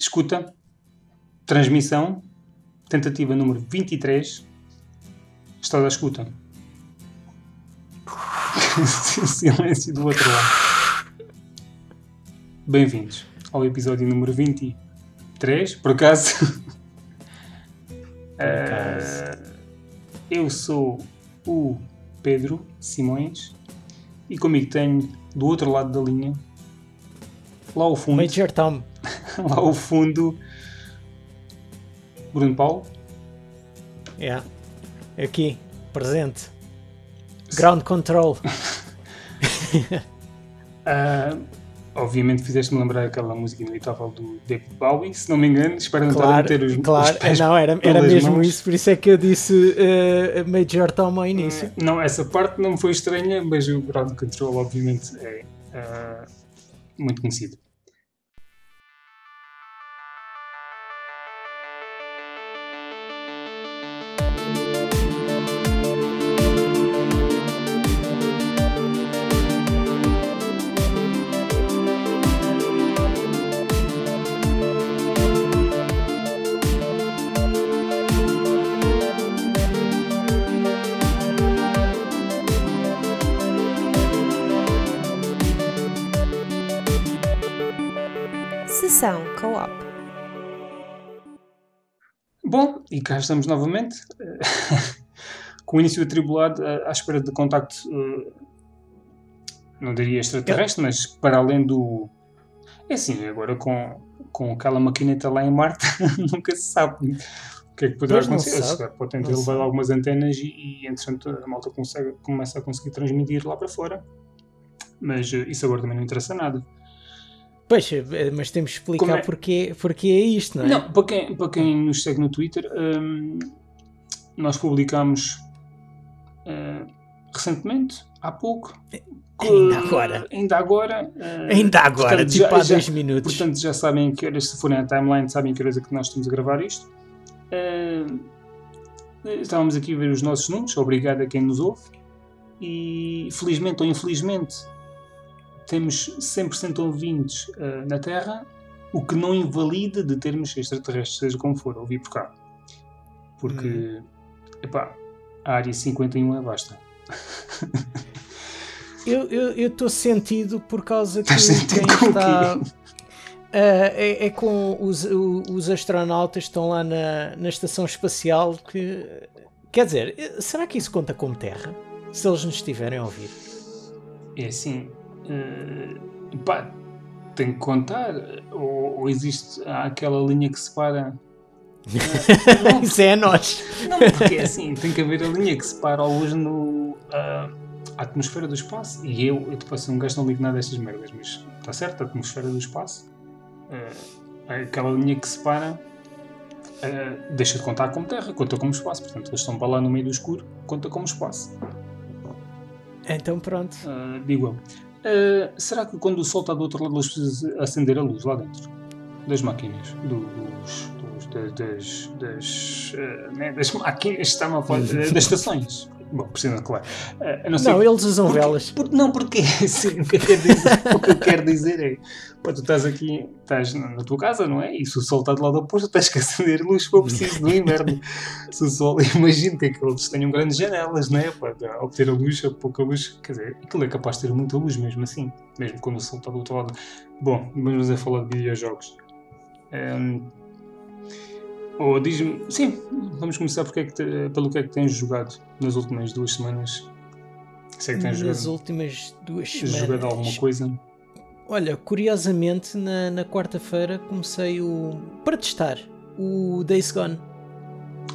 escuta, transmissão, tentativa número 23. Estás à escuta. Silêncio do outro lado. Bem-vindos ao episódio número 23. Por acaso. Por acaso. Uh, eu sou o Pedro Simões e comigo tenho do outro lado da linha, lá ao fundo, Major Tom. lá ao fundo, Bruno Paulo. Yeah. Aqui, presente. Ground control. Ah, obviamente fizeste-me lembrar aquela música inevitável do David Bowie, se não me engano, espero não estar a Claro, meter os, claro. os pés não, era, era mesmo mãos. isso, por isso é que eu disse eh, Major Tom ao início. Não, essa parte não me foi estranha, mas o Ground Control obviamente é ah, muito conhecido. E cá estamos novamente, eh, com o início atribulado eh, à espera de contacto, eh, não diria extraterrestre, mas para além do. É assim, agora com, com aquela maquineta lá em Marte, nunca se sabe o que é que poderá acontecer. sabe. Pode ter Não levado algumas antenas e, e entretanto, a malta consegue, começa a conseguir transmitir lá para fora. Mas isso agora também não interessa nada. Pois, eh, mas temos que explicar é- porque, porque é isto, não é? Não, para quem, para quem nos segue no Twitter, hum, nós publicámos hum, recentemente, há pouco. Ainda que- agora. Ainda agora. hum, Ainda agora, portanto, tipo já- há já- dois minutos. Portanto, já sabem que horas, se forem à timeline, sabem que horas é que nós estamos a gravar isto. Hum, estávamos aqui a ver os nossos números, obrigado a quem nos ouve. E felizmente ou infelizmente temos 100% ouvintes uh, na Terra, o que não invalida de termos extraterrestres, seja como for, ouvir por cá. Porque, Uhum. epá, a área 51 é basta. Eu estou sentido por causa que sentido quem com o está. quê? Ah, é, é com os, os astronautas que estão lá na, na estação espacial que. Quer dizer, será que isso conta como terra? Se eles nos estiverem a ouvir. É assim, uh, pá, tem que contar. Ou, ou existe aquela linha que separa. não, isso é a nós. não, porque é assim, tem que haver a linha que separa a luz no. ah, a atmosfera do espaço. E eu, eu tipo assim, um gajo não ligo nada destas merdas, mas está certo, a atmosfera do espaço. ah, aquela linha que separa. ah, deixa de contar como terra, conta como espaço. Portanto, eles estão para lá no meio do escuro, conta como espaço. Então pronto. Ah, digo eu. Ah, será que quando o sol está do outro lado eles precisam acender a luz lá dentro? Das máquinas? Do- dos, dos- da- das, das, ah, né, das máquinas, está-me a falar, ah, das estações. Bom, precisam, claro. A não, ser Não, eles usam porque- velas. por- não, porque sim, o, que eu quero dizer, o que eu quero dizer é: pá, tu estás aqui, estás na, na tua casa, não é? E se o sol está do lado oposto, tens que acender luz for preciso no inverno. se o sol, imagino que aqueles tenham grandes janelas, não é? Para obter a luz, a pouca luz, quer dizer, aquilo é capaz de ter muita luz mesmo assim, mesmo quando o sol está do outro lado. Bom, vamos a falar de videojogos. Ahm, ou diz-me, sim, vamos começar porque é que te- pelo que é que tens jogado nas últimas duas semanas. Sei que tens Nas jogado últimas duas Tens jogado alguma semanas. coisa? Olha, curiosamente, na, na quarta-feira comecei o. para testar o Days Gone.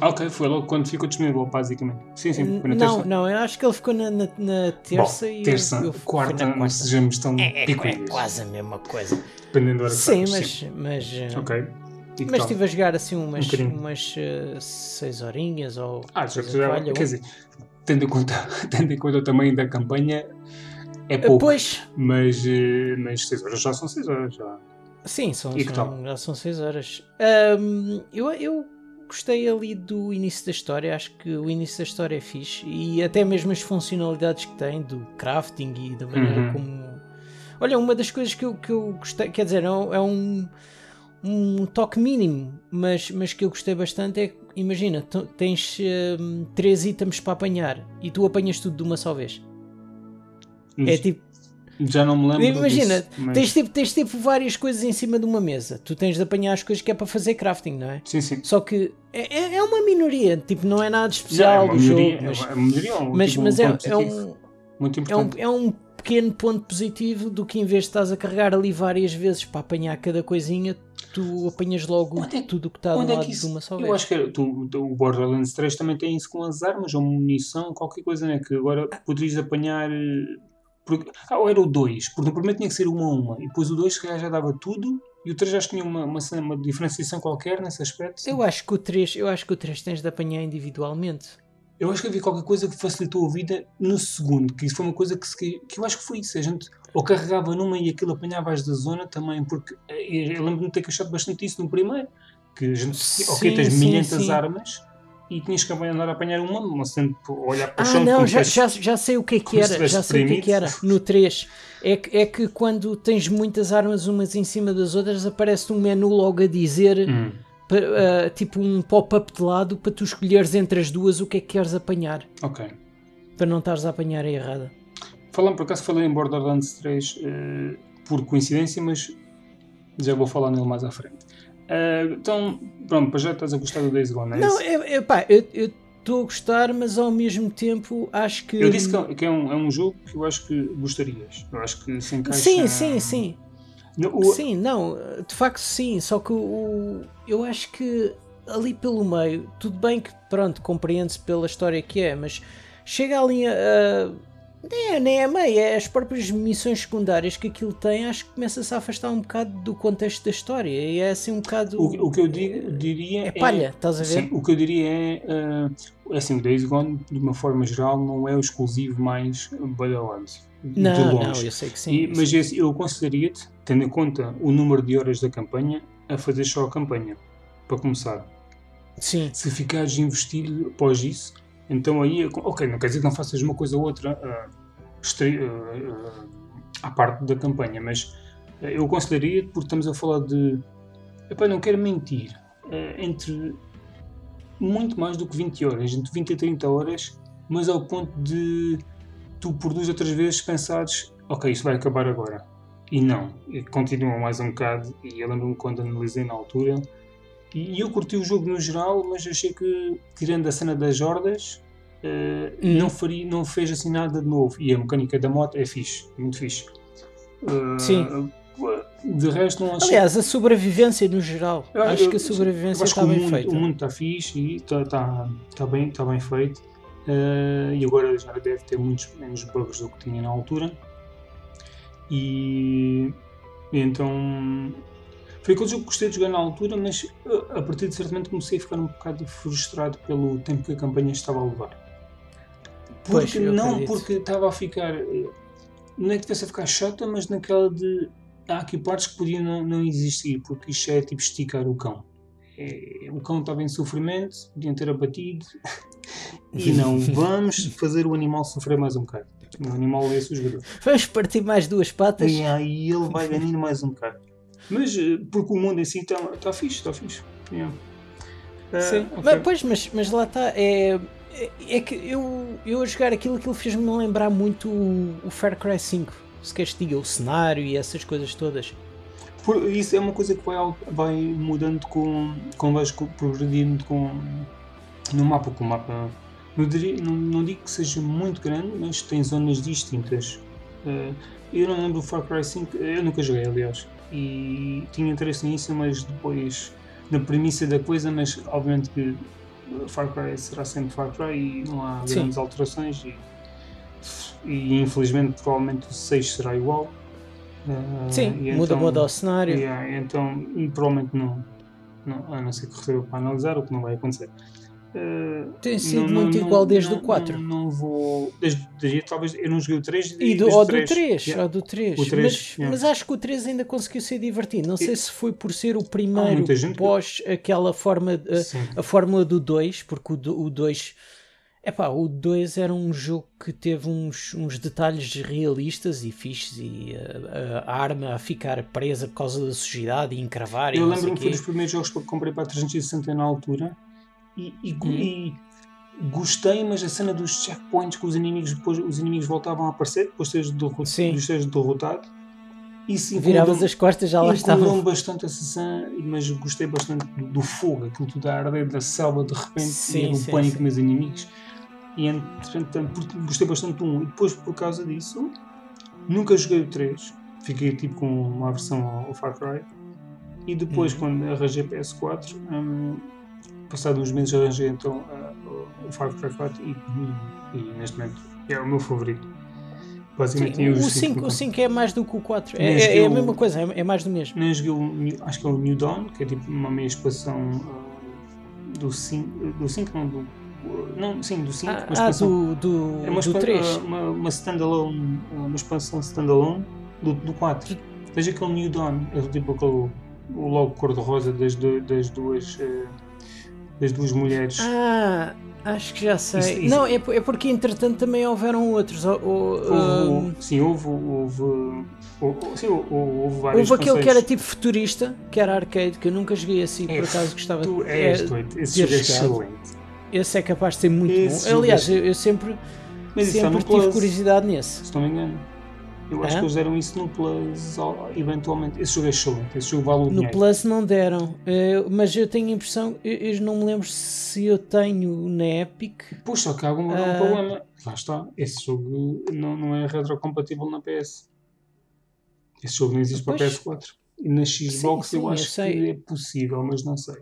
Ok, foi logo quando ficou disponível, basicamente. Sim, sim, foi na não, terça. não, eu acho que ele ficou na, na, na terça Bom, e eu- terça, eu, fui quarta, na não sejamos tão É, é, é quase a mesma coisa. Dependendo da hora que Sim, sabes, mas, mas, eh, Ok. E mas estive a jogar assim umas, Um bocadinho. umas eh, seis horinhas ou Ah, já, já, valha. quer dizer, tendo em, conta, tendo em conta o tamanho da campanha, é Eh, pouco. Pois, Mas, eh, mas 6 horas já são 6 horas. Já. sim, são, E são- já são seis horas. Ahm, eu, eu gostei ali do início da história, acho que o início da história é fixe e até mesmo as funcionalidades que tem do crafting e da maneira Uhum. como. Olha, uma das coisas que eu, que eu gostei, quer dizer, é um, é um, um toque mínimo, mas, mas que eu gostei bastante é que, imagina, tu- tens hum, três itens para apanhar e tu apanhas tudo de uma só vez. É tipo, Já não me lembro imagina, disso, mas- tens, tipo, tens tipo várias coisas em cima de uma mesa. Tu tens de apanhar as coisas que é para fazer crafting, não é? Sim, sim. Só que é, é- é uma minoria, tipo, não é nada é especial do jogo, mas, é uma melhoria, um, mas, tipo, mas um é, é um, muito é, um, importante. é um pequeno ponto positivo do que em vez de estás a carregar ali várias vezes para apanhar cada coisinha, tu apanhas logo Onde é tudo o que está Onde é lado que de isso? uma só Eu vez. acho que era- tu, o Borderlands 3 também tem isso com as armas ou munição, qualquer coisa, né? Que agora poderias apanhar. eh, Porque, ah, ou era o 2, porque no primeiro tinha que ser uma a uma, e depois o 2 se calhar já dava tudo, e o 3 acho que tinha uma, uma, uma diferenciação qualquer nesse aspecto. Eu acho que o 3, eu acho que o 3 tens de apanhar individualmente. Eu acho que havia qualquer coisa que facilitou a vida no segundo, que isso foi uma coisa que, se, que eu acho que foi isso. A gente ou carregava numa e aquilo apanhava as da zona também, porque eh, eu lembro-me de ter achado bastante isso no primeiro. Que a gente, ok, Sim, tens sim, milhentas sim. armas e tinhas que andar a apanhar uma, uma sempre olhar para o Ah, chão. não, já, já, já sei o que é que era. Já sei o que é que era. No 3. É que, é que quando tens muitas armas umas em cima das outras, aparece um menu logo a dizer, Hum, pa- ah, tipo um pop-up de lado, para tu escolheres entre as duas o que é que queres apanhar. ok. Para não estares a apanhar a errada. Falando, por acaso falei em Borderlands 3 eh, por coincidência, mas já vou falar nele mais à frente. Eh, então, pronto, para já estás a gostar do Days Gone, é Não, é, é, pá, eu estou a gostar, mas ao mesmo tempo acho que. Eu disse que, é- que é, um, é um jogo que eu acho que gostarias. Eu acho que se encaixa. Sim, sim, sim. O- Sim, não, de facto sim, só que o, eu acho que ali pelo meio, tudo bem que pronto, compreende-se pela história que é, mas chega ali a. a- nem, é- nem é meio, é as próprias missões secundárias que aquilo tem, acho que começa-se a afastar um bocado do contexto da história e é assim um bocado. O, o que eu digo, diria é palha, estás a ver? Sim, o que eu diria é, eh, é assim, o Days Gone, de uma forma geral, não é o exclusivo mais Borderlands. De Não, não, longe. eu sei que sim. E- mas esse, eu aconselharia-te, tendo em conta o número de horas da campanha, a fazer só a campanha, para começar. Sim, Se ficares investido após isso, então aí, ok, não quer dizer que não faças uma coisa ou outra estre- ah, ah, à parte da campanha, mas ah, eu aconselharia porque estamos a falar de. Epá, não quero mentir, ah, entre muito mais do que 20 horas, entre 20 e 30 horas, mas ao ponto de tu por duas ou três vezes pensares, ok, isto vai acabar agora. E não, continua mais um bocado, e eu lembro-me quando analisei na altura, e eu curti o jogo no geral, mas achei que, tirando a cena das hordas, eh, Hum. não, faria, não fez assim nada de novo. E a mecânica da moto é fixe, muito fixe. Eh, Sim. De resto, não achei. aliás, a sobrevivência no geral, Eu- acho eu- que a sobrevivência está bem mundo, feita. O mundo está fixe e está tá, tá bem, tá bem feito. Eh, e agora já deve ter muitos menos bugs do que tinha na altura. E, e então foi aquele jogo que gostei de jogar na altura, mas eh, a partir de certo momento comecei a ficar um bocado frustrado pelo tempo que a campanha estava a levar. Pois, Porque eu não acredito. porque estava a ficar. eh, Não é que tivesse a ficar chata, mas naquela de. Há aqui partes que podiam não, não existir, porque isto é tipo esticar o cão. É, o cão estava em sofrimento, podiam ter abatido. E não, vamos fazer o animal sofrer mais um bocado. O animal é esse o jogador. Vamos partir mais duas patas. E aí ele vai ganhando mais um bocado. Mas eh, porque o mundo em si está tá fixe, está fixe. Yeah. Ah, Sim, ok. mas, pois, mas, mas lá está. É, é, é que eu, eu a jogar aquilo, aquilo fez-me lembrar muito o, o Far Cry 5. Se queres que diga o cenário e essas coisas todas. Por- isso é uma coisa que vai, vai mudando com, com vais progredindo com, no mapa. Com o mapa não, não, digo que seja muito grande, mas tem zonas distintas. Eh, eu não lembro do Far Cry 5, eu nunca joguei, aliás, e tinha interesse nisso, mas depois na premissa da coisa, mas obviamente que eh, Far Cry será sempre Far Cry e não há Sim. grandes alterações e, e infelizmente provavelmente o 6 será igual. Eh, Sim, e muda, então- muda o cenário. Yeah, então, provavelmente não, não, a não ser que receba para analisar, o que não vai acontecer. Eh, Tem sido não- muito não- igual desde o 4. Não, vou. Desde, desde, talvez eu não joguei o 3 E do, ou o do 3. 3, Yeah. ou do 3. O 3, mas, yeah. mas acho que o 3 ainda conseguiu ser divertido. Não sei se foi por ser o primeiro muita gente que- pós aquela forma, a, a fórmula do 2, porque o, o 2 Epá, o 2 era um jogo que teve uns, uns detalhes realistas e fixes e uh, a arma a ficar presa por causa da sujidade e encravar e Eu lembro-me que foi dos primeiros jogos que comprei para a 360 na altura e, e, Hum. e gostei, mas a cena dos checkpoints que os inimigos depois os inimigos voltavam a aparecer depois de derrotado, Sim. de os teres derrotado. Isso Viravas as costas já lá estavam. bastante a sessão, mas gostei bastante do, do fogo, aquilo tudo a arder da selva de repente Sim, e o sim, pânico sim. dos meus inimigos. E entretanto, gostei bastante do 1 e depois por causa disso nunca joguei o 3. Fiquei tipo com uma aversão ao, ao Far Cry. E depois, Uhum. quando arranjei PS4, hum, passado uns meses arranjei então ah, o- Far Cry 4 e, e neste momento é o meu favorito. Basicamente, Sim, o, os 5, o 5 é mais do que o 4. É, é- é a mesma coisa, é, é mais do mesmo. Nem joguei o acho que é o New Dawn, que é tipo uma meia expansão ah, do 5, do 5 não, do, não, sim, do 5, Ah, ah, do, do, é uma, do expan- 3. ah, uma, uma standalone, ah, uma expansão standalone do, do 4. Veja aquele New Dawn, é tipo aquele, o logo cor-de-rosa das, das duas ah, das duas mulheres. Ah, acho que já sei. Isso- isso- Não, é, é porque entretanto também houveram outros. O- o- Houve, um, sim, houve, houve, houve, sim, houve, houve houve aquele que era tipo futurista, que era arcade, que eu nunca joguei assim, É, por acaso gostava de- és é, doido, esse jogo é excelente. Esse é capaz de ser muito Esse bom. Aliás, é- eu, eu sempre, Mas sempre no tive Plus. curiosidade nesse. se não me engano. Eu acho que eles deram isso no Plus eventualmente. Esse jogo é excelente, esse jogo vale o No dinheiro. Plus não deram, eh, mas eu tenho a impressão, eu, eu não me lembro se eu tenho na Epic. Só que há algum Ah. problema. Lá está, esse jogo não, não é retrocompatível na PS. Esse jogo não existe para Pois. PS4. E na Xbox sim, eu eu acho sei. que é possível, mas não sei.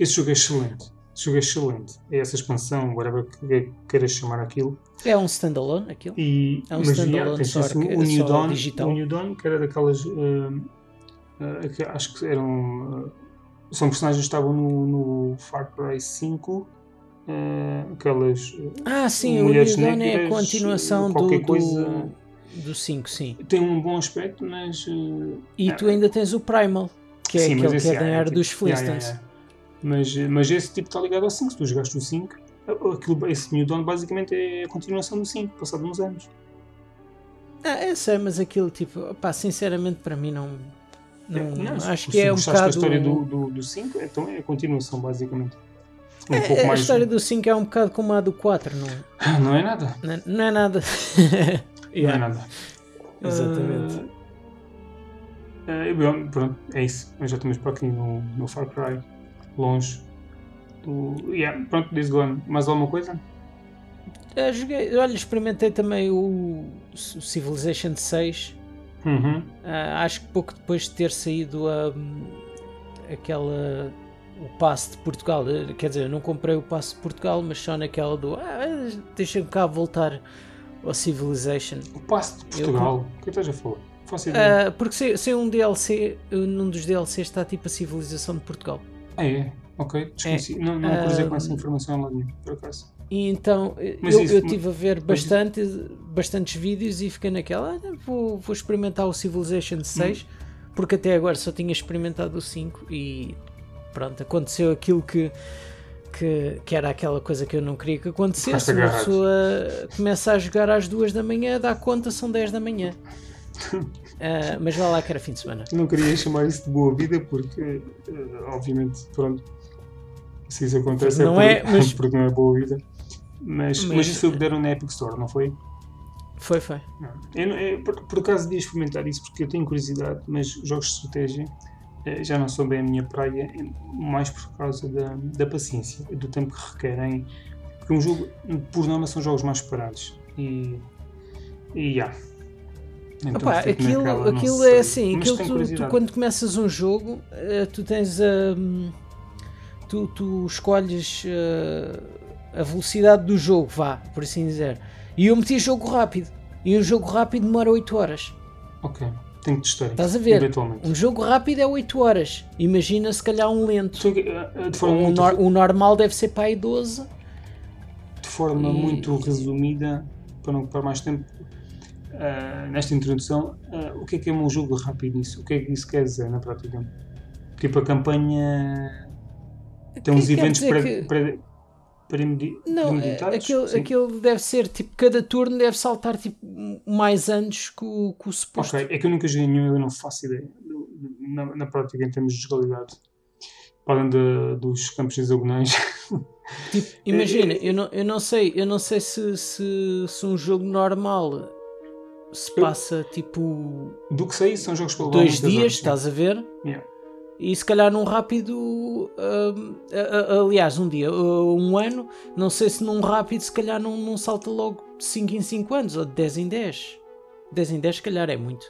Esse jogo é excelente. Jogo é excelente. É essa expansão, whatever que queiras chamar aquilo. É um standalone aquilo. E, É um standalone só arca- o, New só Dawn, digital. o New Dawn, que era daquelas. ah, ah, que acho que eram. ah, são personagens que estavam no, no Far Cry 5. ah, aquelas. ah, sim, o New Dawn é a continuação do, coisa- do 5, sim. tem um bom aspecto, mas. E ah, tu ainda tens o Primal, que é sim, aquele que é da yeah, era dos Flintstones. Yeah. Mas, mas esse tipo está ligado ao 5. Se tu jogaste o 5, aquilo, esse New Dawn basicamente é a continuação do 5, passado uns anos. Ah, eu sei, mas aquilo, tipo, pá, sinceramente para mim não. não, Não, se- acho que é um bocado. história do, do, do 5, então é a continuação, basicamente. Um É, a mais. história do 5 é um bocado como a do 4, não, Ah, Não é nada. não, não é nada. Não é Yeah, nada. Exatamente. Ah, bom, pronto, é isso. Já estamos para aqui no, no Far Cry, longe. Do, yeah, pronto, Days Gone. Mais alguma coisa? Ah, joguei, olha, experimentei também o Civilization 6. Uhum. Ah, acho que pouco depois de ter saído a, aquela o passe de Portugal, eh, quer dizer, eu não comprei o passe de Portugal, mas só naquela do ah, deixa-me cá voltar ao Civilization. O passe de Eu Portugal. O que estás a falar? Ah, porque se, se um DLC, num dos DLCs está tipo a civilização de Portugal. Ah, é? Ok, desconheci. não não ah, cruzei com essa informação lá nenhum, por acaso. E então Mas eu, isso- eu tive a ver bastante, bastantes vídeos e fiquei naquela, ah, vou, vou experimentar o Civilization 6, Hum. porque até agora só tinha experimentado o 5 e pronto, aconteceu aquilo que, que, que era aquela coisa que eu não queria que acontecesse. Uma pessoa começa a jogar às 2 da manhã, dá conta, são 10 da manhã. Ah, mas vá lá que era fim de semana. Não queria chamar isso de boa vida porque, eh, obviamente, pronto, se isso acontece Não é, é, porque, mas- porque não é boa vida. Mas, mas, Mas- isso deram na Epic Store, não foi? Foi, foi. Eu, eu, por, por acaso devia experimentar isso porque eu tenho curiosidade, mas jogos de estratégia já não são bem a minha praia, mais por causa da, da paciência e do tempo que requerem. Porque um jogo, por norma, são jogos mais parados. E. E já. Então, Opa, fico aquilo aquilo é assim, Mas aquilo tu, tu quando começas um jogo, eh, tu tens a. tu, tu escolhes eh, a velocidade do jogo, vá, por assim dizer. E eu meti jogo rápido. E um jogo rápido demora 8 horas. Ok, tenho que testar. Estás a ver? Um jogo rápido é 8 horas. Imagina se calhar um lento. Eh, eh, de forma, O, muito, nor- o normal deve ser para aí 12. de forma E- muito resumida, para não ocupar mais tempo, eh, nesta introdução, eh, o que é que é um jogo rápido nisso? O que é que isso quer dizer na prática? Tipo, a campanha tem uns Quer eventos pré- que- premedi- Não, é, premeditados. aquele, sim. aquele deve ser, tipo, cada turno deve saltar tipo, mais anos que o, que o suposto. Ok, é que eu nunca joguei nenhum, eu não faço ideia na, na prática em termos de jogabilidade. Para de- dos campos hexagonais. Tipo, imagina, eu não, eu não sei, eu não sei se, se, se um jogo normal se passa tipo do que sei, são jogos levar dois dias, horas, estás a ver? Yeah. E se calhar num rápido, a- aliás, um dia, uh, um ano, não sei se num rápido, se calhar não, não salta logo de 5 em 5 anos ou de 10 em 10. 10 em 10, se calhar é muito.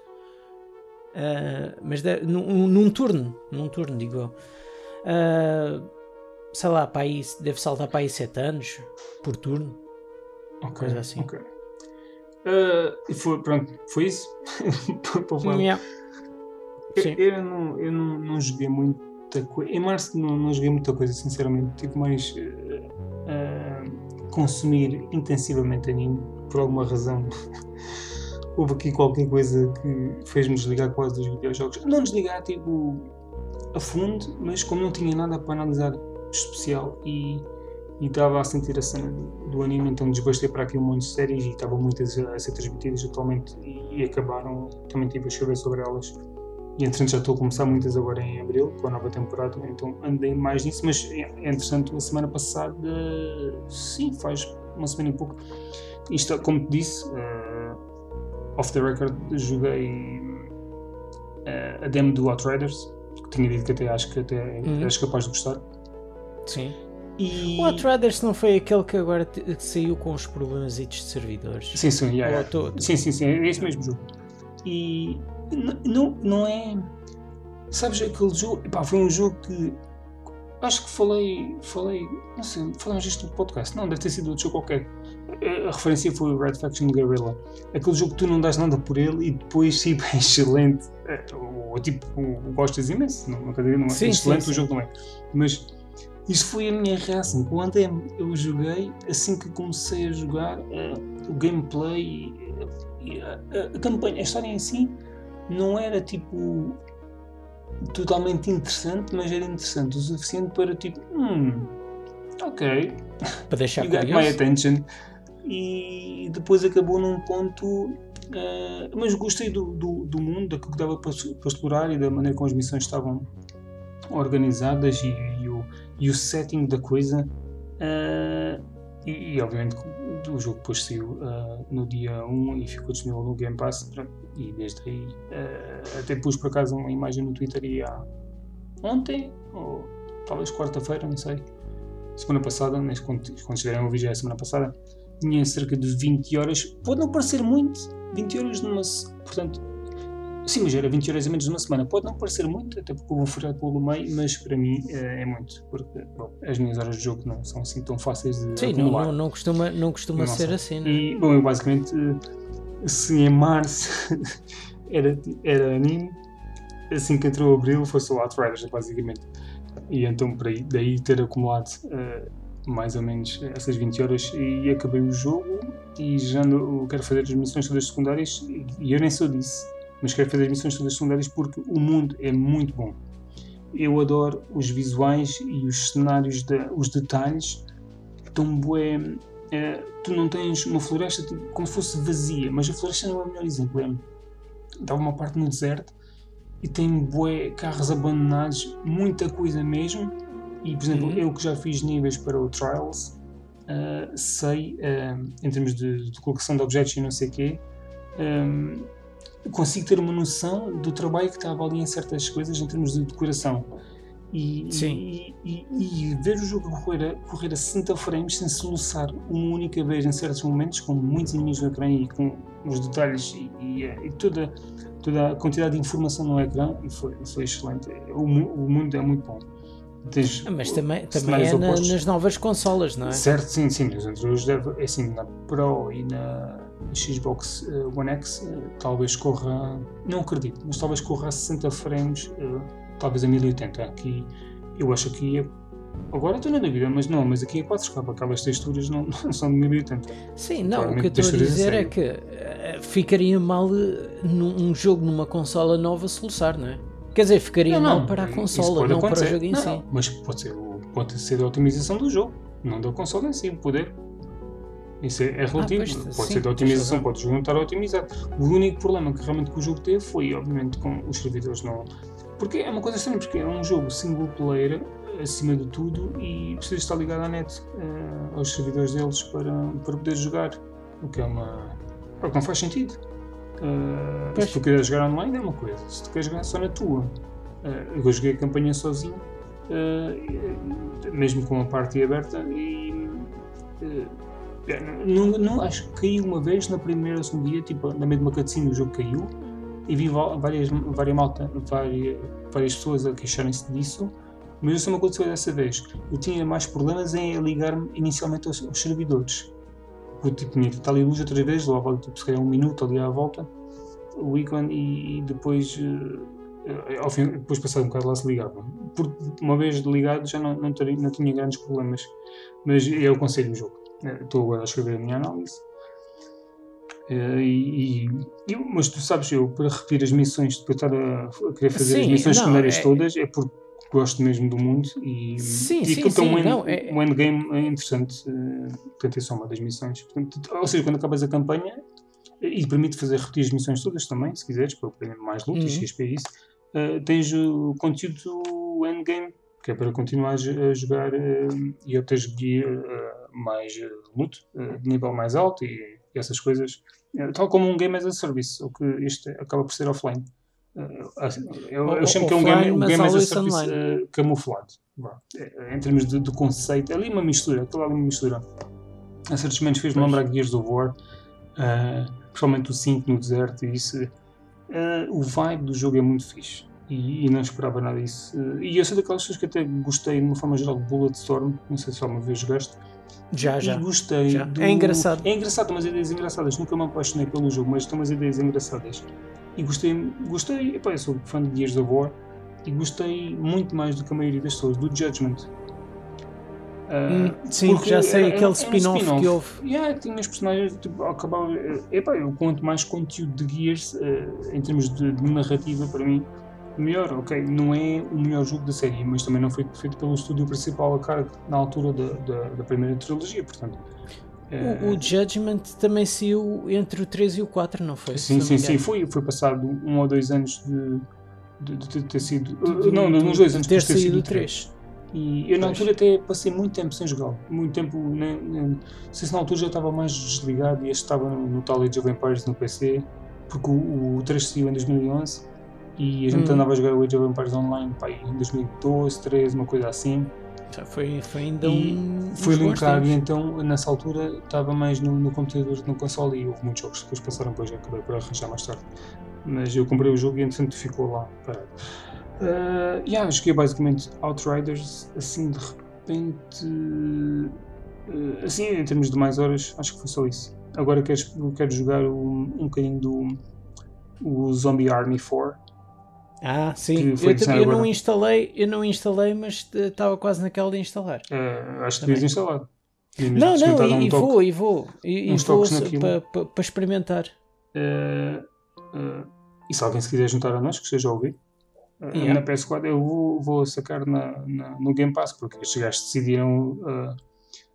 Ah, mas de- num, num turno, num turno, digo eu. Ah, sei lá, para aí, deve saltar para aí 7 anos por turno. Ok, coisa assim. ok. Ah, e foi, pronto, foi isso. Yeah. Eu, eu não, eu não, não joguei muita coisa. Em março não, não joguei muita coisa, sinceramente. Tive mais eh, a consumir intensivamente anime, por alguma razão. Houve aqui qualquer coisa que fez-me desligar quase dos videojogos. Não desligar, tipo, a fundo, mas como não tinha nada para analisar especial e e estava a sentir a cena do, anime, então desbastei para aqui um monte de séries e estavam muitas a, ser transmitidas atualmente e, e acabaram, também tive a chover sobre elas. E entretanto já estou a começar muitas agora em Abril, com a nova temporada, então andei mais nisso, mas é, é interessante, a semana passada, sim, faz uma semana e pouco, isto, como te disse, eh, off the record, joguei eh, a demo do Outriders, que tinha dito que até acho que até Uhum. eras capaz de gostar. Sim. E... O Outriders não foi aquele que agora que saiu com os problemas de servidores? Sim, sim, yeah, yeah. tô- sim, sim, sim, é esse mesmo jogo. E não, não é. Sabes, aquele jogo. Epá, foi um jogo que. Acho que falei. Falei. Não sei, falamos disto no podcast. Não, deve ter sido outro jogo qualquer. A, referência foi o Red Faction Guerrilla. Aquele jogo que tu não dás nada por ele e depois, tipo, é excelente. É, Ou, tipo, gostas imenso. Não, nunca digo, não é Sim, excelente, sim, o sim. jogo não é. Mas. Isso foi a minha reação. Quando eu joguei, assim que comecei a jogar, eh, o gameplay e, e a, a- a campanha, a história em si, não era tipo totalmente interessante, mas era interessante o suficiente para tipo, hum, ok, Para deixar you got my attention. E depois acabou num ponto. eh, mas gostei do, do, do mundo, daquilo que dava para, para explorar e da maneira como as missões estavam organizadas e, e o, e o setting da coisa. eh, e, e, obviamente o jogo depois saiu eh, no dia 1 e ficou disponível no Game Pass. E desde aí eh, até pus por acaso uma imagem no Twitter e há ontem, ou talvez quarta-feira, não sei semana passada, mas quando, quando chegarem a ouvir é semana passada, tinha cerca de 20 horas. Pode não parecer muito, 20 horas numa. Portanto, sim, mas era 20 horas a menos numa semana. Pode não parecer muito, até porque eu vou furar pelo meio, mas para mim eh, é muito, porque bom, as minhas horas de jogo não são assim tão fáceis de Sim, não, acumular. não, não costuma, não costuma Não ser sei. assim, não é? E, bom, eu basicamente, eh, se em março era, era anime, assim que entrou abril foi só Outriders, basicamente. E então, por aí, daí ter acumulado eh, mais ou menos essas 20 horas e acabei o jogo e já ando, quero fazer as missões todas secundárias e- eu nem sou disso, mas quero fazer as missões todas secundárias porque o mundo é muito bom. Eu adoro os visuais e os cenários, da- os detalhes tão bué. eh, tu não tens uma floresta tipo, como se fosse vazia, mas a floresta não é o melhor exemplo. É, dá uma parte no deserto e tem bué carros abandonados, muita coisa mesmo. E, por exemplo, Uhum. eu que já fiz níveis para o Trials, ah, sei, ah, em termos de, de colocação de objetos e não sei o quê, ah, consigo ter uma noção do trabalho que estava ali em certas coisas em termos de decoração. E, Sim. e, e- e ver o jogo correr a, correr a 60 frames sem soluçar uma única vez em certos momentos, com muitos inimigos no ecrã e com os detalhes e, toda, toda a quantidade de informação no ecrã, e foi, foi excelente. O, o mundo é muito bom. Tens Ah, Mas também, também é na- nas novas consolas, não é? Certo, sim, sim, anteriores deve, é assim, na Pro e na Xbox eh, One X eh, talvez corra, não acredito, mas talvez corra a 60 frames, eh, talvez a 1080. Aqui eu acho que agora estou na dúvida, mas não, mas aqui é 4K, aquelas texturas não, não são de 1080. Sim, não, o que eu estou a dizer é que ficaria mal num um jogo numa consola nova soluçar, não é? Quer dizer, ficaria mal para a consola, não para o acontecer. jogo em Não, si. não, mas pode ser, pode ser a otimização do jogo. não da console em si, o poder. Isso é, é relativo, pois, pode sim, ser de otimização, pode o jogo não estar otimizado. O único problema que realmente que o jogo teve foi, obviamente, com os servidores não. Porque é uma coisa estranha, porque é um jogo single player acima de tudo e precisa estar ligado à net, eh, aos servidores deles para, para poder jogar. O que é uma. o que não faz sentido. Pois. se tu quiseres jogar online é uma coisa, se tu queres jogar só na tua. eh, eu joguei a campanha sozinho, eh, mesmo com a parte aberta, e. é, não, não, acho que caiu uma vez na primeira ou segundo dia, tipo, na mesma cutscene o jogo caiu e vi várias, várias, malta, várias, várias pessoas a queixarem-se disso, mas isso não aconteceu dessa vez. Eu tinha mais problemas em ligar-me inicialmente aos, aos servidores. Porque tipo, tinha que estar ali luz outras vezes, levava tipo, se calhar um minuto ali à volta, o ícone, e, e depois, eh, ao fim, depois passado um bocado lá se ligava. Por uma vez ligado já não, não, teria, não tinha grandes problemas, mas eu aconselho o jogo. Estou agora a escrever a minha análise. Eh, e, e- e- mas tu sabes, eu para repetir as missões, depois de estar a, a querer fazer as Sim, missões não, secundárias é- todas, é porque gosto mesmo do mundo e, Sim, e sim, aquilo tem um, sim, end- não, é- um endgame é interessante. eh, Portanto, é só uma das missões. Portanto, ou seja, quando acabas a campanha, e permite fazer repetir as missões todas também, se quiseres, para obter mais loot e Uhum. XP e isso, eh, tens o conteúdo do endgame, que é para continuar a jogar eh, e obteres eh, mais eh, loot, eh, de nível mais alto e, e essas coisas. Eh, tal como um game as a service, o que este acaba por ser offline. Assim, eu, eu chamo que é um game, um game as a service online. camuflado. Em termos de, de conceito, é ali uma mistura, aquilo ali uma mistura. A certos momentos fez-me lembrar Gears of War, eh, principalmente o 5 no deserto e isso. eh, o vibe do jogo é muito fixe e, e não esperava nada disso. E eu sou daquelas pessoas que até gostei, de uma forma geral, de Bulletstorm, não sei se alguma vez jogaste. Já, já. E gostei. já. do- É engraçado. É engraçado, umas ideias engraçadas. Nunca me apaixonei pelo jogo, mas tem umas ideias engraçadas. E gostei, gostei, epá, eu sou fã de Gears of War e gostei muito mais do que a maioria das pessoas, do Judgment. Hum, sim, porque já sei, é- aquele spin-off spin-off. que houve. Yeah, tinha os personagens, tipo, acabava. eh, Epá, eu quanto mais conteúdo de Gears, eh, em termos de, de narrativa, para mim, melhor. Ok, não é o melhor jogo da série, mas também não foi feito pelo estúdio principal a cargo na altura da, da, da primeira trilogia, portanto. eh, O, o Judgment também saiu entre o 3 e o 4, não foi? Sim, sim, sim. Foi, foi passado um ou dois anos de, de, de- de ter sido. De- não, uns dois anos ter de ter sido saído o o 3. 3. E eu na altura até passei muito tempo sem jogá-lo. Muito tempo, nem, nem, não sei se na altura já estava mais desligado e este estava no, no tal Age of Empires no PC, porque o, o 3 saiu em 2011 e a gente Hum. andava a jogar o Age of Empires online pá, em 2012, 13, uma coisa assim. Já Foi, foi ainda E um. Foi linkar e então nessa altura estava mais no, no computador, no console e houve muitos jogos que depois passaram, depois já acabei por arranjar mais tarde. Mas eu comprei o jogo e entretanto ficou lá parado. Uh, yeah, joguei basicamente Outriders assim de repente. uh, assim, em termos de mais horas, acho que foi só isso. Agora quero, quero jogar um, um bocadinho do o Zombie Army 4. Ah, sim. Eu, também- eu não instalei, eu não instalei, mas estava quase naquela de instalar. Uh, acho que devias instalado. Devias Não, não, um e, e toque. vou, e vou. E, e vou toques naquilo. para experimentar. Eh, eh, e se alguém se quiser juntar a nós, que esteja a ouvir, Yeah. na PS4 eu vou, vou sacar na, na- no Game Pass, porque estes gajos decidiram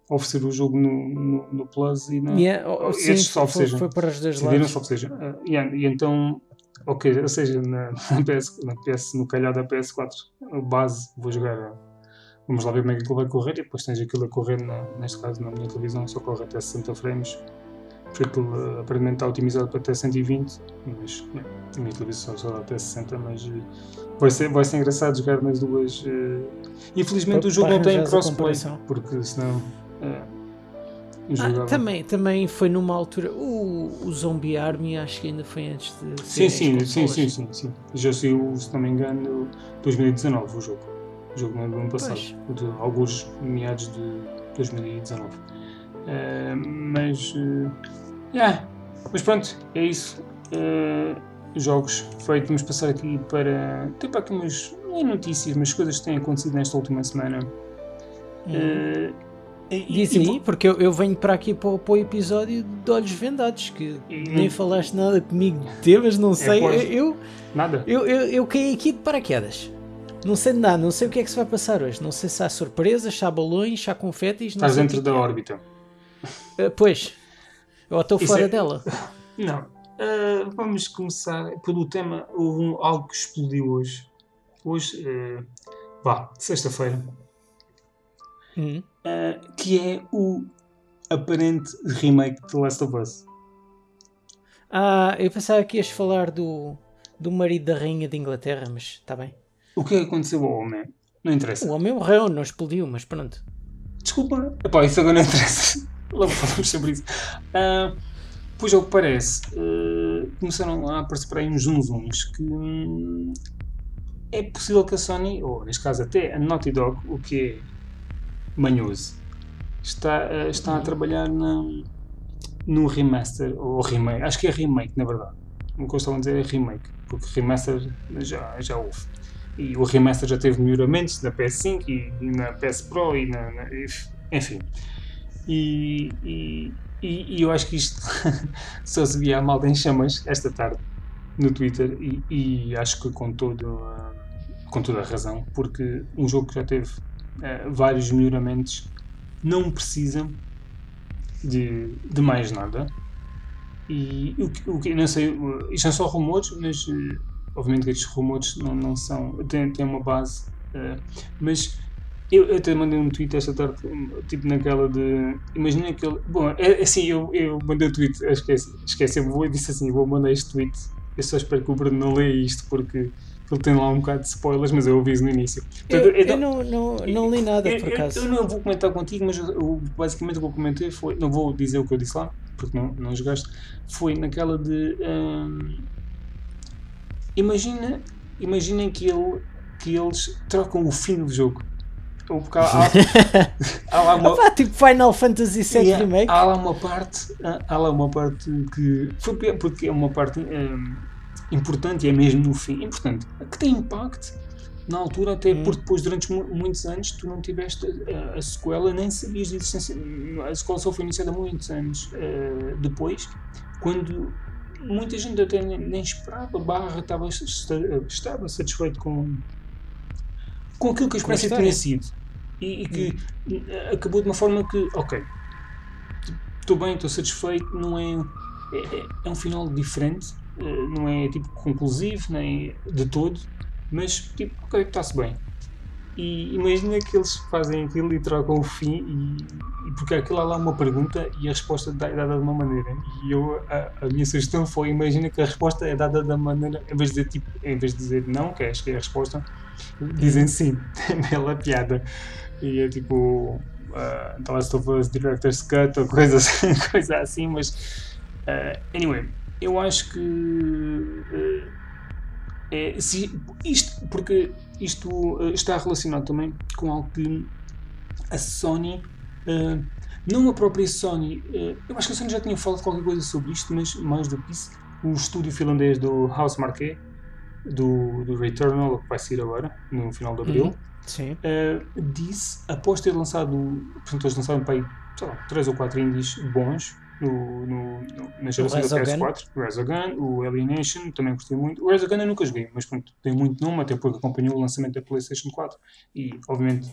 oferecer o jogo no, no, no Plus e na, Yeah, oh, oh, sim, só foi, foi para os dois decidiram lados. só que seja. e, e então, ok, ou seja, na, na PS, na PS, no calhar da PS4, a base, vou jogar. Vamos lá ver como é que aquilo vai correr e depois tens aquilo a correr, na, neste caso na minha televisão, só corre até 60 frames. Porque aquilo eh, aparentemente está otimizado para até 120, mas yeah, a minha televisão só dá até 60, mas eh, vai ser, vai ser engraçado jogar nas duas. eh, Infelizmente o jogo não tem crossplay, porque senão. eu Ah, também, também foi numa altura. O, o Zombie Army acho que ainda foi antes de. Sim, sim, sim, sim, sim, sim. Já saiu, se não me engano, 2019 o jogo. O jogo não do ano passado, Pois. de alguns meados de 2019. Eh, mas, eh, yeah. mas pronto, é isso. Eh, jogos feitos, vamos passar aqui para. Tem para aqui umas, não é notícias, mas coisas que têm acontecido nesta última semana. Hum. Eh, e- Diz e- aí, porque eu, eu venho para aqui para, o- para o episódio de olhos vendados, que E- nem falaste nada comigo de temas, não sei. pois. eu, Nada. eu, eu, eu caí aqui de paraquedas. Não sei de nada, não sei o que é que se vai passar hoje. Não sei se há surpresas, se há balões, se há confetes. Estás dentro da órbita. Uh, pois. Ou estou fora é... dela. Não. Uh, vamos começar pelo tema. Houve algo que explodiu hoje. Hoje, uh, vá, sexta-feira. Uhum. que é o aparente remake de The Last of Us. Ah, eu pensava que ias falar do, do marido da rainha de Inglaterra, mas está bem. O que aconteceu ao homem? Não interessa. O homem morreu, não explodiu, mas pronto. Desculpa, Epá, isso agora não interessa. Logo falamos sobre isso. Uh, pois ao que parece, uh, começaram a aparecer para aí uns zunzuns que hum, é possível que a Sony, ou neste caso até a Naughty Dog, o que é manhoso, está, uh, está a trabalhar na, num remaster, ou remake, acho que é remake na verdade. O que eu estava a dizer é remake, porque remaster já, já houve. E o remaster já teve melhoramentos na PS5 e, e na PS Pro e na, na enfim. E, e, e, eu acho que isto só se via a malta em chamas esta tarde no Twitter e, e acho que com, todo, com toda a razão, porque um jogo que já teve uh, vários melhoramentos não precisa de, de mais nada. E o que, não sei, isto são só rumores, mas uh, obviamente que estes rumores não, não são, têm, têm uma base, uh, mas eu, eu até mandei um tweet esta tarde, tipo naquela de. Imagina aquele. Bom, é, é assim, eu, eu mandei o um tweet, esqueci, esqueci, eu disse assim: vou mandar este tweet. Eu só espero que o Bruno não leia isto porque ele tem lá um bocado de spoilers, mas eu aviso no início. Portanto, eu, eu, não, não, não li nada por acaso. Eu, eu, não vou comentar contigo, mas eu, basicamente o que eu comentei foi. Não vou dizer o que eu disse lá, porque não, não jogaste. Foi naquela de. Hum, imagina, imaginem que, ele, que eles trocam o fim do jogo. Ou porque há, há, há lá uma, Opa, tipo Final Fantasy VII yeah, Remake. Há lá uma parte, há lá uma parte que foi porque é uma parte um, importante e é mesmo no fim, importante, que tem impacto na altura, até hum. porque depois, durante muitos anos, tu não tiveste a, a sequela, nem sabias de existência. A sequela só foi iniciada muitos anos uh, depois, quando muita gente até nem, nem esperava, barra estava, estava satisfeito com, com aquilo que a experiência tinha sido e, e que hum. acabou de uma forma que, ok, estou bem, estou satisfeito, não é, é, é, um final diferente, eh, não é tipo conclusivo, nem de todo, mas tipo, ok, está-se bem. E imagina que eles fazem aquilo e trocam o fim, e, e porque aquilo há lá uma pergunta e a resposta é dada de uma maneira. E eu, a, a, minha sugestão foi: imagina que a resposta é dada da maneira, em vez de dizer, tipo, em vez de dizer não, que acho que é a resposta, dizem sim. É bela piada e é tipo uh, The Last of Us Director's Cut ou coisa assim, coisa assim mas uh, anyway, eu acho que é, se, isto, porque isto uh, está relacionado também com algo que a Sony não a própria Sony eu acho que a Sony já tinha falado qualquer coisa sobre isto, mas mais do que isso o estúdio finlandês do House Marquee do, do Returnal que vai sair agora, no final de Abril uhum. Uh, disse, após ter lançado, portanto, eles lançaram para aí, sei lá, 3 ou 4 indies bons no, no, no na geração da PS4, o Resogun, o Alienation, também gostei muito. O Resogun eu nunca joguei, mas pronto, tem muito nome, até porque acompanhou o lançamento da PlayStation 4 e, obviamente,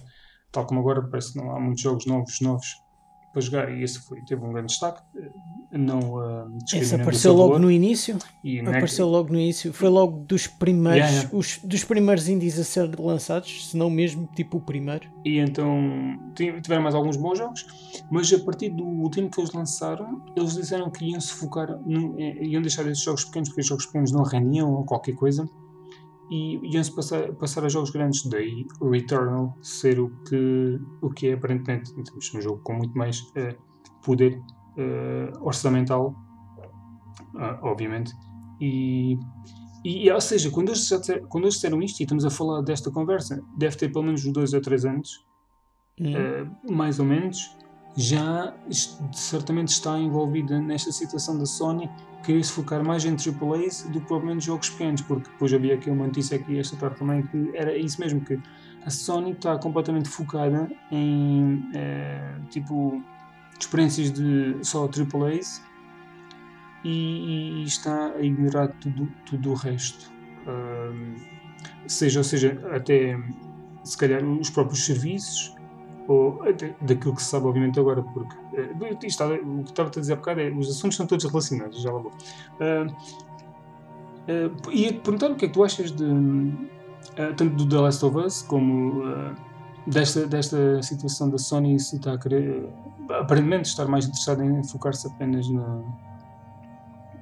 tal como agora, parece que não há muitos jogos novos, novos para jogar e esse foi, teve um grande destaque. Não uh, Esse apareceu logo no início. E apareceu logo no início. Foi logo dos primeiros, yeah, yeah. Os, dos primeiros indies a ser lançados, se não mesmo tipo o primeiro. E então tiveram mais alguns bons jogos, mas a partir do último que eles lançaram, eles disseram que iam se focar, no, iam deixar esses jogos pequenos, porque os jogos pequenos não rendiam ou qualquer coisa e iam-se passar, passar a jogos grandes, daí o Returnal ser o que, o que é aparentemente um jogo com muito mais uh, poder uh, orçamental, uh, obviamente, e, e, ou seja, quando eles, quando eles disseram isto e estamos a falar desta conversa, deve ter pelo menos dois ou três anos, uhum. mais ou menos, já certamente está envolvida nesta situação da Sony queria se focar mais em AAAs do que provavelmente jogos pequenos, porque depois havia aqui uma notícia aqui esta tarde também que era isso mesmo, que a Sony está completamente focada em é, tipo experiências de só AAAs e, e está a ignorar tudo, tudo o resto. Um, seja, ou seja, até se calhar os próprios serviços, ou até daquilo que se sabe, obviamente, agora, porque uh, isto, o que estava a dizer há bocado é os assuntos são todos relacionados, já lá vou. Uh, uh, ia-te perguntar o que é que tu achas de tanto do The Last of Us como desta, desta situação da Sony se está a querer aparentemente estar mais interessada em focar-se apenas na,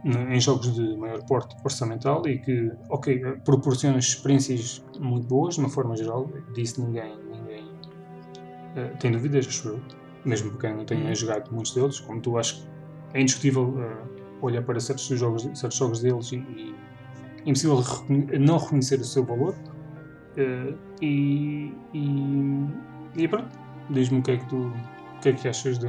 em jogos de maior porte orçamental e que, ok, proporciona experiências muito boas, de uma forma geral, ninguém, ninguém uh, tem dúvidas, acho eu, mesmo porque eu não tenha uhum. jogado muitos deles, como tu acho que é indiscutível uh, olhar para certos jogos, certos jogos deles e, e é impossível não reconhecer o seu valor. Uh, e, e, e pronto, diz-me o que é que tu o que é que achas de,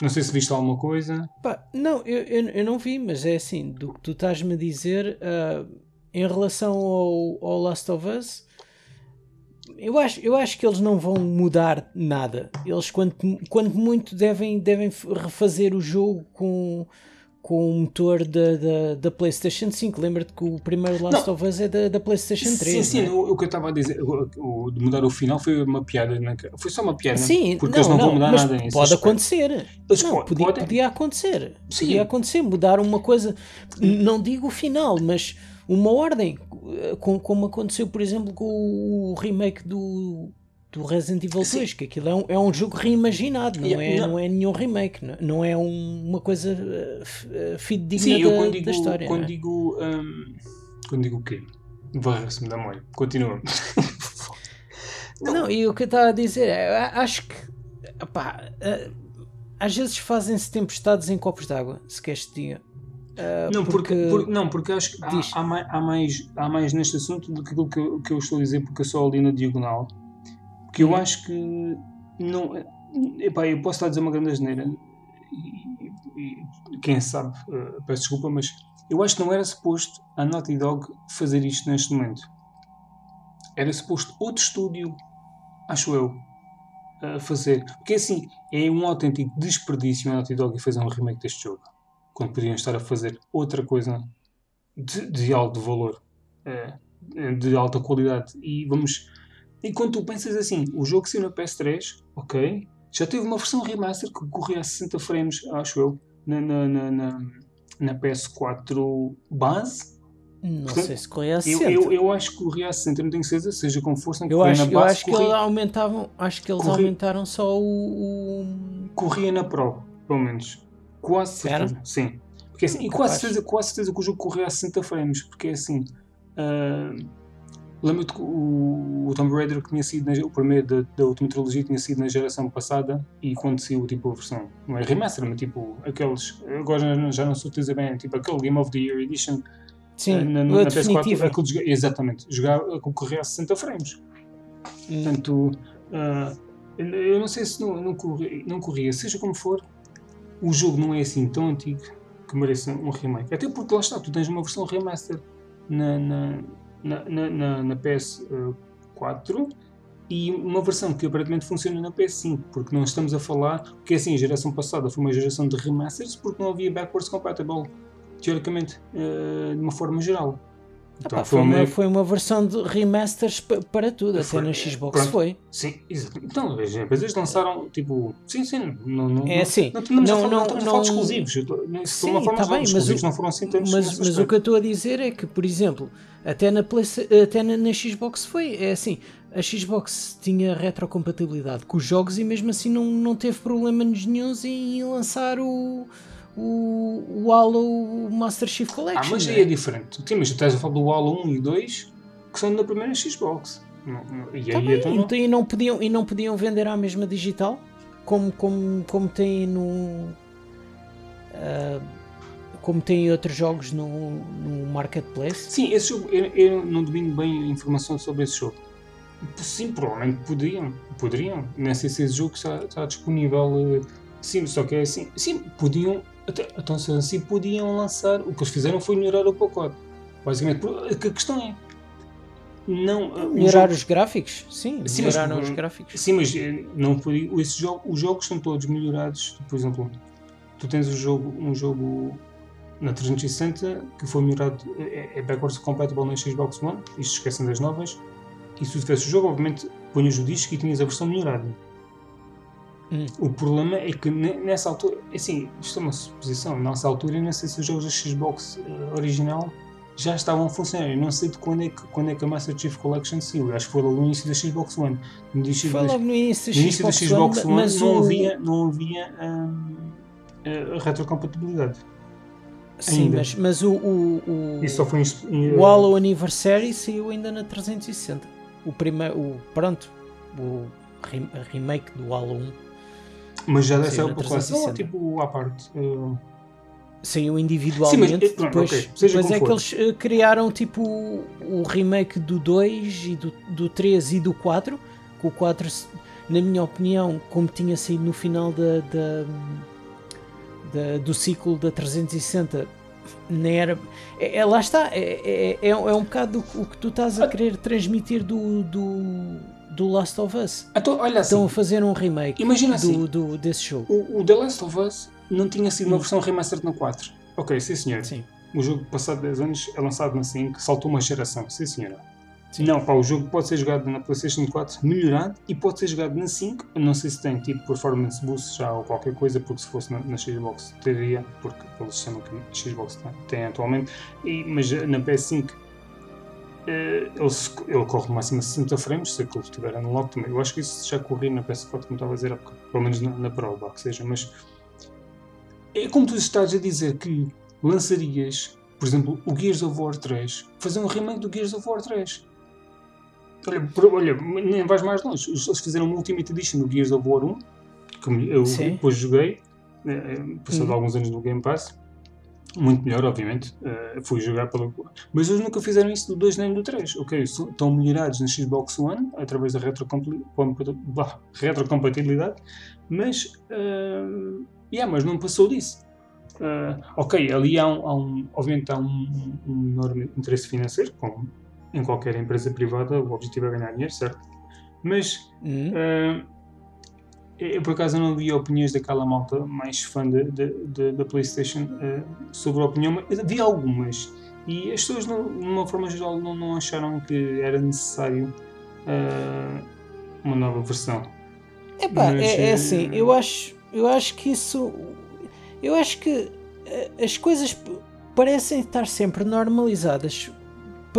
não sei se viste alguma coisa. Pá, não, eu, eu, eu, não vi, mas é assim, do que tu estás-me a dizer, uh, em relação ao, ao Last of Us, eu acho, eu acho que eles não vão mudar nada. Eles, quanto, quanto muito, devem, devem refazer o jogo com com o motor da, da, da PlayStation 5. Lembra-te que o primeiro Last não. of Us é da, da PlayStation 3. Sim, sim, é? o, o, que eu estava a dizer, o, o, de mudar o final foi uma piada. Na, foi só uma piada. Sim, porque não, eles não, não vão mudar nada nisso. Pode acontecer. não, pode, podia, podia acontecer. Sim. Podia acontecer, mudar uma coisa. Não digo o final, mas uma ordem. Como aconteceu, por exemplo, com o remake do do Resident Evil 2, que aquilo é um, é um jogo reimaginado, não, é, não. não é nenhum remake, não, não é um, uma coisa uh, fidedigna Sim, da, quando digo, da história. Quando, é? digo, um, quando digo o quê? Varra-se-me da memória. Continua. não. não, e o que eu estava a dizer é, acho que opá, uh, às vezes fazem-se tempestades em copos d'água, se queres te diga. Uh, não, porque, porque, por, não, porque acho que há, há, mais, há, mais, há mais neste assunto do que aquilo que eu, que eu estou a dizer, porque eu sou ali na diagonal que eu acho que não. Epá, eu posso estar a dizer uma grande asneira e, e, quem sabe, uh, peço desculpa, mas eu acho que não era suposto a Naughty Dog fazer isto neste momento. Era suposto outro estúdio, acho eu, a fazer. Porque assim, é um autêntico desperdício a Naughty Dog fazer um remake deste jogo. Quando podiam estar a fazer outra coisa de, de alto valor, uh, de alta qualidade. E vamos e quando tu pensas assim, o jogo saiu na PS3, ok, já teve uma versão remaster que corria a 60 frames, acho eu, na, na, na, na, na PS4 base. Não Portanto, sei se corria a 60. Eu, eu, eu, acho que corria a 60, não tenho certeza, seja como fosse. Eu acho, na base, eu acho corria, que eles aumentavam, acho que eles corria, aumentaram só o, o, Corria na Pro, pelo menos. Quase certeza. Era? Sim. Porque, assim, e quase certeza, quase certeza que o jogo corria a 60 frames, porque é assim. Uh, Lembro-te que o, o Tomb Raider que tinha sido na, o primeiro da, da última trilogia tinha sido na geração passada e quando saiu tipo a versão, não é remaster, mas tipo aqueles, agora já não se utiliza bem, tipo aquele Game of the Year Edition Sim, eh, na, na, na PS4, aquele, exatamente, jogava, corria a 60 frames. Hum. Portanto, uh, eu não sei se não, não, corria, não corria, seja como for, o jogo não é assim tão antigo que mereça um remake. Até porque lá está, tu tens uma versão remaster na, na na, na, na PS4 e uma versão que aparentemente funciona na PS5, porque não estamos a falar que assim, a geração passada foi uma geração de remasters porque não havia backwards compatible, teoricamente, uh, de uma forma geral. Então, foi, uma, foi uma versão de remasters para tudo, até na Xbox pronto, foi. Sim, exatamente. Então, depois eles lançaram, tipo, sim, sim, não, não, é assim, não, não, não, não, não, não, exclusivos. Sim, uma forma tá bem, mas, o, não foram assim tantos mas, mas o que eu estou a dizer é que, por exemplo, até na, Play, até na, na Xbox foi, é assim, a Xbox tinha retrocompatibilidade com os jogos e mesmo assim não, não teve problema nenhum em lançar o o, o Halo Master Chief Collection. Ah, mas aí é? é diferente. Sim, mas tu estás a falar do Halo 1 e 2 que são da primeira Xbox. E, tá aí então, então, e, não podiam, e não podiam vender à mesma digital? Como, como, como tem no. Uh, como tem outros jogos no, no Marketplace? Sim, esse jogo, eu, eu, não domino bem a informação sobre esse jogo. Sim, provavelmente poderiam. Poderiam. Nem sei se esse jogo está, está disponível. Eh, sim, só que é assim. Sim, podiam até, então, se assim podiam lançar, o que eles fizeram foi melhorar o pacote. Basicamente, a questão é. Não, melhorar jogo, os gráficos? Sim, sim melhoraram os gráficos. Sim, mas eh, não foi, esses jogos, os jogos são todos melhorados. Por exemplo, tu tens um jogo, um jogo na 360 que foi melhorado, é, é backwards compatible na Xbox One, isto esquecem das novas. E se tu tivesse o jogo, obviamente punhas o disco e tinhas a versão melhorada. Hum. O problema é que ne- nessa altura, assim, isto é uma suposição, nessa altura eu não sei se os jogos da Xbox eh, original já estavam a funcionar. Eu não sei de quando é que, quando é que a Master Chief Collection saiu. Acho que foi logo no início da Xbox One. No início Foi logo no início no da início da Xbox, Xbox One, One mas não o, havia, não havia a retrocompatibilidade. Sim, ainda. mas, mas o, o, o, Isso só foi em, o Halo Anniversary saiu ainda na 360. O primeiro, o, pronto, o rem- remake do Halo 1 Mas já dessa coleção, 360. tipo à parte. uh, saiu individualmente. Sim, mas, pronto, depois ok, seja depois é como que for. eles eh, criaram tipo o, remake do 2 e do, do 3 e do 4. Que o 4, se- na minha opinião, como tinha saído no final da, da- da- do ciclo da 360, nem era. É, é- lá está, é, é, é, é um bocado o, o que tu estás a querer transmitir do, do, do Last of Us. Então, olha assim, Estão a fazer um remake imagina do, assim, do, desse jogo. o, o The Last of Us não tinha sido uma Hum. versão remastered na 4. Ok, sim senhor. Sim. O jogo passado 10 anos é lançado na 5, saltou uma geração, sim senhora. Sim. Não, pá, o jogo pode ser jogado na PlayStation 4 melhorado e pode ser jogado na 5. Eu Não sei se tem tipo performance boost já ou qualquer coisa, porque se fosse na, na Xbox teria, porque pelo sistema que a Xbox tem, tem atualmente. E, mas na PS5 eh, ele, se- ele corre no máximo a 60 frames, se aquilo estiver unlocked também. Eu acho que isso já corri na PS4, como estava a dizer há bocado, pelo menos na, na Pro, vá que seja. Mas é como tu estás a dizer que lançarias, por exemplo, o Gears of War 3, fazer um remake do Gears of War 3. Olha, por- olha, nem vais mais longe. Eles fizeram uma Ultimate Edition do Gears of War 1, que eu Sim. depois joguei, eh, passado Uhum. alguns anos no Game Pass. Muito melhor, obviamente. eh, fui jogar pelo. Mas eles nunca fizeram isso do 2 nem do 3. Ok, estão melhorados na Xbox One através da retrocompatibilidade, mas. eh, yeah, mas não passou disso. Uh, ok, ali há um, há um- obviamente há um, um enorme interesse financeiro, como em qualquer empresa privada, o objetivo é ganhar dinheiro, certo? Mas Hum. uh, eu por acaso não vi opiniões daquela malta mais fã da PlayStation uh, sobre a opinião, mas vi algumas e as pessoas, não- de uma forma geral, não, não acharam que era necessário uh, uma nova versão. Epá, Mas, é, é eh, assim, eu acho, eu acho que isso. Eu acho que eh, as coisas parecem estar sempre normalizadas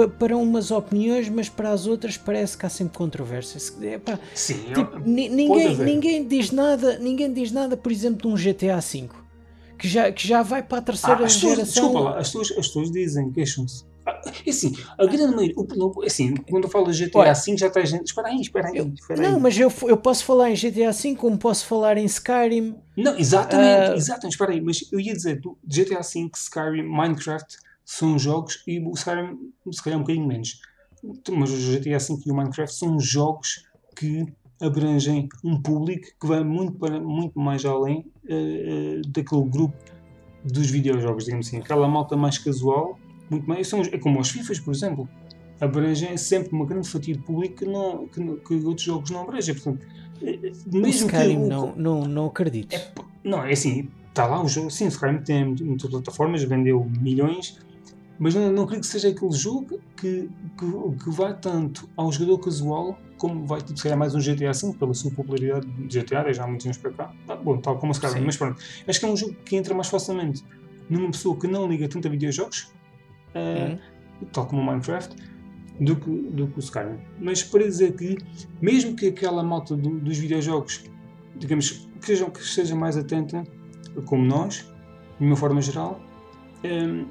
para umas opiniões, mas para as outras parece que há sempre controvérsias. Sim, tipo, eu- ninguém, ninguém diz nada, ninguém diz nada, por exemplo, de um GTA V que já, que já vai para a Ah, terceira pessoas, geração. desculpa lá, as pessoas, as pessoas dizem, queixam-se. Ah, assim, a grande maioria, o- assim, quando eu falo de GTA Olha, V já está gente. Espera aí, espera aí, espera aí. Não, mas eu, eu posso falar em GTA V como posso falar em Skyrim. Não, exatamente, Ah. exatamente, espera aí, mas eu ia dizer, do GTA V, Skyrim, Minecraft são jogos e o Skyrim se calhar um bocadinho menos. Mas o GTA V e o Minecraft são jogos que abrangem um público que vai muito, para, muito mais além eh, eh, daquele grupo dos videojogos, digamos assim. Aquela malta mais casual, muito mais. São, é como os FIFAs, por exemplo. Abrangem sempre uma grande fatia de público que, não, que, que outros jogos não abrangem. Portanto, eh, mesmo que Skyrim o- não, não, não acredito. é, não, é assim, está lá o jogo, sim, o Skyrim tem muitas plataformas, vendeu milhões, mas não, não creio que seja aquele jogo que, que, que vá tanto ao jogador casual como vai, tipo, se calhar mais um GTA V, pela sua popularidade de GTA, desde há muitos anos para cá. Ah, bom, tal como o Skyrim, Sim. mas pronto. Acho que é um jogo que entra mais facilmente numa pessoa que não liga tanto a videojogos, ah, Hum. tal como o Minecraft, do que, do que o Skyrim. Mas para dizer que, mesmo que aquela malta do- dos videojogos, digamos, que seja, que seja mais atenta, como nós, de uma forma geral, hum,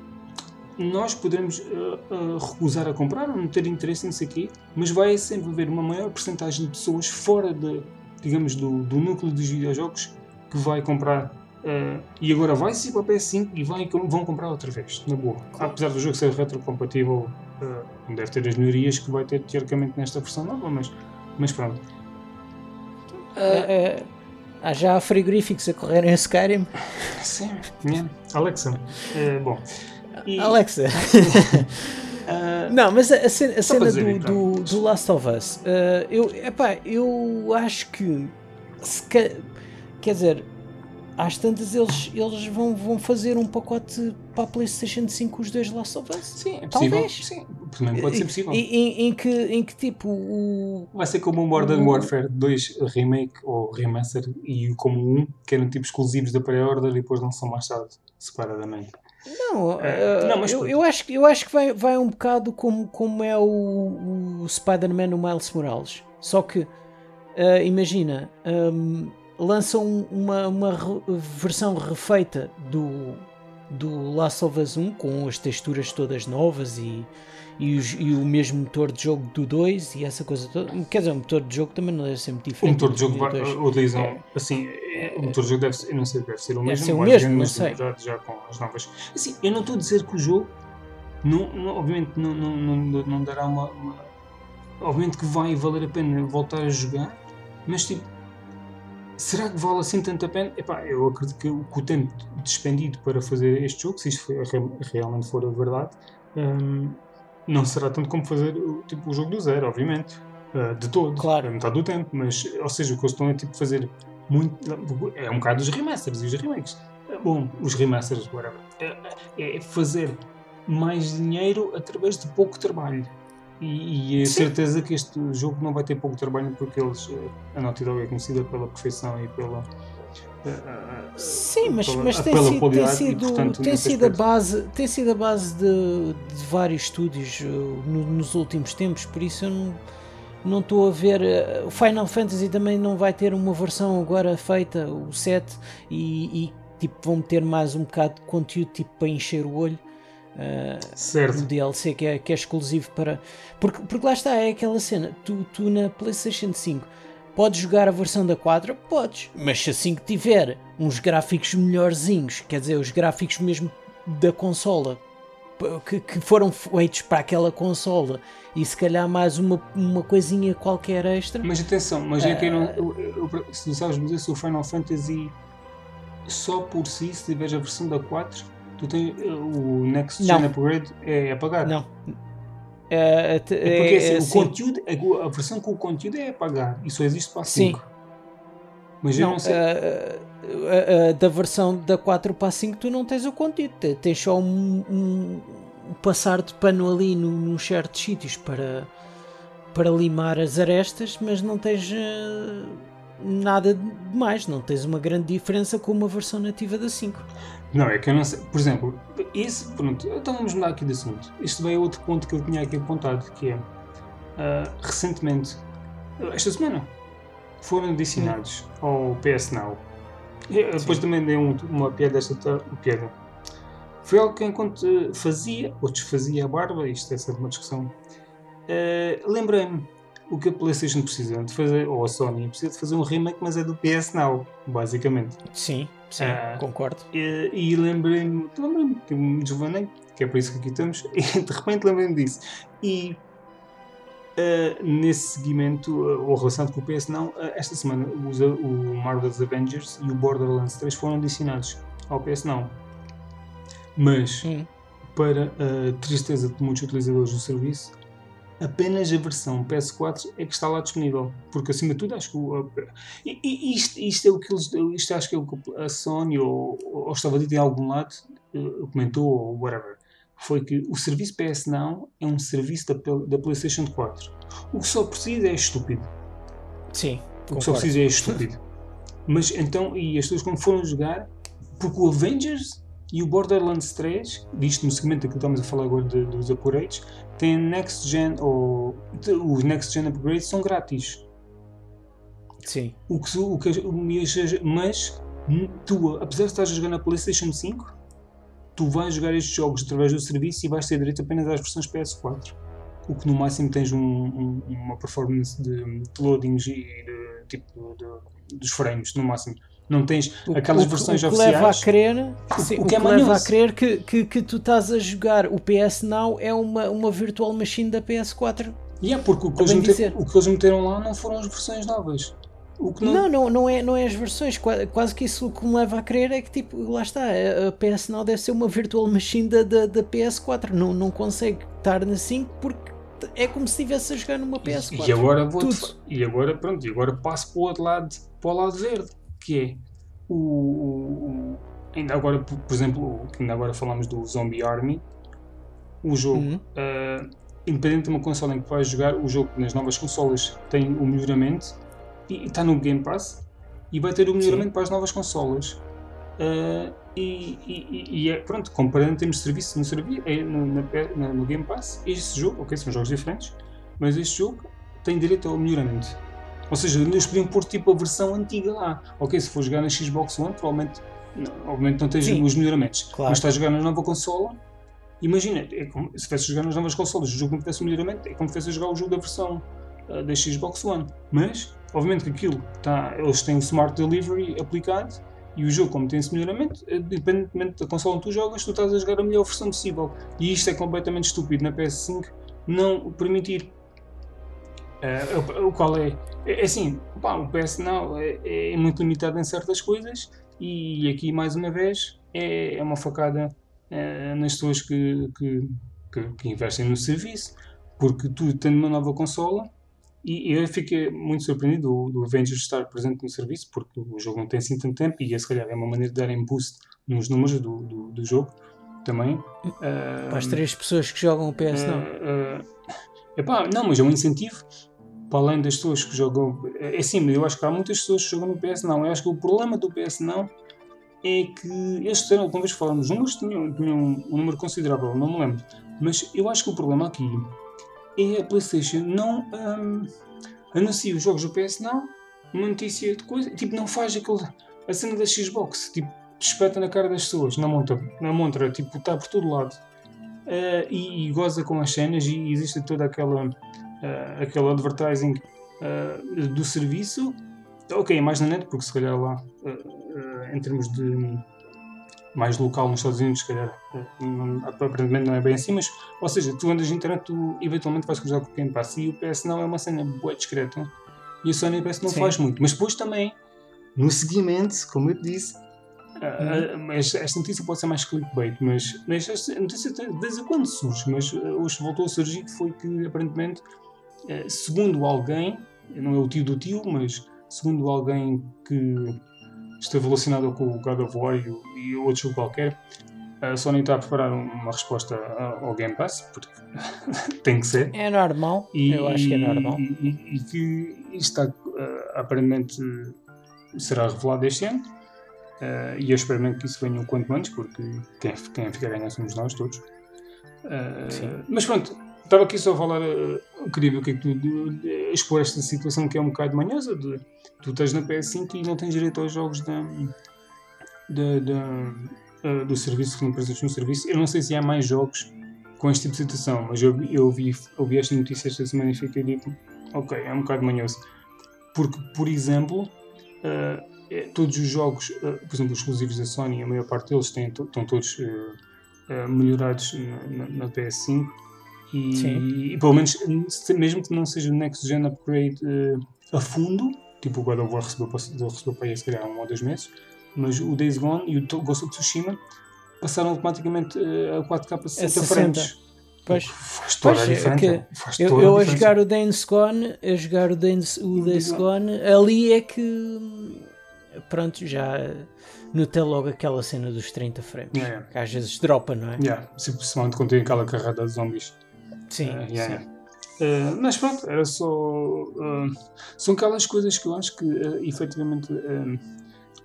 nós poderemos ah, ah, recusar a comprar ou não ter interesse nisso aqui, mas vai sempre haver uma maior porcentagem de pessoas fora de, digamos, do, do núcleo dos videojogos que vai comprar ah, e agora vai se para a PS5 e vai, vão comprar outra vez, na boa. Apesar do jogo ser retrocompatível, ah, deve ter as melhorias que vai ter teoricamente nesta versão nova, mas, mas pronto. É, é, há já frigoríficos a correrem a Skyrim. sim, yeah. Alexa, eh, bom. E, Alexa. ah, Não, mas a, a cena, a cena dizer, do, então. do, do Last of Us, eh, eu, epá, eu acho que ca- quer dizer, às tantas eles, eles vão, vão fazer um pacote para a PlayStation 5 os dois Last of Us. Sim, é possível. Talvez. Sim, também pode ser possível. Em, em- em que, em que tipo o. Vai ser como o Modern o- Warfare 2 remake ou remaster e como um, que eram tipo exclusivos da pré-order e depois lançam mais tarde, separadamente. Não, É, uh, não, mas eu, eu acho, que- eu acho que vai, vai um bocado como, como é o, o Spider-Man no Miles Morales. Só que, uh, imagina, um, lançam uma, uma re- versão refeita do, do Last of Us 1 com as texturas todas novas e, e, os- e o mesmo motor de jogo do 2 e essa coisa toda. Quer dizer, o motor de jogo também não deve ser muito O diferente. motor de jogo vai, 2. utilizam, É. assim, é, o motor de jogo deve ser, não sei, deve ser o Deve mesmo, ser o mas mesmo, não sei. Já, já com as novas. Assim, eu não estou a dizer que o jogo, não, não- obviamente, não, não, não, não dará uma, uma- Obviamente que vai valer a pena voltar a jogar, mas tipo, será que vale assim tanto a pena? Epá, eu acredito que, o- o tempo despendido para fazer este jogo, se isto realmente for a verdade, hum, não será tanto como fazer o, tipo, o jogo do zero, obviamente. Uh, de todo, Claro. a metade do tempo, mas, ou seja, o que eles estão é tipo fazer muito. É um bocado os remasters e os remakes. É Bom, os remasters, whatever. É, é fazer mais dinheiro através de pouco trabalho. E, e a Sim. certeza que este jogo não vai ter pouco trabalho porque eles. eh, A Naughty Dog é conhecida pela perfeição e pela. Eh, eh, Sim, mas, pela- mas tem sido, tem e, sido, portanto, tem sido a base, tem sido a base de, de vários estúdios uh, no- nos últimos tempos, por isso eu não não estou a ver. uh, O Final Fantasy também não vai ter uma versão agora feita, o 7, e, e, tipo vão meter mais um bocado de conteúdo tipo para encher o olho. Uh, Certo. um DLC que é, que é exclusivo para. Porque, porque lá está, é aquela cena. Tu, tu na PlayStation 5 podes jogar a versão da 4? Podes. Mas se assim que tiver uns gráficos melhorzinhos, quer dizer, os gráficos mesmo da consola que, que foram feitos para aquela consola e se calhar mais uma, uma coisinha qualquer extra. Mas atenção, mas é que eu não. Ah. Eu, eu, eu- se tu sabes dizer se o Final Fantasy só por si, se tiveres a versão da 4, tu tens eh, o Next Não. Gen Upgrade é a pagar. Não. É, É porque é- assim, é o assim. conteúdo, a, versão com o conteúdo é a pagar e só existe para a Sim. 5. Mas eu Não, não sei. ah, ah, ah, da versão da 4 para a 5 tu não tens o conteúdo, te- tens só um, um- passar de pano ali num, num certos sítios para, para limar as arestas, mas não tens nada de mais, não tens uma grande diferença com uma versão nativa da 5. Não, é que eu não sei. Por exemplo, esse, pronto, então vamos mudar aqui de assunto. Este veio outro ponto que eu tinha aqui apontado, que é ah, recentemente, esta semana, foram adicionados ao PS Now. Eu depois também dei um- uma piada desta ta- piada. Foi algo que enquanto fazia, ou desfazia a barba, isto é sempre uma discussão, eh, lembrei-me o que a Playstation precisa de fazer, ou a Sony precisa de fazer um remake, mas é do PS Now, basicamente. Sim, sim, Ah. concordo. E, e lembrei-me, lembrei-me que eu me desvanei, que é por isso que aqui estamos, e de repente lembrei-me disso. E ah, nesse seguimento, ah, ou relacionado com o PS Não, ah, esta semana os- o Marvel's Avengers e o Borderlands 3 foram adicionados ao PS Não. Mas, Hum. para a tristeza de muitos utilizadores do serviço, apenas a versão PS4 é que está lá disponível. Porque acima de tudo acho que o, e, isto, isto é o que eles isto acho que é o que a Sony ou, ou estava dito em algum lado eh, comentou ou whatever. Foi que o serviço PS Now é um serviço da, da PlayStation 4. O que só precisa é estúpido. Sim, O que só precisa é estúpido. Mas então, e as pessoas quando foram jogar, porque o Avengers e o Borderlands 3, visto no segmento que estamos a falar agora de- dos upgrades, têm Next Gen, ou de- os Next Gen upgrades são grátis. Sim, O que, o que, mas- tu, apesar de estás a jogar na PlayStation 5, tu vais jogar estes jogos através do serviço e vais ter direito apenas às versões PS4. O que no máximo tens um- um- uma performance de loadings e de, tipo de- dos frames, no máximo. Não tens O- aquelas o que- versões o que leva a oficiais. crer, O- sim, o o que que, é leva a crer que, que, que tu estás a jogar o PS Now é uma, uma virtual machine da PS4. Yeah, porque o que, É eles dizer. o que eles meteram lá não foram as versões novas. O que não, Não, não, não, é, não é as versões. Qua- Quase que isso o que me leva a crer é que tipo, lá está, a PS Now deve ser uma virtual machine da, da, da PS4. Não, não consegue estar na 5 porque é como se estivesse a jogar numa PS4. E agora vou e agora pronto, e agora passo para o outro lado, para o lado verde, que é o, o- ainda agora, por, exemplo, ainda agora falamos do Zombie Army, o jogo, Uhum. ah, independente de uma consola em que vais jogar, o jogo nas novas consolas tem o melhoramento e está no Game Pass e vai ter o melhoramento para as novas consolas. Ah, e, e- e- é, pronto, comparando em termos de serviço é, no, na- no Game Pass, este jogo, ok, são jogos diferentes, mas este jogo tem direito ao melhoramento. Ou seja, eles podiam pôr tipo a versão antiga lá. Ok, se for jogar na Xbox One, provavelmente não, obviamente não tens Sim. os melhoramentos. Claro. Mas estás a jogar na nova consola, imagina, é como, se estivesse a jogar nas novas consolas, o jogo não tivesse o melhoramento, é como se estivesse a jogar o jogo da versão ah, da Xbox One. Mas, obviamente que aquilo está, eles têm o Smart Delivery aplicado e o jogo, como tem esse melhoramento, independentemente da consola onde tu jogas, tu estás a jogar a melhor versão possível. E isto é completamente estúpido na PS5 não permitir. Eh, o, qual é, é assim, pá, o PS Now é, é muito limitado em certas coisas e aqui mais uma vez é, é uma facada eh, nas pessoas que, que, que- que investem no serviço, porque tu tendo uma nova consola, e eu fiquei muito surpreendido do, do Avengers estar presente no serviço, porque o jogo não tem assim tanto tempo e se calhar é uma maneira de darem boost nos números do, do, do jogo também. Para as três pessoas que jogam o PS não. epá, não, mas é um incentivo para além das pessoas que jogam. É assim, eu acho que há muitas pessoas que jogam no PS não. Eu acho que o problema do PS não é que eles disseram, alguma vez que falaram, os números tinham, tinham um número considerável, não me lembro. Mas eu acho que o problema aqui é a PlayStation não hum, anuncia os jogos do PS não, uma notícia de coisa, tipo, não faz aquele, a cena da Xbox, tipo, espeta na cara das pessoas, na montra, na montra tipo, está por todo lado. Eh, e, e goza com as cenas e existe toda aquela eh, aquele advertising eh, do serviço ok, é mais na net porque se calhar lá eh, em termos de mais local nos Estados Unidos se calhar não- aparentemente não é bem assim mas ou seja, tu andas na internet tu eventualmente vais cruzar com o Game Pass e o PS não é uma cena boa discreta e a Sony que não Sim. faz muito. Mas depois também no seguimento, como eu te disse mas esta notícia pode ser mais clickbait, mas, mas esta notícia desde quando surge, mas hoje voltou a surgir que foi que aparentemente, segundo alguém, não é o tio do tio, mas segundo alguém que esteve relacionado com o God of War e, outro jogo qualquer, a Sony está a preparar uma resposta ao Game Pass, porque tem que ser. É normal. E, Eu acho que é normal. E, e- e que isto está, eh, aparentemente será revelado este ano. Eh, e eu espero mesmo que isso venha o quanto antes, porque quem, quem fica a ganhar somos nós todos. Eh, Sim. mas pronto, estava aqui só a falar. o que é que tu. de- expor esta situação que é um bocado manhosa. De, tu estás na PS5 e não tens direito aos jogos da, da, da- eh, do serviço que não presentes no serviço. Eu não sei se há mais jogos com este tipo de situação, mas eu, eu, vi, eu vi esta notícia esta semana e fiquei tipo, ok, é um bocado manhoso. Porque, por exemplo, eh, todos os jogos, por exemplo, os exclusivos da Sony, a maior parte deles têm, estão todos melhorados na, na- na PS5 e, Sim. pelo menos, mesmo que não seja Next Gen Upgrade eh, a fundo, tipo o God of War recebeu, para- recebeu para aí se calhar um ou dois meses, mas o Days Gone e o Ghost of Tsushima passaram automaticamente eh, a 4K a 60, 60. frames. Pois. Faz toda a Pois, é diferença. que Faz Eu, eu a diferença. jogar o Days Gone, a jogar o Days, o Days Gone, ali é que pronto, já notei logo aquela cena dos 30 frames. Yeah, yeah. Que às vezes dropa, não é? Yeah, simplesmente quando tem aquela carrada de zombies. Sim, Uh, yeah, sim. Uh, mas pronto, era só. uh, são aquelas coisas que eu acho que uh, efetivamente um,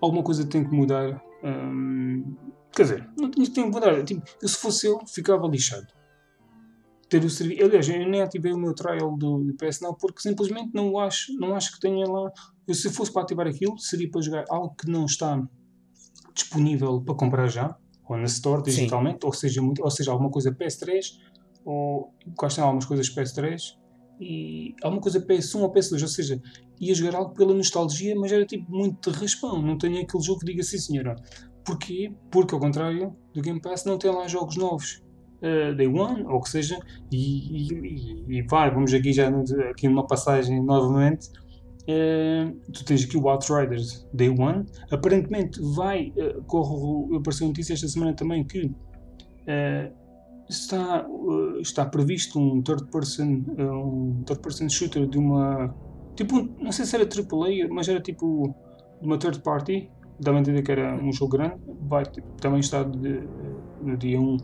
alguma coisa tem que mudar. um, quer dizer, não tinha que mudar. Tipo, eu, se fosse eu, ficava lixado. Ter o serviço. Aliás, eu nem ativei o meu trial do, do PS Now porque simplesmente não acho, não acho que tenha lá. Eu, se fosse para ativar aquilo, seria para jogar algo que não está disponível para comprar já, ou na Store Sim. digitalmente, ou seja, muito- ou seja, alguma coisa PS3 ou quais são algumas coisas PS3 e alguma coisa PS1 ou PS2, ou seja, ia jogar algo pela nostalgia, mas era tipo muito de raspão, não tenho aquele jogo que diga assim, senhora. Porquê? Porque ao contrário do Game Pass não tem lá jogos novos. Uh, Day One, ou que seja, e, e, e- vai, vamos aqui já aqui numa passagem novamente. Uh, tu tens aqui o Outriders Day One, aparentemente vai, uh, corre, apareceu notícia esta semana também que uh, está, uh, está previsto um third person, uh, um third person shooter de uma tipo, não sei se era AAA, mas era tipo de uma third party dava a entender que era um jogo grande, vai tipo, também estar de, no dia 1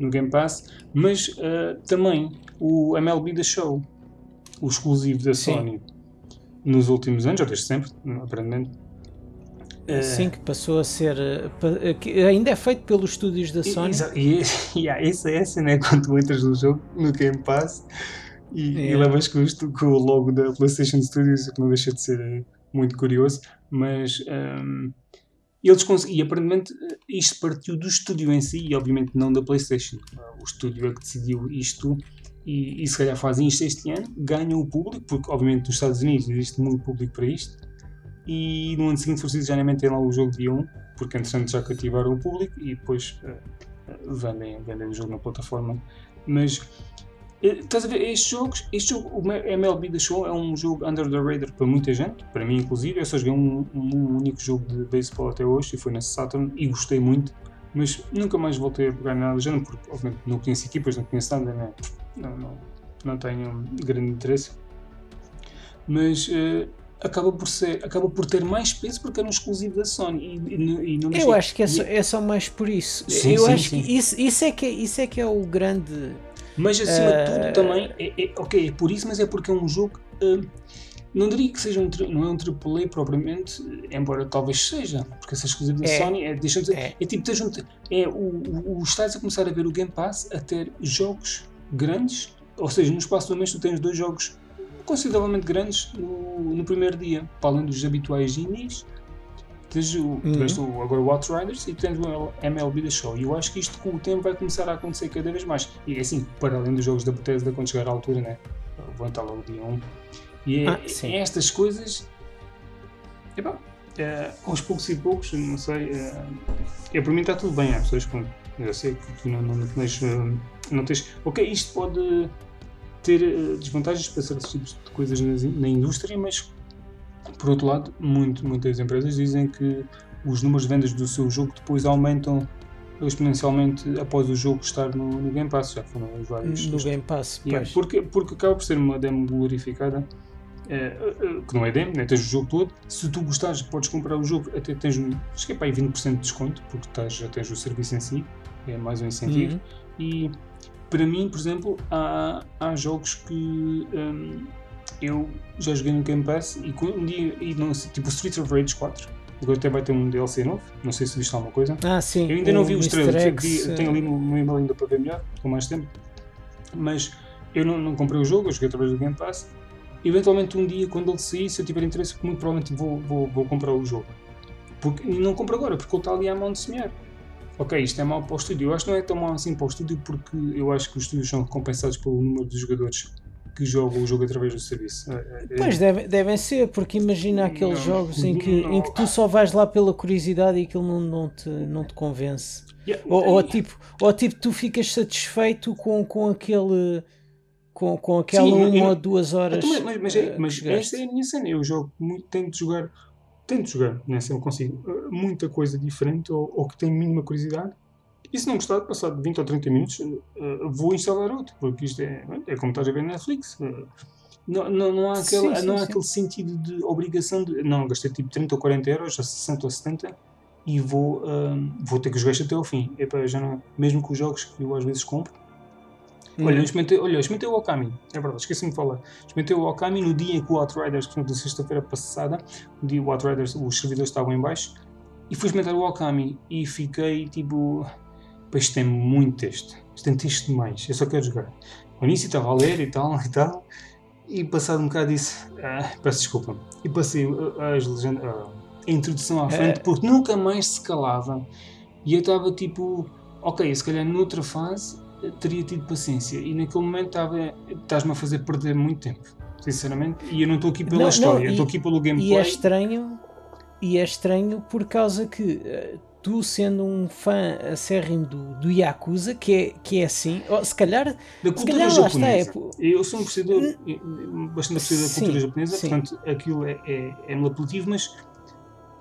no Game Pass, mas uh, também o MLB The Show, o exclusivo da Sim. Sony, nos últimos anos, ou desde sempre, aparentemente. Uh, Sim, que passou a ser. que ainda é feito pelos estúdios da E- Sony. exa- E, e, há essa é a cena, é quando tu entras no jogo, no Game Pass, e, e Yeah. levas com, com o logo da PlayStation Studios, o que não deixa de ser eh, muito curioso, mas ehm, eles conseguiram, e aparentemente eh, isto partiu do estúdio em si, e obviamente não da PlayStation. O estúdio é que decidiu isto, e, e se calhar fazem isto este ano, ganham o público, porque obviamente nos Estados Unidos existe muito público para isto, e no ano seguinte, for já nem tem lá o jogo dia 1, porque entretanto já cativaram o público e depois eh, vendem, vendem o jogo na plataforma. Mas eh, estás a ver, estes jogos, este jogo, o MLB The Show é um jogo under the radar para muita gente, para mim inclusive. Eu só joguei um, um único jogo de beisebol até hoje e foi na Saturn e gostei muito, mas nunca mais voltei a pegar nada do porque obviamente não conheço equipas, não conheço nada, né? não, não, não tenho grande interesse. Mas eh, acaba por ser acaba por ter mais peso porque era um exclusivo da Sony e, e, e não Eu acho que é só, é só mais por isso. Sim, eu sim, acho sim. que isso, isso, é que é, isso é que é o grande. Mas acima de Eh, tudo também, é, é- ok, é por isso, mas é porque é um jogo. eh, não diria que seja um, não é um AAA propriamente, eh, embora talvez seja, porque essa exclusiva da É. Sony é, deixa dizer, É. é. tipo, ter junto, é o, o, o estás a começar a ver o Game Pass a ter jogos grandes, ou seja, no espaço de um mês tu tens dois jogos consideravelmente grandes no, no primeiro dia, para além dos habituais indies. Tens o, tiveste o- agora o Outriders e tens o MLB The Show. E eu acho que isto com o tempo vai começar a acontecer cada vez mais. E é assim, para além dos jogos da Bethesda, quando chegar à altura, né? Vou entrar logo dia 1. E é, Ah, é estas coisas. Epá, é, aos poucos e poucos, não sei. É, é, para mim está tudo bem. Há pessoas que eu sei que tu não, não, tens, eh, não tens. Ok, isto pode ter eh, desvantagens para certos tipos de coisas na indústria, mas por outro lado, muito, muitas empresas dizem que os números de vendas do seu jogo depois aumentam exponencialmente após o jogo estar no, no Game Pass. Já foram os vários. No Game Pass, Yeah, pois. porque, porque acaba por ser uma demo glorificada, eh, eh, que não é demo, né? tens o jogo todo. Se tu gostares, podes comprar o jogo, até tens acho que é para aí 20% de desconto, porque já tens o serviço em si, é mais um incentivo. Uhum. E para mim, por exemplo, há, há jogos que hum, eu já joguei no Game Pass e um dia, e não, tipo Streets of Rage 4, agora até vai ter um DLC novo, não sei se viste alguma coisa. Ah, sim. Eu ainda não vi os trailers, tenho ali no, no e-mail ainda para ver melhor, com mais tempo. Mas eu não, não comprei o jogo, eu joguei através do Game Pass. Eventualmente um dia, quando ele sair, se eu tiver interesse, muito provavelmente vou, vou, vou comprar o jogo. Porque, e não compro agora, porque ele está ali à mão de semear. Ok, isto é mau para o estúdio. Eu acho que não é tão mau assim para o estúdio, porque eu acho que os estúdios são recompensados pelo número de jogadores que jogam o jogo através do serviço. É- é- Pois devem, devem ser, porque imagina aqueles Não, jogos em que, não. em que tu só vais lá pela curiosidade e aquilo não, não, te, não te convence. Yeah, Ou, ou tipo, ou tipo, tu ficas satisfeito com, com aquele. Com, com aquela Sim, uma eu- ou duas horas. Então, mas, mas, é- eh, mas esta é a minha cena. Eu jogo muito, tento jogar, tento jogar, né, se eu consigo, eh, muita coisa diferente ou, ou que tenho mínima curiosidade. E se não gostar, passado 20 ou 30 minutos, eh, vou instalar outro, porque isto é, é como estás a ver na Netflix. eh, Não, não, não há, aquele, Sim, sim, não há sim. aquele sentido de obrigação de. Não, gastei tipo 30 ou 40 euros, ou 60 ou 70, e vou, eh, vou ter que jogar isto até ao fim. Epá, já não, mesmo com os jogos que eu às vezes compro. Hum. Olha, eu experimentei, olha, eu experimentei o Okami, é verdade, esqueci-me de falar. Experimentei o Okami no dia em que o Outriders, portanto, na sexta-feira passada, no dia o Outriders, os servidores estavam em baixo, e fui experimentar o Okami e fiquei tipo. Pá, isto tem muito texto, isto tem texto demais, eu só quero jogar. No início estava a ler e tal e tal, e passado um bocado disse, ah, peço desculpa, e passei ah, as legendas, ah, a introdução à frente, porque nunca mais se calava, e eu estava tipo, ok, se calhar noutra fase teria tido paciência, e naquele momento estava, estás-me a fazer perder muito tempo, sinceramente, e eu não estou aqui pela Não, história, e- estou aqui pelo E gameplay. é estranho, e é estranho por causa que eh, tu sendo um fã acérrimo do, do Yakuza, que é, que é assim, ou se calhar Da cultura calhar lá está, japonesa. é Eu sou um apreciador, eh, bastante apreciador da Sim, cultura japonesa, sim. portanto aquilo é, é, é manipulativo, mas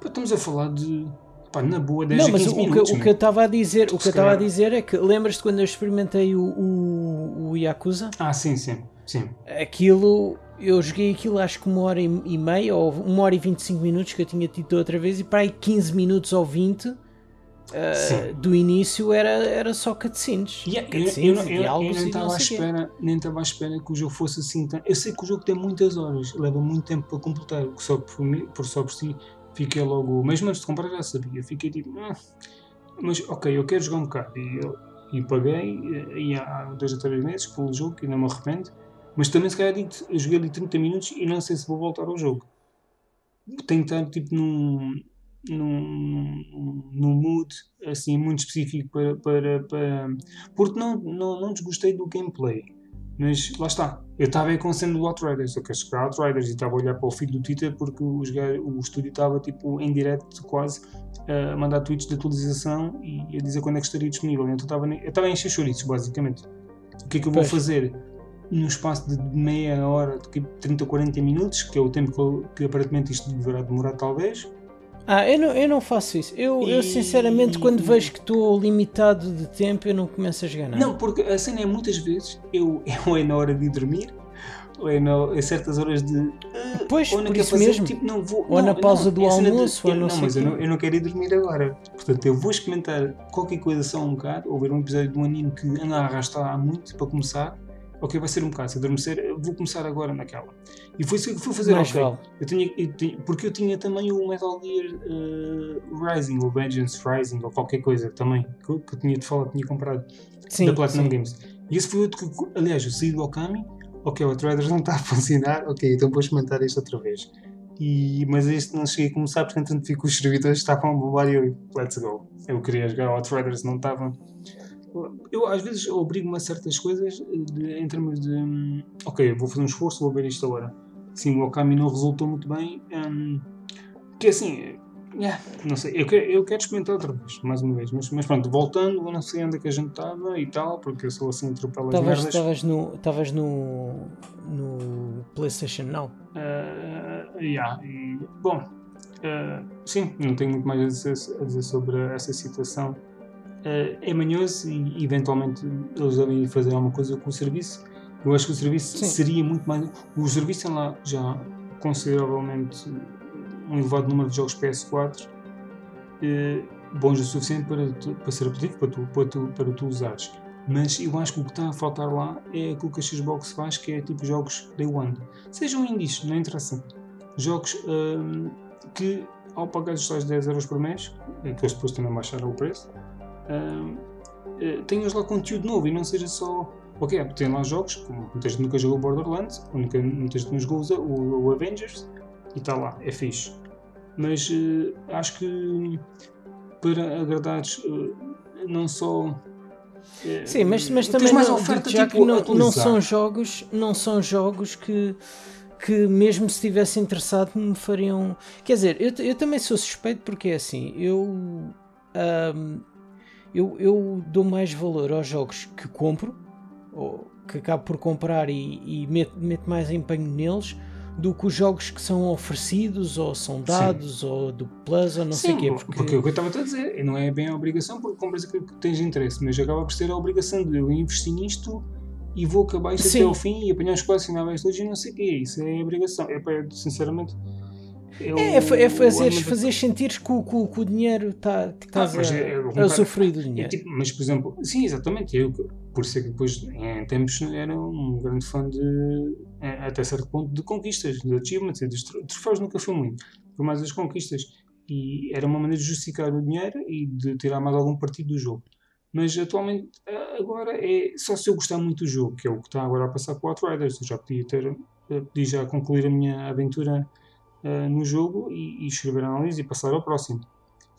pá, estamos a falar de, pá, na boa, 10 Não, mas 15 o, o que, minutos. o que eu estava a dizer, o que Se eu estava a dizer é que lembras-te quando eu experimentei o, o, o Yakuza? Ah, sim, sim, sim. Aquilo eu joguei aquilo acho que uma hora e meia ou uma hora e 25 minutos que eu tinha tido outra vez e para aí 15 minutos ou 20 uh, do início era, era só cutscenes. Yeah, cutscenes eu, eu, eu, eu, nem estava à espera, nem estava à espera que o jogo fosse assim. Eu sei que o jogo tem muitas horas, leva muito tempo para completar, só por, por só por si fiquei logo, mesmo antes de comprar já sabia, fiquei tipo, ah, mas ok, eu quero jogar um bocado e, eu, e paguei e há dois ou três meses pelo jogo e não me arrependo mas também se calhar eu joguei ali 30 minutos e não sei se vou voltar ao jogo. Tenho que estar tipo num, num, num mood assim muito específico para, para, para porque não, não, não desgostei do gameplay. Mas lá está, eu estava com cena do Outriders, eu quero jogar Outriders e estava a olhar para o feed do Twitter porque o, o estúdio estava tipo em direto quase a mandar tweets de atualização e a dizer quando é que estaria disponível. Então estava, eu estava a encher chouriços basicamente. O que é que eu vou pois. fazer? no espaço de meia hora, de 30 ou 40 minutos, que é o tempo que, que aparentemente isto deverá demorar, talvez. Ah, eu não, eu não faço isso. Eu, e... eu sinceramente, quando vejo que estou limitado de tempo, eu não começo a jogar nada. Não, porque a cena é muitas vezes, eu, eu é na hora de dormir, ou é na, em certas horas de. Uh, pois, ou por isso fazer, mesmo. Tipo, não vou, ou não, na pausa não, do almoço, de, ou não, não mas eu não, eu não quero ir dormir agora. Portanto, eu vou experimentar qualquer coisa só um bocado, ou ver um episódio de um anime que anda a arrastar há muito para começar ok, vai ser um bocado, se adormecer, vou começar agora naquela. E foi isso que fui fazer, ok. Eu tinha, eu tinha, porque eu tinha também o Metal Gear uh, Rising, ou Vengeance Rising, ou qualquer coisa também, que eu, que eu tinha de falar, tinha comprado sim, da Platinum sim. Games. E esse foi outro que, aliás, eu saí do Okami, ok, o Outriders não está a funcionar, ok, então vou experimentar isto outra vez. E, mas este não cheguei a começar, porque entretanto vi que os servidores estavam a bombar e eu, let's go. Eu queria jogar Outriders, não estava eu às vezes obrigo-me a certas coisas de, em termos de um, ok, vou fazer um esforço, vou ver isto agora. Sim, o Okami não resultou muito bem. Um, que assim, yeah, não sei, eu quero, eu quero experimentar outra vez, mais uma vez. Mas, mas pronto, voltando, eu não sei onde é que a gente estava e tal, porque eu sou assim, atropelo as merdas. Estavas no, no, no PlayStation não? Uh, yeah, e, bom, uh, sim, não tenho muito mais a dizer, a dizer sobre essa situação é manhoso e eventualmente eles devem fazer alguma coisa com o serviço. Eu acho que o serviço Sim. seria muito mais. O serviço tem lá já consideravelmente um elevado número de jogos PS4 uh, bons o suficiente para, para ser apelativo para tu, para, tu, para tu usares. Mas eu acho que o que está a faltar lá é aquilo que a Xbox faz, que é tipo jogos Day One. Sejam indies, não interessa. Jogos um, que ao pagar os tais 10 euros por mês, que eles depois também baixaram o preço, uh, tenhas lá conteúdo novo e não seja só. Ok, tem lá jogos, como muita gente nunca jogou Borderlands, nunca, muita gente não jogou o, o Avengers, e está lá, é fixe. Mas uh, acho que para agradares uh, não só Sim, mas, mas também mais não, oferta, já tipo, que não, não, são jogos, não são jogos que, que mesmo se estivesse interessado me fariam. Quer dizer, eu, eu também sou suspeito porque é assim, eu um, eu, eu dou mais valor aos jogos que compro, ou que acabo por comprar e, e meto, meto mais empenho neles, do que os jogos que são oferecidos ou são dados Sim. ou do Plus ou não Sim, sei o quê. Porque... porque o que eu estava a dizer, não é bem a obrigação porque compras aquilo que tens interesse, mas acaba por ser a obrigação de eu investir nisto e vou acabar isto Sim. até ao fim e apanhar os colecionáveis todos e não sei o quê. Isso é a obrigação. É, sinceramente eu, é, é, é fazer, fazer sentir que o, que, que o dinheiro está tá ah, a, é, a usufruir do dinheiro. Tipo, mas, por exemplo, sim, exatamente. Eu, por ser que depois, em tempos, era um grande fã de, até certo ponto, de conquistas, de achievements, de troféus nunca fui muito, por mais as conquistas. E era uma maneira de justificar o dinheiro e de tirar mais algum partido do jogo. Mas atualmente, agora é só se eu gostar muito do jogo, que é o que está agora a passar com o Outriders. Eu já podia ter, podia já concluir a minha aventura uh, no jogo e, e, escrever a análise e passar ao próximo.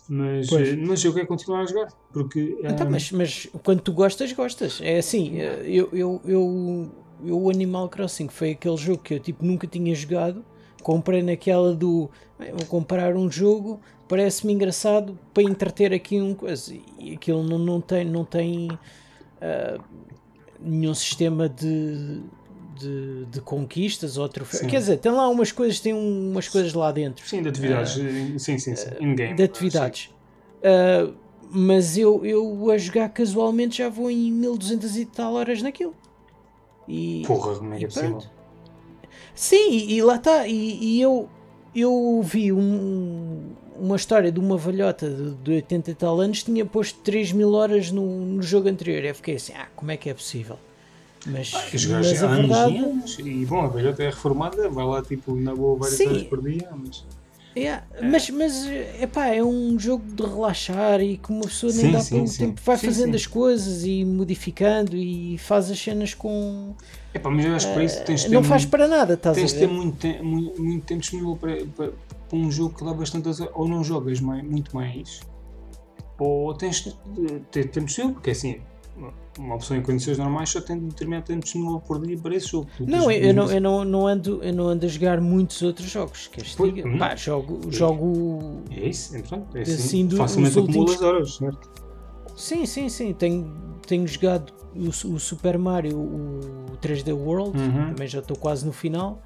Mas, uh, mas eu quero continuar a jogar. Porque, então, eh, mas, mas quando tu gostas, gostas. É assim, eu, eu, eu, eu, o Animal Crossing foi aquele jogo que eu tipo, nunca tinha jogado. Comprei naquela do vou comprar um jogo, parece-me engraçado para entreter aqui um coisa. E aquilo não, não tem, não tem uh, nenhum sistema de de, de conquistas ou troféus. Quer dizer, tem lá umas coisas, tem umas coisas lá dentro. Sim, de atividades. Uh, sim, sim, sim. In-game. De atividades. Uh, mas eu, eu a jogar casualmente já vou em 1200 e tal horas naquilo. E, Porra, como é que é possível? Sim, e, e lá está. E, e eu, eu vi um- uma história de uma velhota de, de 80 e tal anos tinha posto 3 mil horas no, no jogo anterior. Eu fiquei assim, ah, como é que é possível? Mas, Os gajos mas a há anos verdade. e anos. E bom, a velhota é reformada, vai lá tipo na boa várias Sim. horas por dia, mas. Yeah, Mas, mas epá, é um jogo de relaxar e que uma pessoa nem Sim, dá sim, pelo sim. tempo, vai Sim, fazendo as coisas e modificando e faz as cenas com. Epá, mas eu acho que para isso tens ter Não faz muito- para nada, estás tens a de ter ver? muito, muito, muito tempo disponível para, para, para um jogo que dá bastante ou não jogas mai- muito mais, ou tens de ter tempo disponível, porque assim, uma pessoa em condições normais só tem determinado tempo disponível por dia para esse jogo. Não, eu, eu não, eu, não, não ando, eu não ando a jogar muitos outros jogos. Queres que diga? hum. Pá, jogo, jogo. É isso, entretanto, é Assim, assim, do- facilmente os últimos- acumulas horas, certo? Sim, sim, sim. Tenho, tenho jogado o, o Super Mario, o 3D World, Uhum. também já estou quase no final.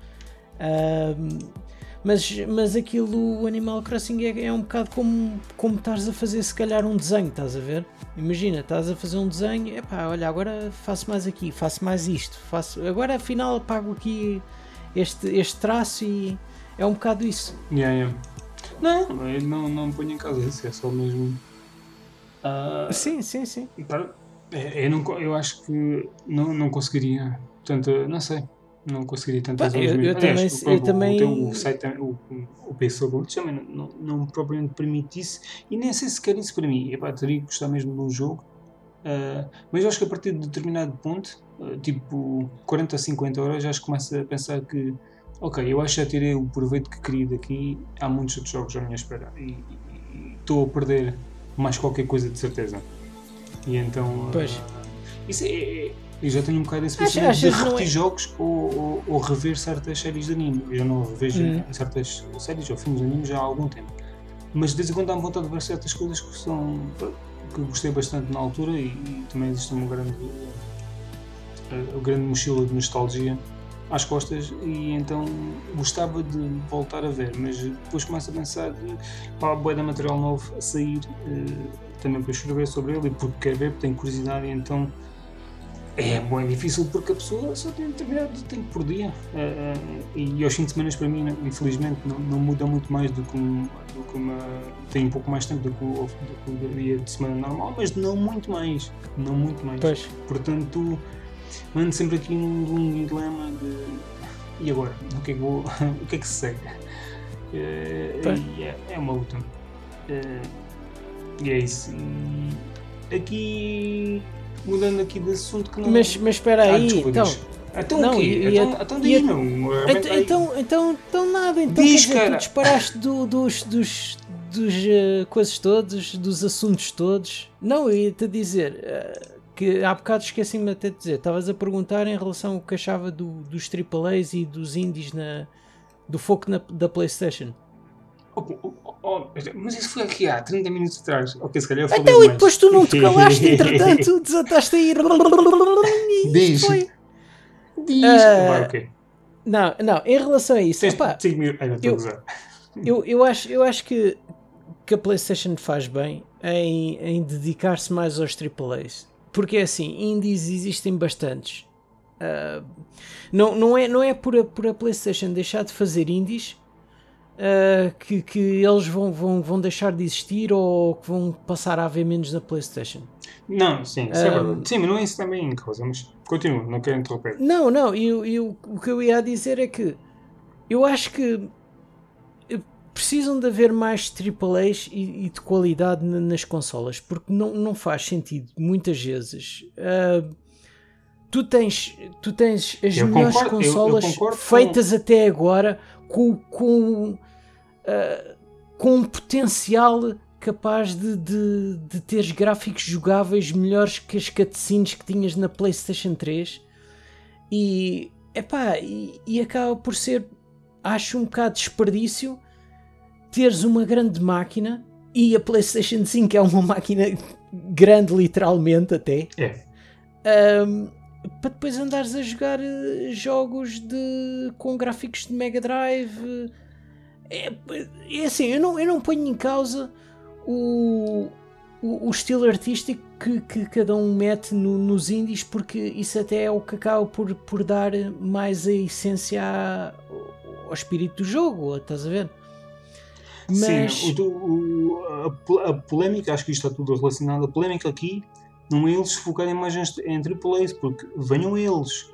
Mas, mas aquilo, o Animal Crossing, é, é um bocado como, como estás a fazer, se calhar, um desenho, estás a ver? Imagina, estás a fazer um desenho, epá, olha, agora faço mais aqui, faço mais isto, faço, agora afinal apago aqui este, este traço e é um bocado isso. Yeah, yeah. Não, eu não, não ponho em causa isso, é só mesmo. Ah, Sim, sim, sim. Para- é, Eu, não, eu acho que não, não conseguiria tanto, não sei, não conseguiria tantas Pá, horas eu- eu também- o, eu o- também- O, o site, o, o, o PC Gold também não, não, não propriamente permite isso e nem sei se quer isso para mim. Epá, teria que gostar mesmo de um jogo, ah, mas acho que a partir de determinado ponto, ah, tipo 40 a 50 horas, já acho que começo a pensar que ok, eu acho que já tirei o proveito que queria daqui, há muitos outros jogos à minha espera e estou a perder mais qualquer coisa de certeza. E então. Pois. ah, isso é, é- eu já tenho um bocado esse pensamento de repetir é- jogos ou, ou, ou rever certas séries de anime. Eu já não revejo Hum. certas séries ou filmes de anime já há algum tempo. Mas de vez em quando dá-me vontade de ver certas coisas que são. que eu gostei bastante na altura e, e também existe uma grande. a, a grande mochila de nostalgia às costas e então gostava de voltar a ver, mas depois começo a pensar de pá, boa de material novo a sair eh, também para escrever sobre ele e porque quero ver, porque tenho curiosidade e então é bem difícil porque a pessoa só tem determinado tempo por dia eh, eh, e aos fins de semana para mim infelizmente não, não muda muito mais do que, um, do que uma tem um pouco mais tempo do que, o, do que o dia de semana normal, mas não muito mais não muito mais Pois. Portanto, ando sempre aqui num, num dilema de e agora? O que é que, vou, o que, é que se segue? E é, é uma luta. E é isso. Aqui, mudando aqui de assunto que não. Mas, mas espera Ah, aí, desculpa, então. diz. Então não, o quê? e- então, então diz, meu. Então, então, então, então nada, então Diz, dizer, cara. tu disparaste do- dos, dos, dos eh, coisas todos, dos assuntos todos. Não, eu ia-te dizer eh, que há bocado esqueci-me até de dizer, estavas a perguntar em relação ao que achava do, dos AAAs e dos indies na, do foco na- da Playstation. Oh, oh, oh, oh, mas isso foi aqui há 30 minutos atrás. Ok, se calhar eu falei Então, e depois tu não te calaste, entretanto, desataste aí. e Diz. foi. Diz. Ah, Vai, ok. Não, não, em relação a isso, Tens epá, 5 minutos. Ai, a eu-. Eu, eu, acho, eu acho que, que a PlayStation faz bem em, em dedicar-se mais aos AAAs. Porque é assim, indies existem bastantes. Ah, não, não é, não é por, a, por a PlayStation deixar de fazer indies ah, que, que eles vão, vão, vão deixar de existir ou que vão passar a haver menos na PlayStation. Não, sim, é verdade. Sim, mas não é isso também em causa, mas continua, não quero interromper. Não, não, eu, eu, o que eu ia dizer é que eu acho que eh, precisam de haver mais AAAs e, e de qualidade na- nas consolas, porque não, não faz sentido, muitas vezes. ah, tu, tens, tu tens as Eu melhores concordo, eu- eu consolas concordo com- feitas até agora com, com, ah, com um potencial capaz de, de, de teres gráficos jogáveis melhores que as cutscenes que tinhas na PlayStation 3 e, epá, e, e acaba por ser, acho um bocado desperdício teres uma grande máquina e a PlayStation 5 é uma máquina grande, literalmente até, É, ahm, para depois andares a jogar eh, jogos de, com gráficos de Mega Drive. É, é assim, eu não, eu não ponho em causa o, o, o estilo artístico que, que, cada um mete no, nos indies, porque isso até é o que acaba por, por dar mais a essência ao espírito do jogo, estás a ver? Mas... Sim, o, o, a, a, polémica, acho que isto está tudo relacionado. A polémica aqui não é eles focarem mais em, em AAAs, porque venham eles.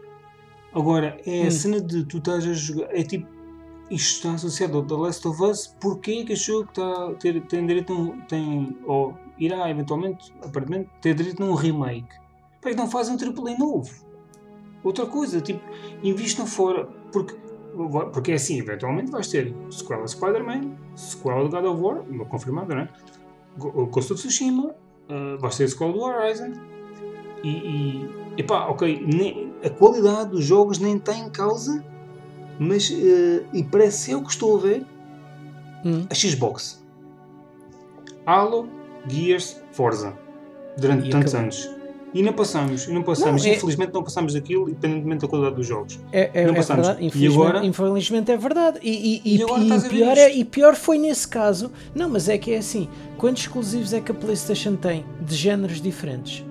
Agora, é hum. a cena de tu estás a jogar, é tipo isto está associado ao The Last of Us, porquê que achou que está, ter, tem direito a um, tem, ou irá eventualmente, aparentemente, ter direito a um remake? Para que não fazem um AAA novo? Outra coisa, tipo, invistam fora, porque, porque é assim, eventualmente vais ter sequela Spider-Man, sequela de God of War, uma confirmada, não é? Ghost of Tsushima, uh, vais ter sequela do Horizon, e, e epá, ok, nem, a qualidade dos jogos nem está em causa mas uh, e parece eu que estou a ver hum. a Xbox Halo, Gears, Forza durante e tantos acabou. anos e não passamos, e não passamos, não, é... infelizmente não passamos daquilo, independentemente da qualidade dos jogos. É, é, não é passamos. Verdade. Infelizmente, e agora, infelizmente é verdade. E, e, e, e pior é, e pior foi nesse caso. Não, mas é que é assim: quantos exclusivos é que a PlayStation tem de géneros diferentes?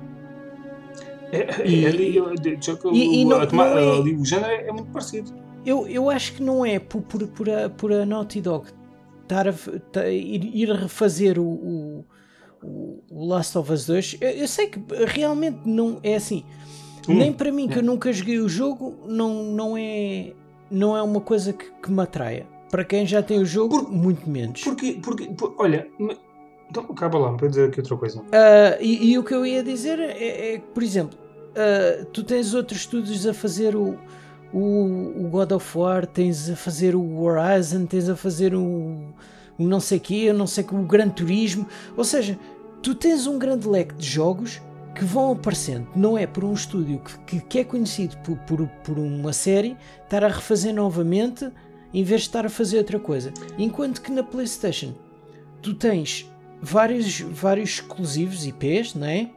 É, e, é, ali, e, o, não, o género é muito parecido eu, eu acho que não é por, por, por, a, por a Naughty Dog estar a, ir, ir refazer o, o, o, Last of Us 2. Eu, eu, sei que realmente não é assim. Hum, Nem para mim, que eu nunca joguei o jogo, não, não, é, não é uma coisa que, que me atraia. Para quem já tem o jogo, por, muito menos. Porque, porque, por, olha, então, acaba lá, para dizer aqui outra coisa. Uh, e, e, o que eu ia dizer é, é por exemplo, uh, tu tens outros estúdios a fazer o, o, o God of War, tens a fazer o Horizon, tens a fazer o, o não sei quê, não sei que o Gran Turismo, ou seja, tu tens um grande leque de jogos que vão aparecendo, não é por um estúdio que, que é conhecido por, por, por uma série estar a refazer novamente em vez de estar a fazer outra coisa. Enquanto que na PlayStation tu tens vários, vários exclusivos IPs, não é?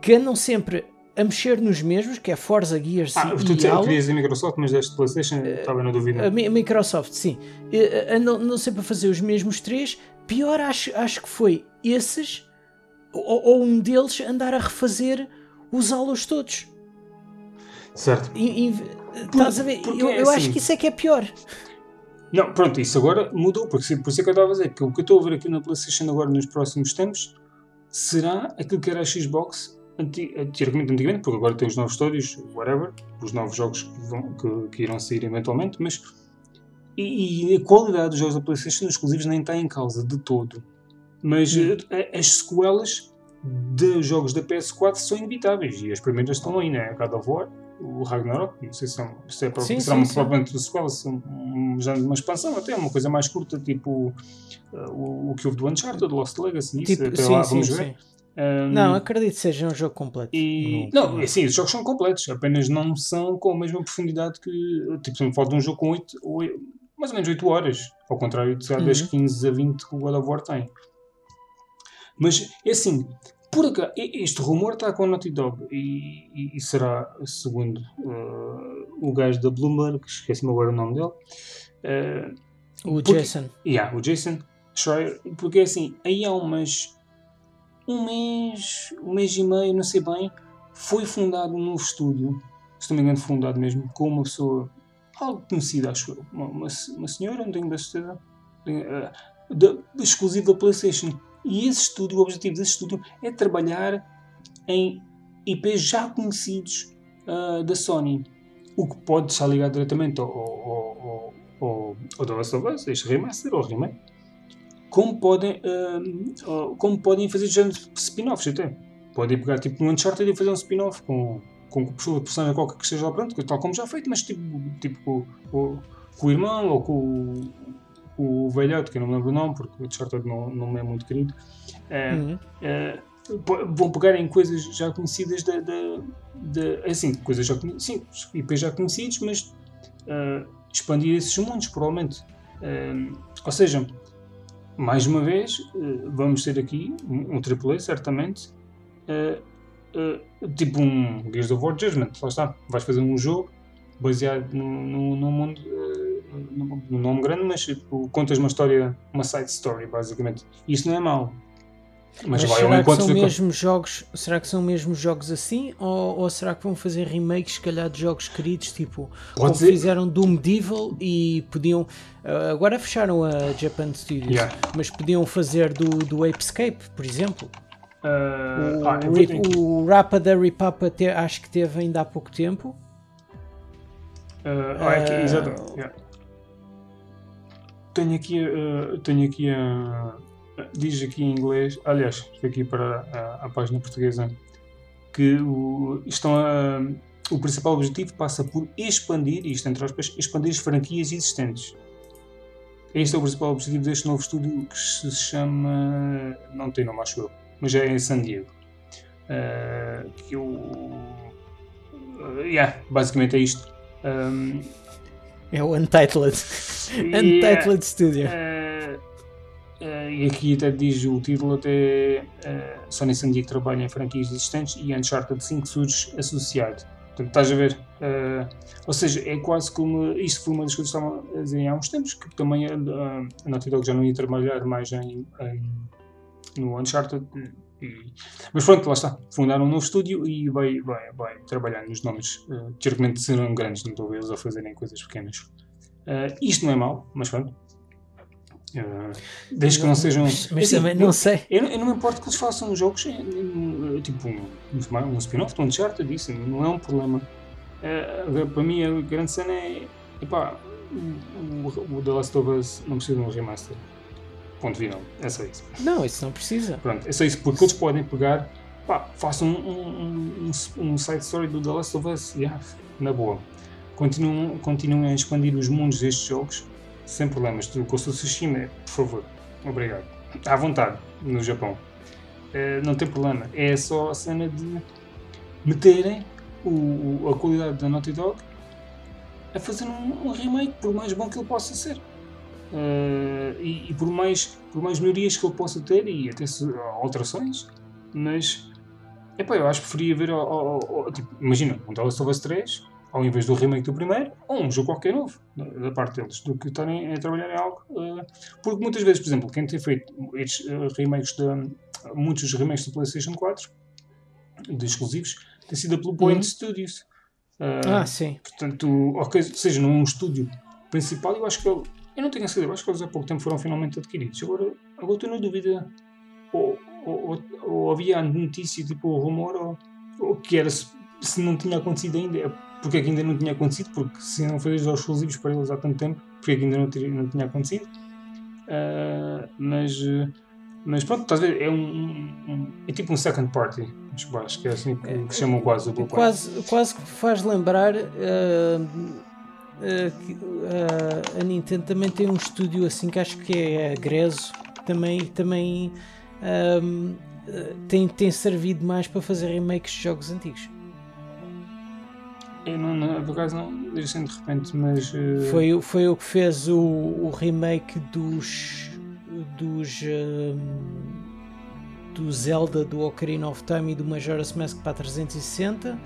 Que andam sempre a mexer nos mesmos, que é Forza Gears ah, e tu te, Halo. querias a Microsoft, mas deste PlayStation uh, estava na dúvida. A, Microsoft, sim. Uh, andam, não sempre a fazer os mesmos três. Pior acho, acho que foi esses, ou, ou um deles, andar a refazer usá-los todos. Certo. E, e, estás a ver? Eu, é eu assim, acho que isso é que é pior. Não, pronto, isso agora mudou, porque por isso é que eu estava a dizer que o que eu estou a ver aqui na PlayStation agora nos próximos tempos será aquilo que era a Xbox teoricamente antigamente, porque agora tem os novos estúdios, whatever, os novos jogos que, vão, que, que irão sair eventualmente, mas e, e, a qualidade dos jogos da PlayStation exclusivos nem está em causa de todo. Mas hum. as sequelas de jogos da PS4 são inevitáveis e as primeiras estão aí, né? God of War, o Ragnarok, não sei se, são, se é sim, será sim, provavelmente uma sequela, já uma expansão, até uma coisa mais curta, tipo uh, o, o que houve do Uncharted, Lost Legacy, tipo, isso, até sim, lá vamos ver. Um, não, acredito que seja um jogo completo. E, não, não, sim, os jogos são completos, apenas não são com a mesma profundidade que. Tipo, se me falta um jogo com 8, 8, mais ou menos 8 horas, ao contrário de uhum. das 15 a 20 que o God of War tem. Mas é assim, por acaso, este rumor está com a Naughty Dog e, e, e será, segundo uh, o gajo da Bloomberg, esqueci-me agora o nome dele. Uh, o porque, Jason. Yeah, o Jason Schreier, porque é assim, aí há umas um mês, um mês e meio, não sei bem, foi fundado um novo estúdio, se não me engano, fundado mesmo, com uma pessoa algo conhecida, acho eu, uma, uma, uma senhora, não tenho da certeza, exclusiva da PlayStation. E esse estúdio, o objetivo desse estúdio é trabalhar em IPs já conhecidos uh, da Sony, o que pode estar ligado diretamente ao, ao, ao The Last of Us, este remaster ou remake como podem, uh, como podem fazer spin-offs até. Podem pegar tipo no Uncharted e fazer um spin-off com, com o personagem qualquer que esteja lá pronto, tal como já feito, mas tipo, tipo com, com, com o irmão ou com, com o velhote, que eu não me lembro o nome, porque o Uncharted não, não me é muito querido. Uh, uhum. uh, vão pegar em coisas já conhecidas da, da, da assim, coisas já sim, IPs já conhecidos, mas expandir esses mundos, provavelmente. ou seja, mais uma vez, eh, vamos ter aqui um, AAA, certamente, uh, uh, tipo um Gears of War Judgment, lá está, vais fazer um jogo baseado num mundo, uh, num nome grande, mas tipo, contas uma história, uma side story, basicamente. Isto não é mau. Mas, Mas será que são mesmo jogos, será que são mesmo jogos assim ou, ou será que vão fazer remakes se calhar de jogos queridos, tipo como ser. fizeram do Medieval e podiam ah, agora fecharam a Japan Studios, Yeah. mas podiam fazer do, do Apescape, por exemplo. Ah, O, ah, o, o Rapa da Ripapa te- acho que teve ainda há pouco tempo. Ah, aqui, Ah. exato. yeah. Tenho aqui, tenho aqui a. diz aqui em inglês, aliás, foi aqui para a, a página portuguesa, que o, estão a, o principal objetivo passa por expandir, isto entre aspas, expandir as franquias existentes. Este é o principal objetivo deste novo estúdio que se chama. não tem nome, acho eu, mas é em San Diego. Ah, que o. ah, yeah, basicamente é isto. Um, É o Untitled. Yeah. Untitled Studio. Eh, eh, e aqui até diz o título até uh, Sony San Diego trabalha em franquias existentes e Uncharted 5 surge associado. Portanto, estás a ver? eh, ou seja, é quase como. Isto foi uma das coisas que estavam a dizer há uns tempos, que também a, a, Naughty Dog já não ia trabalhar mais em, em- no Uncharted. mas pronto, lá está. Fundaram um novo estúdio e vai, vai, vai trabalhar nos nomes. Uh, teoricamente serão grandes, não estou a ver eles a fazerem coisas pequenas. Isto não é mau, mas pronto. Eh, desde que não sejam. Mas, mas Assim, também eu- não sei. eu, eu não me importo que eles façam jogos tipo um, um, um spin-off de Uncharted, isso não é um problema. Agora, para mim, a grande cena é. Epá, o, The Last of Us não precisa de um remaster. Ponto final. É só isso. Não, isso não precisa. Pronto, é só isso, porque eles podem pegar, pá, façam um, um, um, um side story do The Last of Us, yeah, na boa. Continuam, continuem a expandir os mundos destes jogos sem problemas. Do Ghost of Tsushima, por favor, obrigado. À vontade, no Japão. Eh, não tem problema, é só a cena de meterem o, o- a qualidade da Naughty Dog a fazer um, um remake, por mais bom que ele possa ser. Eh, e, e por, mais, por mais melhorias que ele possa ter e até alterações, mas epá, eu acho que preferia ver, tipo, imagina, um of Us 3 ao invés do remake do primeiro, ou um jogo qualquer novo da, parte deles, do que estarem a trabalhar em algo. eh, porque muitas vezes, por exemplo, quem tem feito estes eh, remakes, de, muitos remakes do PlayStation 4 de exclusivos, tem sido a Blue Point Uhum. Studios. Eh, Ah, sim. Portanto, seja num estúdio principal, eu acho que ele, eu não tenho a certeza, acho que eles há pouco tempo foram finalmente adquiridos. Agora, agora estou na dúvida, ou, ou, ou, ou havia notícia, tipo o rumor, ou, ou que era se, se não tinha acontecido ainda. Porque é que ainda não tinha acontecido? Porque se não fez os exclusivos para eles há tanto tempo, porque é que ainda não, teria- não tinha acontecido? Ah, mas, mas pronto, estás a ver? É, um, um- um- é tipo um second party, acho, que é assim que, que chamam quase o Blue. Quase, quase que faz lembrar que, ah, a Nintendo também tem um estúdio assim que acho que é a Grezzo, que também, também ah, tem, tem servido mais para fazer remakes de jogos antigos. Eu não, não, por acaso não assim de repente, mas. eh, Foi, o- foi o que fez o, o remake dos. dos. hum, do Zelda, do Ocarina of Time e do Majora's Mask para a 360.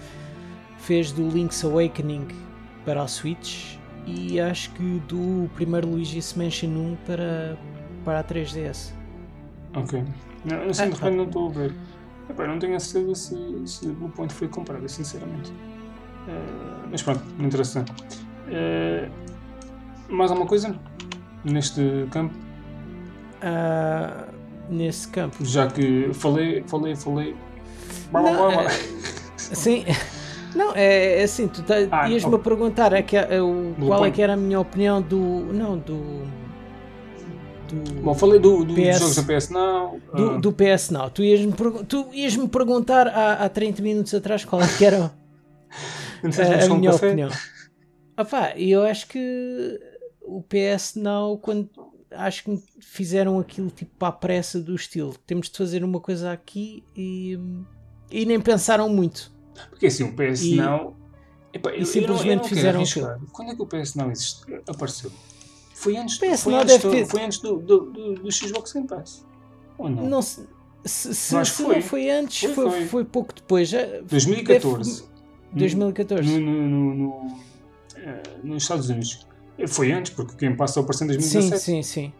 Fez do Link's Awakening para a Switch. E acho que do primeiro Luigi's Mansion 1 para, para a 3DS. Ok. Não, assim de repente não estou a ver. Epá, não tenho a certeza se, se o Point foi comprado, sinceramente. Eh, mas pronto, não interessa. Eh, mais alguma coisa neste campo? Ah, nesse campo. Já que falei, falei, falei. Não, é- Sim. Não, é, é assim, tu tá, Ah, ias-me a ok. perguntar é que, é, o, Blue qual é que era a minha opinião do. Não, do. Do, Bom, falei do, do, PS. dos jogos da PS Now. do, ah, do PS Now. Tu ias-me pergu- tu ias-me perguntar há, há 30 minutos atrás qual é que era não sei se a, minha café. opinião. Opá, eu acho que o PS Now, quando acho que fizeram aquilo tipo para a pressa do estilo, temos de fazer uma coisa aqui e, e nem pensaram muito. Porque assim, o PS E- Now. Epá, eu- eu não- eu simplesmente não fizeram arriscar. Quando é que o PS Now existe, apareceu? Foi antes, PS foi antes, deve do, ter- foi antes do, do, do, do Xbox Game Pass. Ou não? Não se, se, se, se foi. não foi antes, Foi, foi, foi. foi pouco depois. já- 2014. deve- 2014. No, no, no, no, eh, nos Estados Unidos. Eh, Foi antes, porque o Game Pass só apareceu em Sim, 2017. sim, sim.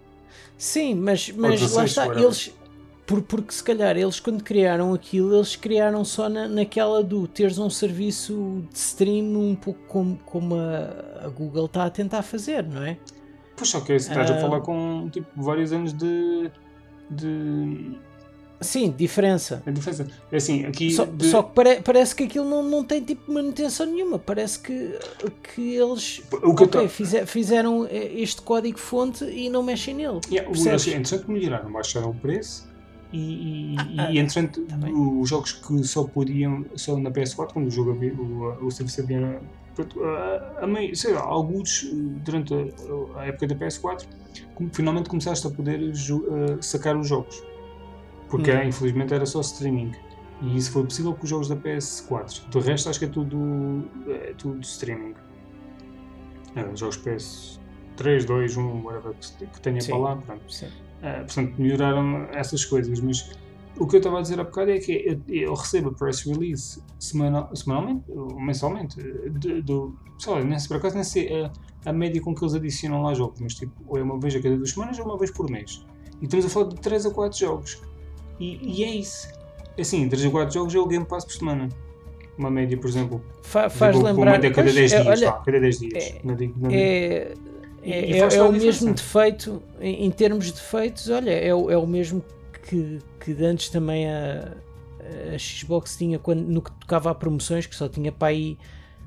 Sim, mas, mas lá 16, está. whatever. Eles, Por, porque se calhar eles quando criaram aquilo, eles criaram só na, naquela do teres um serviço de stream um pouco como, como a, a Google está a tentar fazer, não é? Pois só que estás a Ah. falar com tipo, vários anos de. de. Sim, diferença. de diferença. É assim, aqui. Só, de- só que pare- parece que aquilo não, não tem tipo manutenção nenhuma. Parece que, que eles o que eu ok, tô- fize- fizeram este código-fonte e não mexem nele. Yeah, o- percebes? é melhoraram, baixaram o preço e, e, Ah, e entretanto tá os jogos que só podiam só na PS4 quando o jogo havia, o, o serviço havia pronto, a, a meio, sei lá, alguns durante a, a época da PS4 como finalmente começaste a poder a sacar os jogos porque Hum. era, infelizmente era só streaming e isso foi possível com os jogos da PS4 do resto acho que é tudo, é tudo streaming é, jogos PS3, 2, 1, whatever que, tenha Sim. para lá. Sim. Uh, portanto, melhoraram essas coisas, mas o que eu estava a dizer há bocado é que eu, eu recebo a press release semanal, semanalmente, ou mensalmente, de- do, sei lá, nem se por acaso nem sei a, a média com que eles adicionam lá jogos, mas tipo, ou é uma vez a cada duas semanas ou uma vez por mês. E estamos a falar de 3 a 4 jogos. E, e é isso. Assim, 3 a 4 jogos é o Game Pass por semana. Uma média, por exemplo. Fa- faz Digo, uma lembrar. média a cada Pois, 10 é, dias, olha, vá, cada 10 dias. é- Não digo- não digo- é, E- é, e é- é o mesmo defeito em, em termos de defeitos. Olha, é, o- é o mesmo que, que antes também a, a Xbox tinha quando, no que tocava a promoções, que só tinha para aí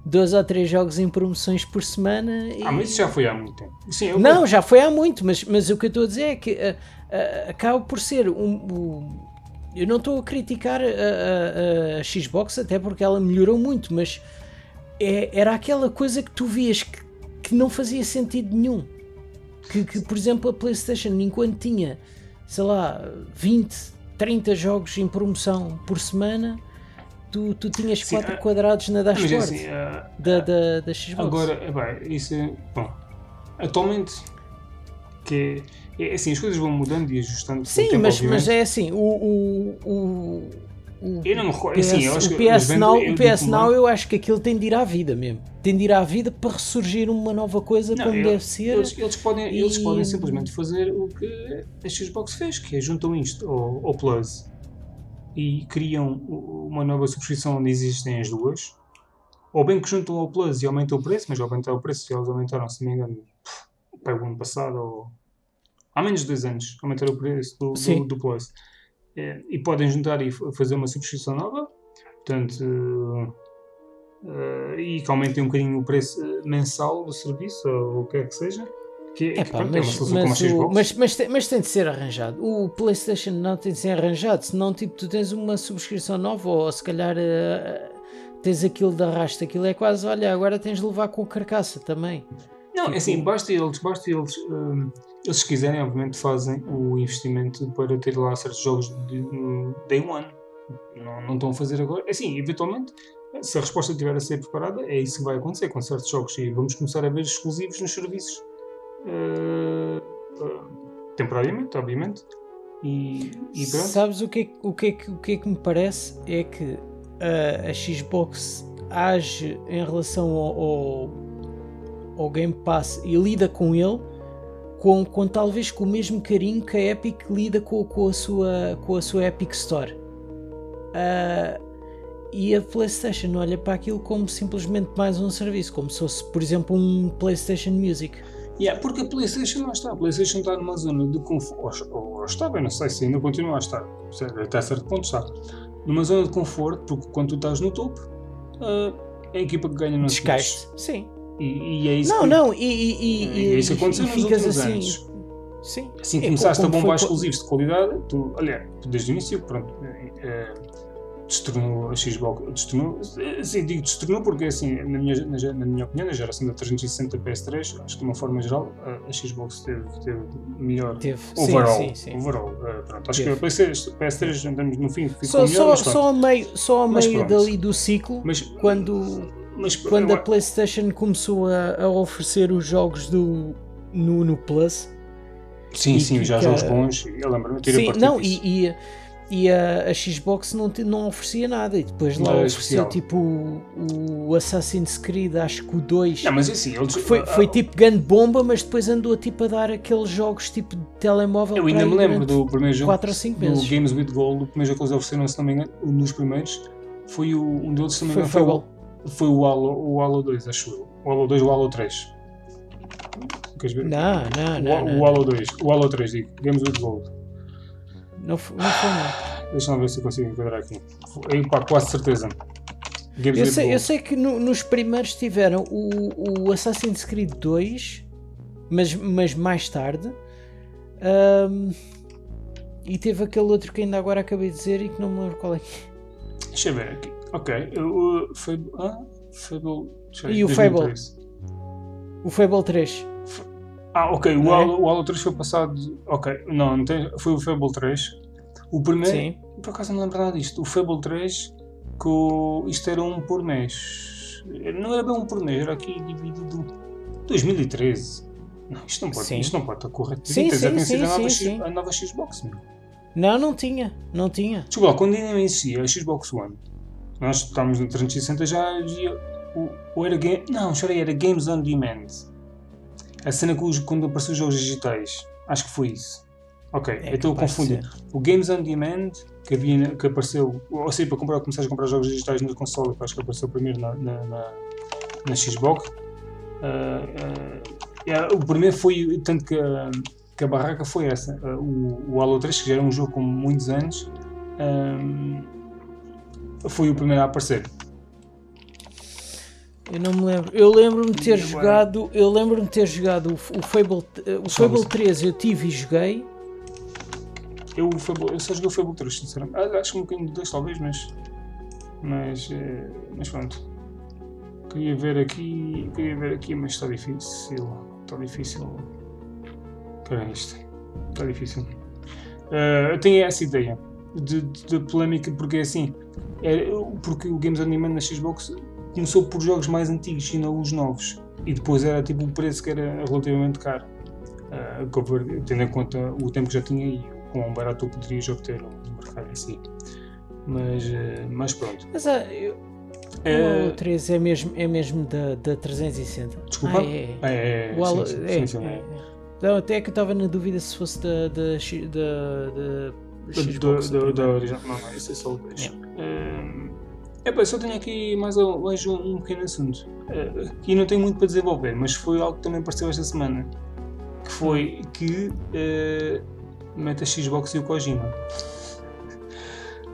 dois ou três jogos em promoções por semana. E... Ah, mas isso já foi há muito tempo. Sim, eu Não, já foi há muito, mas, mas o que eu estou a dizer é que ah, ah, acaba por ser um. um- eu não estou a criticar a, a- a Xbox, até porque ela melhorou muito, mas é- era aquela coisa que tu vias que, que não fazia sentido nenhum. Que, que, por exemplo, a PlayStation, enquanto tinha, sei lá, 20, 30 jogos em promoção por semana, tu, tu tinhas Sim, 4 ah, quadrados na é dashboard assim, ah, da, da, da Xbox. Agora, bem, isso é. Bom, atualmente. Que é, é assim, as coisas vão mudando e ajustando. Sim, mas, mas é assim, o. o, o, o Eu não me recordo. PS, Assim, eu acho o que eles PS vendem- Now, eu o PS Now é. eu acho que aquilo tem de ir à vida mesmo. Tem de ir à vida para ressurgir uma nova coisa Não, como eu- deve ser. Eles, eles podem, eles e- podem simplesmente fazer o que a Xbox fez, que é juntam isto ao, ao Plus e criam uma nova subscrição onde existem as duas. Ou bem que juntam ao Plus e aumentam o preço, mas aumentar o preço, eles aumentaram, se não me engano, para o ano passado, ou há menos de dois anos, aumentaram o preço do, do, Sim. do Plus. É, e podem juntar e fazer uma subscrição nova, portanto, eh, e que aumentem um bocadinho o preço eh, mensal do serviço, ou o que é que seja. Que, que, Epá, pronto, é uma mas, a mas, o- mas, mas, tem, mas tem de ser arranjado. O PlayStation não tem de ser arranjado, senão tipo, tu tens uma subscrição nova ou se calhar eh, tens aquilo de arrasto. Aquilo é quase, olha, agora tens de levar com a carcaça também. Não, é assim, tipo- basta eles, basta eles, eles se quiserem, obviamente fazem o investimento para ter lá certos jogos de day one. Não, não estão a fazer agora. Assim, eventualmente, se a resposta estiver a ser preparada, é isso que vai acontecer com certos jogos e vamos começar a ver exclusivos nos serviços eh, eh, temporariamente, obviamente. E, e pronto. Sabes o que, é, o, que é que, o que é que me parece? É que a, a Xbox age em relação ao, ao, ao Game Pass e lida com ele com, com talvez com o mesmo carinho que a Epic lida com, com, a, sua, com a sua Epic Store. Ah, e a PlayStation olha para aquilo como simplesmente mais um serviço, como se fosse, por exemplo, um PlayStation Music. Yeah, porque a PlayStation não está. A PlayStation está numa zona de conforto. Ou, ou estava, não sei se ainda continua a estar. Até certo ponto está. Numa zona de conforto, porque quando tu estás no topo, é a equipa que ganha no Descais. Sim. E, e é isso Não, que, não, e, e, e, E é isso que aconteceu nos últimos assim. anos. Sim. Assim que É, começaste a bombar exclusivos de qualidade, tu, olha, desde o início, pronto, eh, eh, destornou a Xbox, destornou, eh, sim, digo destornou porque assim, na minha, na, na minha opinião, na geração da 360 PS3, acho que de uma forma geral, a, a Xbox teve, teve melhor Teve. overall. sim, sim, sim. overall eh, pronto, acho Teve. que a PS3, PS3 andamos no fim, ficou Só, melhor, só, só a meio, só a Mas meio dali do ciclo, mas, quando, mas, quando eu- a PlayStation começou a, a oferecer os jogos do, no, no Plus. Sim, sim, já que- jogos bons, eu lembro-me, Sim, não, e, e, e a, a Xbox não, te- não oferecia nada. E depois lá ofereceu tipo o, o Assassin's Creed, acho que o 2. Não, mas assim, eles. Foi, foi tipo grande bomba, mas depois andou tipo a dar aqueles jogos tipo de telemóvel. Eu ainda me lembro do primeiro jogo. quatro ou cinco do meses. Games with Gold, o primeiro jogo que eles ofereceram, se não me engano, um dos primeiros. Foi o, um deles, se não me Foi foi, Fable. o, foi o, Halo, o Halo 2, acho eu. O Halo 2 ou o Halo 3. Queres ver? Não, não, o, não. o não, Halo 2, o Halo 3, digo, Games with Gold. não, foi- não foi não. Deixa-me ver se eu consigo enquadrar aqui. Aí, pá, quase certeza. Games Eu sei, eu sei que no- nos primeiros tiveram o, o Assassin's Creed 2, mas, mas mais tarde. Ahm, e teve aquele outro que ainda agora acabei de dizer e que não me lembro qual é. que é. Deixa eu ver aqui. Ok. O Fable. Ah, Fable. ver, E o Fable? 2013. O Fable 3. Ah, ok. O é? Halo, o Halo 3 foi passado. Ok. Não, não tem, foi o Fable 3. O primeiro. Sim. Por acaso não lembro nada disto. O Fable 3, que o- isto era um por mês. Não era bem um por mês, era aqui dividido. 2013. Não, isto não pode, Sim. isto não pode estar correto. Sim, 2013 já sim, tinha sido sim, a nova, sim, X- sim. a nova Xbox. Meu. Não, não tinha. Não tinha. Desculpa, lá, quando ainda não existia a Xbox One, nós estávamos no 360 já havia o, o era game, não, chorei, era Games on Demand. A cena que quando apareceu os jogos digitais, acho que foi isso. Ok, É eu estou a capaz de confundir. O Games on Demand que, havia, que apareceu, ou seja, para comprar, começares a comprar jogos digitais na console, que acho que apareceu primeiro na, na, na, na Xbox. Ah, ah, é, o primeiro foi, tanto que, a- que a barraca foi essa. Ah, o, o Halo 3, que já era um jogo com muitos anos, ahm, foi o primeiro a aparecer. Eu não me lembro. Eu lembro-me de ter agora? jogado. Eu lembro-me de ter jogado o, o Fable. eh, O Fable isso. 3 eu tive e joguei. Eu, o Fable- eu só joguei o Fable 3, sinceramente. Ah, Acho que um bocadinho de 2 talvez, mas. Mas, eh, mas pronto. Queria ver aqui. Queria ver aqui, mas está difícil. Está difícil. É isto? Está difícil. Eh, eu tenho essa ideia de, de, de polémica, porque é assim. É, porque o Games on Demand na Xbox começou por jogos mais antigos e não os novos. E depois era tipo um preço que era relativamente caro. Uh, tendo em conta o tempo que já tinha e o quão barato tu poderias obter no mercado em si. Mas, eh, mas pronto. Mas ah, eu, Eh, o 3 é mesmo, é mesmo da, da 360. Desculpa? Ah, é. É, é, Halo- sim, sim, é, sim, é, é. é. Então, até que eu estava na dúvida se fosse da, da, da, da Da- Xbox. da- da- original. Não, não, esse é só o 2. É pá, só tenho aqui mais um, mais um, um pequeno assunto. Eh, e não tenho muito para desenvolver, mas foi algo que também apareceu esta semana. Que foi que eh, mete a Xbox e o Kojima.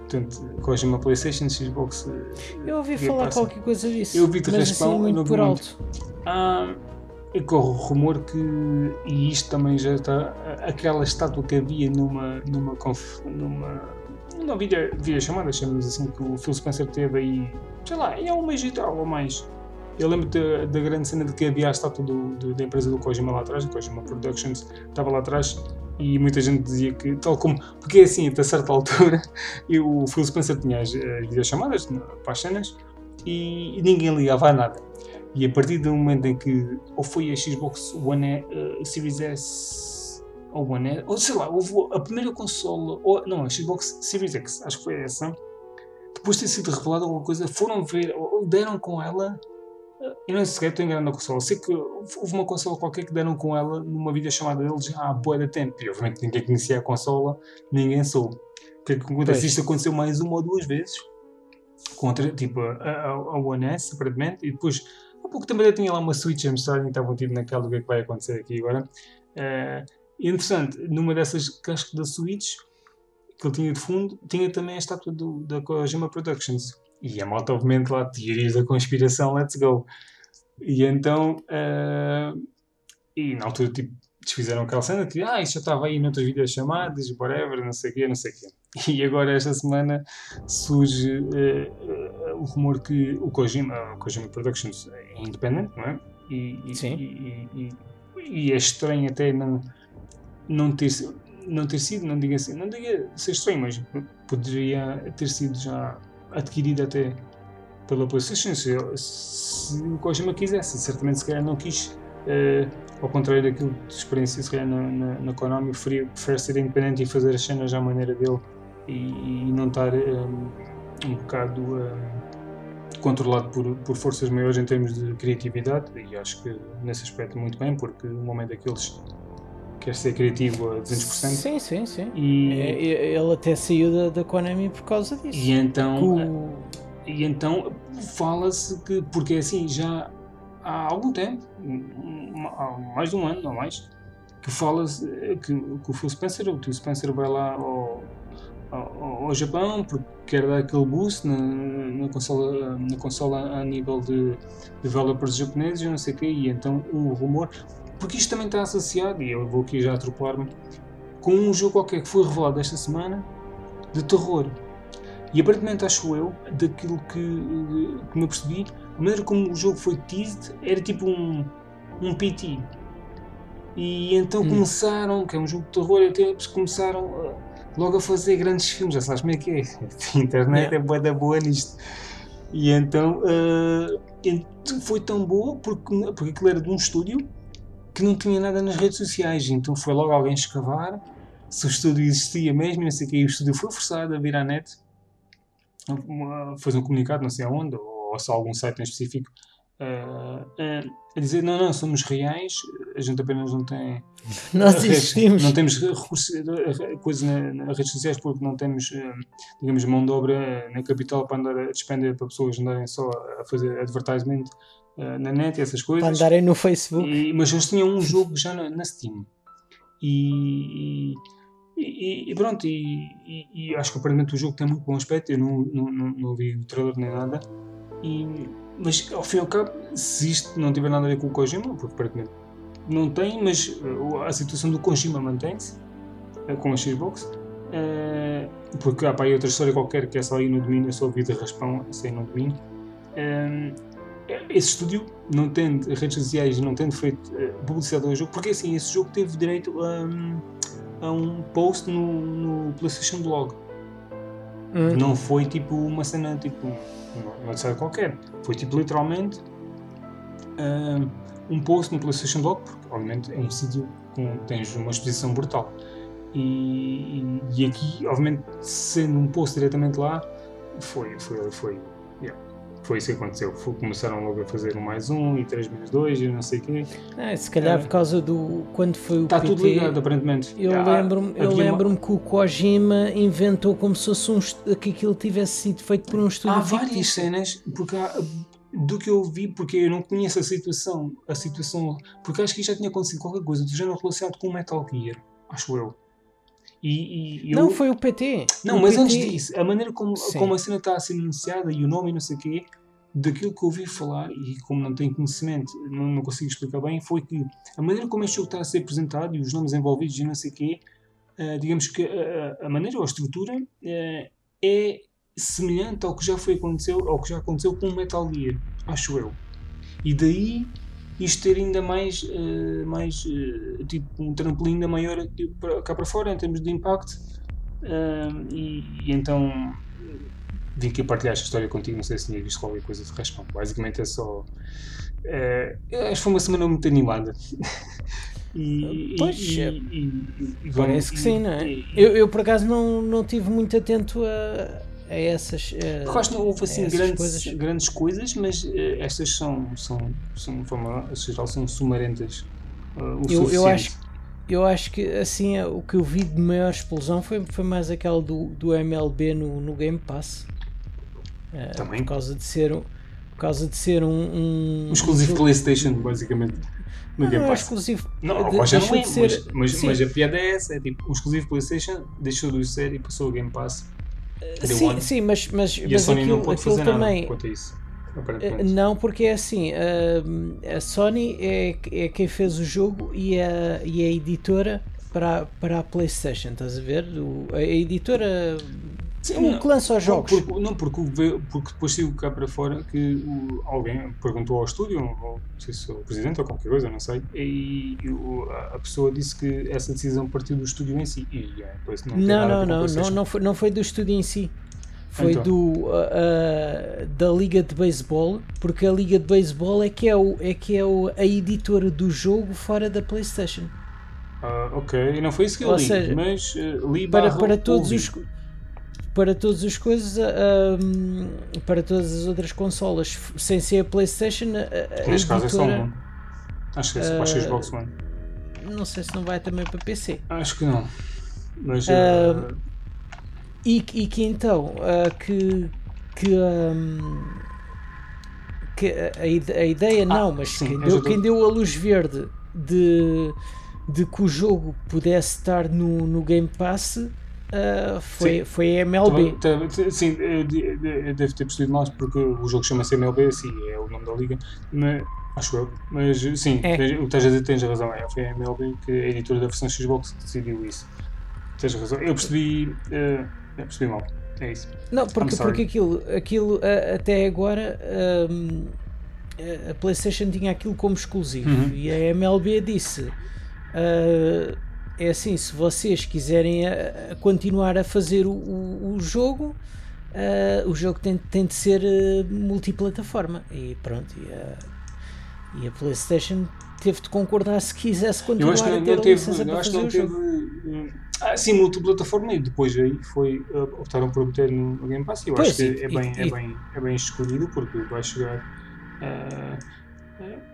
Portanto, Kojima Playstation, Xbox. eh, Eu ouvi Game falar qualquer coisa disso. Eu vi-te mas raspão assim, e não por muito. alto. Ah, e corre o rumor que, e isto também já está, aquela estátua que havia numa, numa, numa, numa vídeo, vídeo chamada, chamamos assim, que o Phil Spencer teve aí, sei lá, é um mês e tal ou mais. Eu lembro da, da grande cena de que havia a estátua do, do- da empresa do Kojima lá atrás, do Kojima Productions, estava lá atrás e muita gente dizia que, tal como, porque é assim, até certa altura, e o Phil Spencer tinha as, as videochamadas para as cenas e, e ninguém ligava a nada. E a partir do momento em que ou foi a Xbox One eh, Series S ou One S, ou sei lá, houve a primeira consola, ou não, a Xbox Series X, acho que foi essa, depois de ter sido revelada alguma coisa, foram ver, ou deram com ela, eh, eu não sei sequer estou enganando a consola, sei que houve uma consola qualquer que deram com ela numa videochamada deles já há boa de tempo, e obviamente ninguém conhecia a consola, ninguém soube. O que é que acontece? Isto aconteceu mais uma ou duas vezes, contra, tipo, a, a, a One S, aparentemente, e depois pouco também eu tinha lá uma Switch a mostrar e estavam tipo naquela do que é que vai acontecer aqui agora. E interessante, numa dessas cascas da Switch que ele tinha de fundo, tinha também a estátua do, da Kojima Productions. E a malta, obviamente, lá, teorias da conspiração, let's go. E então, eh, e na altura, tipo, desfizeram aquela cena que, ah, isso já estava aí noutras videochamadas, whatever, não sei o quê, não sei o quê. E agora, esta semana, surge eh, eh, o rumor que o Kojima, a Kojima Productions é independente, não é? E, e, Sim. E, e, e- é estranho até não, não, ter, não ter sido, não diga assim, não diga ser estranho, mas poderia ter sido já adquirido até pela PlayStation se, se o Kojima quisesse, certamente se calhar não quis. eh, ao contrário daquilo de experiência se calhar na, na, na Konami, prefere ser independente e fazer as cenas à maneira dele e, e não estar um, um bocado um, controlado por, por forças maiores em termos de criatividade e acho que nesse aspecto muito bem, porque no momento daqueles quer ser criativo a 200%. Sim, sim, sim. E, É, ele até saiu da, da Konami por causa disso. e então, O- e então fala-se que, porque assim, já há algum tempo, há mais de um ano ou mais, que fala-se eh, que, que o Phil Spencer, o tio Spencer vai lá ao, ao, ao Japão porque quer dar aquele boost na, na, consola, na consola a nível de developers japoneses e não sei o quê, e então o rumor, porque isto também está associado, e eu vou aqui já atropelar-me, com um jogo qualquer que foi revelado esta semana de terror. E aparentemente acho eu, daquilo que, que me apercebi, a maneira como o jogo foi teased era tipo um, um PT. E então Hum. começaram, que é um jogo de terror, até começaram logo a fazer grandes filmes, já sabes como é que é. A internet Yeah. é boa da boa nisto. E então uh, foi tão boa porque, porque aquilo era de um estúdio que não tinha nada nas redes sociais. Então foi logo alguém escavar se o estúdio existia mesmo e não sei o que. E o estúdio foi forçado a vir à net fez um comunicado, não sei aonde, ou se há algum site em específico, eh, eh, a dizer: não, não, somos reais, a gente apenas não tem. Nós redes- existimos. Não temos recursos, eh, coisas na- nas redes sociais porque não temos, eh, digamos, mão de obra eh, na capital para andar a despender para pessoas andarem só a fazer advertisement eh, na net e essas coisas. Para andarem no Facebook. E- mas eles tinham um jogo já na, na Steam. E, e, e pronto, e acho que aparentemente o jogo tem muito bom aspecto. Eu não, não, não, não vi o trailer nem nada. E, mas ao fim e ao cabo, se isto não tiver nada a ver com o Kojima, porque aparentemente não tem, mas uh, a situação do Kojima mantém-se uh, com a Xbox. Uh, porque há para aí outra história qualquer que é só aí no domínio, é só vida raspão, isso aí no domínio. Esse estúdio, não tendo redes sociais, não tendo feito eh, publicidade ao jogo, porque assim, esse jogo teve direito a, a um post no, no PlayStation Blog. Hum. Não foi tipo uma cena, tipo, não sei qualquer. Foi tipo literalmente ah, um post no PlayStation Blog, porque obviamente é um sítio com tens uma exposição brutal. E, e, aqui, obviamente, sendo um post diretamente lá, foi, foi, foi, foi isso que aconteceu. Começaram logo a fazer um mais um e três menos dois e não sei o quê. Ah, se calhar É. por causa do. Quando foi o Está PT. tudo ligado, aparentemente. Eu Ah, lembro-me eu havia uma- lembro que o Kojima inventou como se fosse um que aquilo tivesse sido feito por um estúdio Há várias fictício. cenas, porque há, do que eu vi, porque eu não conheço a situação, a situação, porque acho que já tinha acontecido qualquer coisa do género relacionado com o Metal Gear, acho eu. E, e eu, Não, foi o PT. Não, O mas PT antes disso, a maneira como, Sim. como a cena está a ser anunciada e o nome e não sei o quê, daquilo que eu ouvi falar, e como não tenho conhecimento, não, não consigo explicar bem, foi que a maneira como este jogo está a ser apresentado e os nomes envolvidos e não sei o quê, eh, digamos que a, a- a maneira ou a estrutura eh, é semelhante ao que já foi aconteceu, ao que já aconteceu com o Metal Gear, acho eu. E daí isto ter ainda mais, eh, mais eh, tipo um trampolim ainda maior aqui para- cá para fora em termos de impacto. Ah, e, e então vim aqui partilhar esta história contigo, não sei se tinha visto qualquer coisa de raspão. Basicamente é só. eh, acho que foi uma semana muito animada. E, Pois, e, é. e, e- e Parece que sim, não é? Eu, eu por acaso não, não tive muito atento a, a essas. eh, eu acho que não houve assim grandes coisas. grandes coisas, mas eh, estas são, são, são, de forma geral, são sumarentas. eh, o Eu, eu, acho, eu acho que assim é, o que eu vi de maior explosão foi, foi mais aquela do, do MLB no, no Game Pass. Eh, Também. Por causa de ser, um- por causa de ser um. um Um exclusivo jogo- PlayStation, basicamente. No Não, Game não é Pass. exclusivo. Não, de- já não é, de ser- mas, mas, mas a piada é essa: é tipo, um exclusivo PlayStation deixou de ser e passou o Game Pass. Sim, One. sim, mas, mas, E a mas Sony aquilo, não pode aquilo fazer também. nada quanto a isso. Eh. Não, porque é assim, a, a Sony é, é quem fez o jogo e a, e a editora para, para a PlayStation, estás a ver? O- a editora Sim, não. que lança os jogos. porque, não, porque, porque depois saiu cá para fora que o- alguém perguntou ao estúdio, ou não sei se o presidente ou qualquer coisa, não sei, e, e o- a, pessoa disse que essa decisão partiu do estúdio em si. E é, por isso não, Não, não, não, não, não, foi, não foi do estúdio em si. Foi Então. do ah, da Liga de Beisebol, porque a Liga de Beisebol é que é, o, é, que é o, a editora do jogo fora da PlayStation. Ah, ok, não foi isso que eu Ou li, seja, mas eh, li Para, para todos ouvi. os para todas as coisas, ah, hum, para todas as outras consolas, sem ser a PlayStation, a, a Neste caso é só editora, um. Acho que é só para a Ah, Xbox One. não sei se não vai também para PC. Acho que não. Mas. Ah, eh, E, que- e que então ah, que, que, hum, que a, a ide- a ideia não, mas sim, quem, eu deu, quem deu a luz verde de, de que o jogo pudesse estar no, no Game Pass ah, foi, Sim. foi a MLB. Sim, eu de- eu devo ter percebido mais porque o jogo chama-se MLB, assim, é o nome da liga, mas, acho eu. Mas sim, É. o que estás a dizer tens razão, é, foi a MLB que a editora da versão Xbox que decidiu isso. Tens razão. Eu percebi, eh, eu percebi mal, é isso. Não, porque, porque aquilo, aquilo ah, até agora hum, a- a PlayStation tinha aquilo como exclusivo Uhum. e a MLB disse é assim, se vocês quiserem ah, continuar a fazer o, o, o jogo ah, o jogo tem, tem de ser ah, multiplataforma e pronto e a, e a PlayStation teve de concordar se quisesse Eu continuar que a ter a licença eu para acho que fazer não o teve. jogo eh, Ah, sim, multiplataforma e depois aí foi, eh, optaram por meter no, Game Pass. Eu Pois, acho que e- é, bem, e- é, bem, é bem escolhido porque vai chegar eh, eh,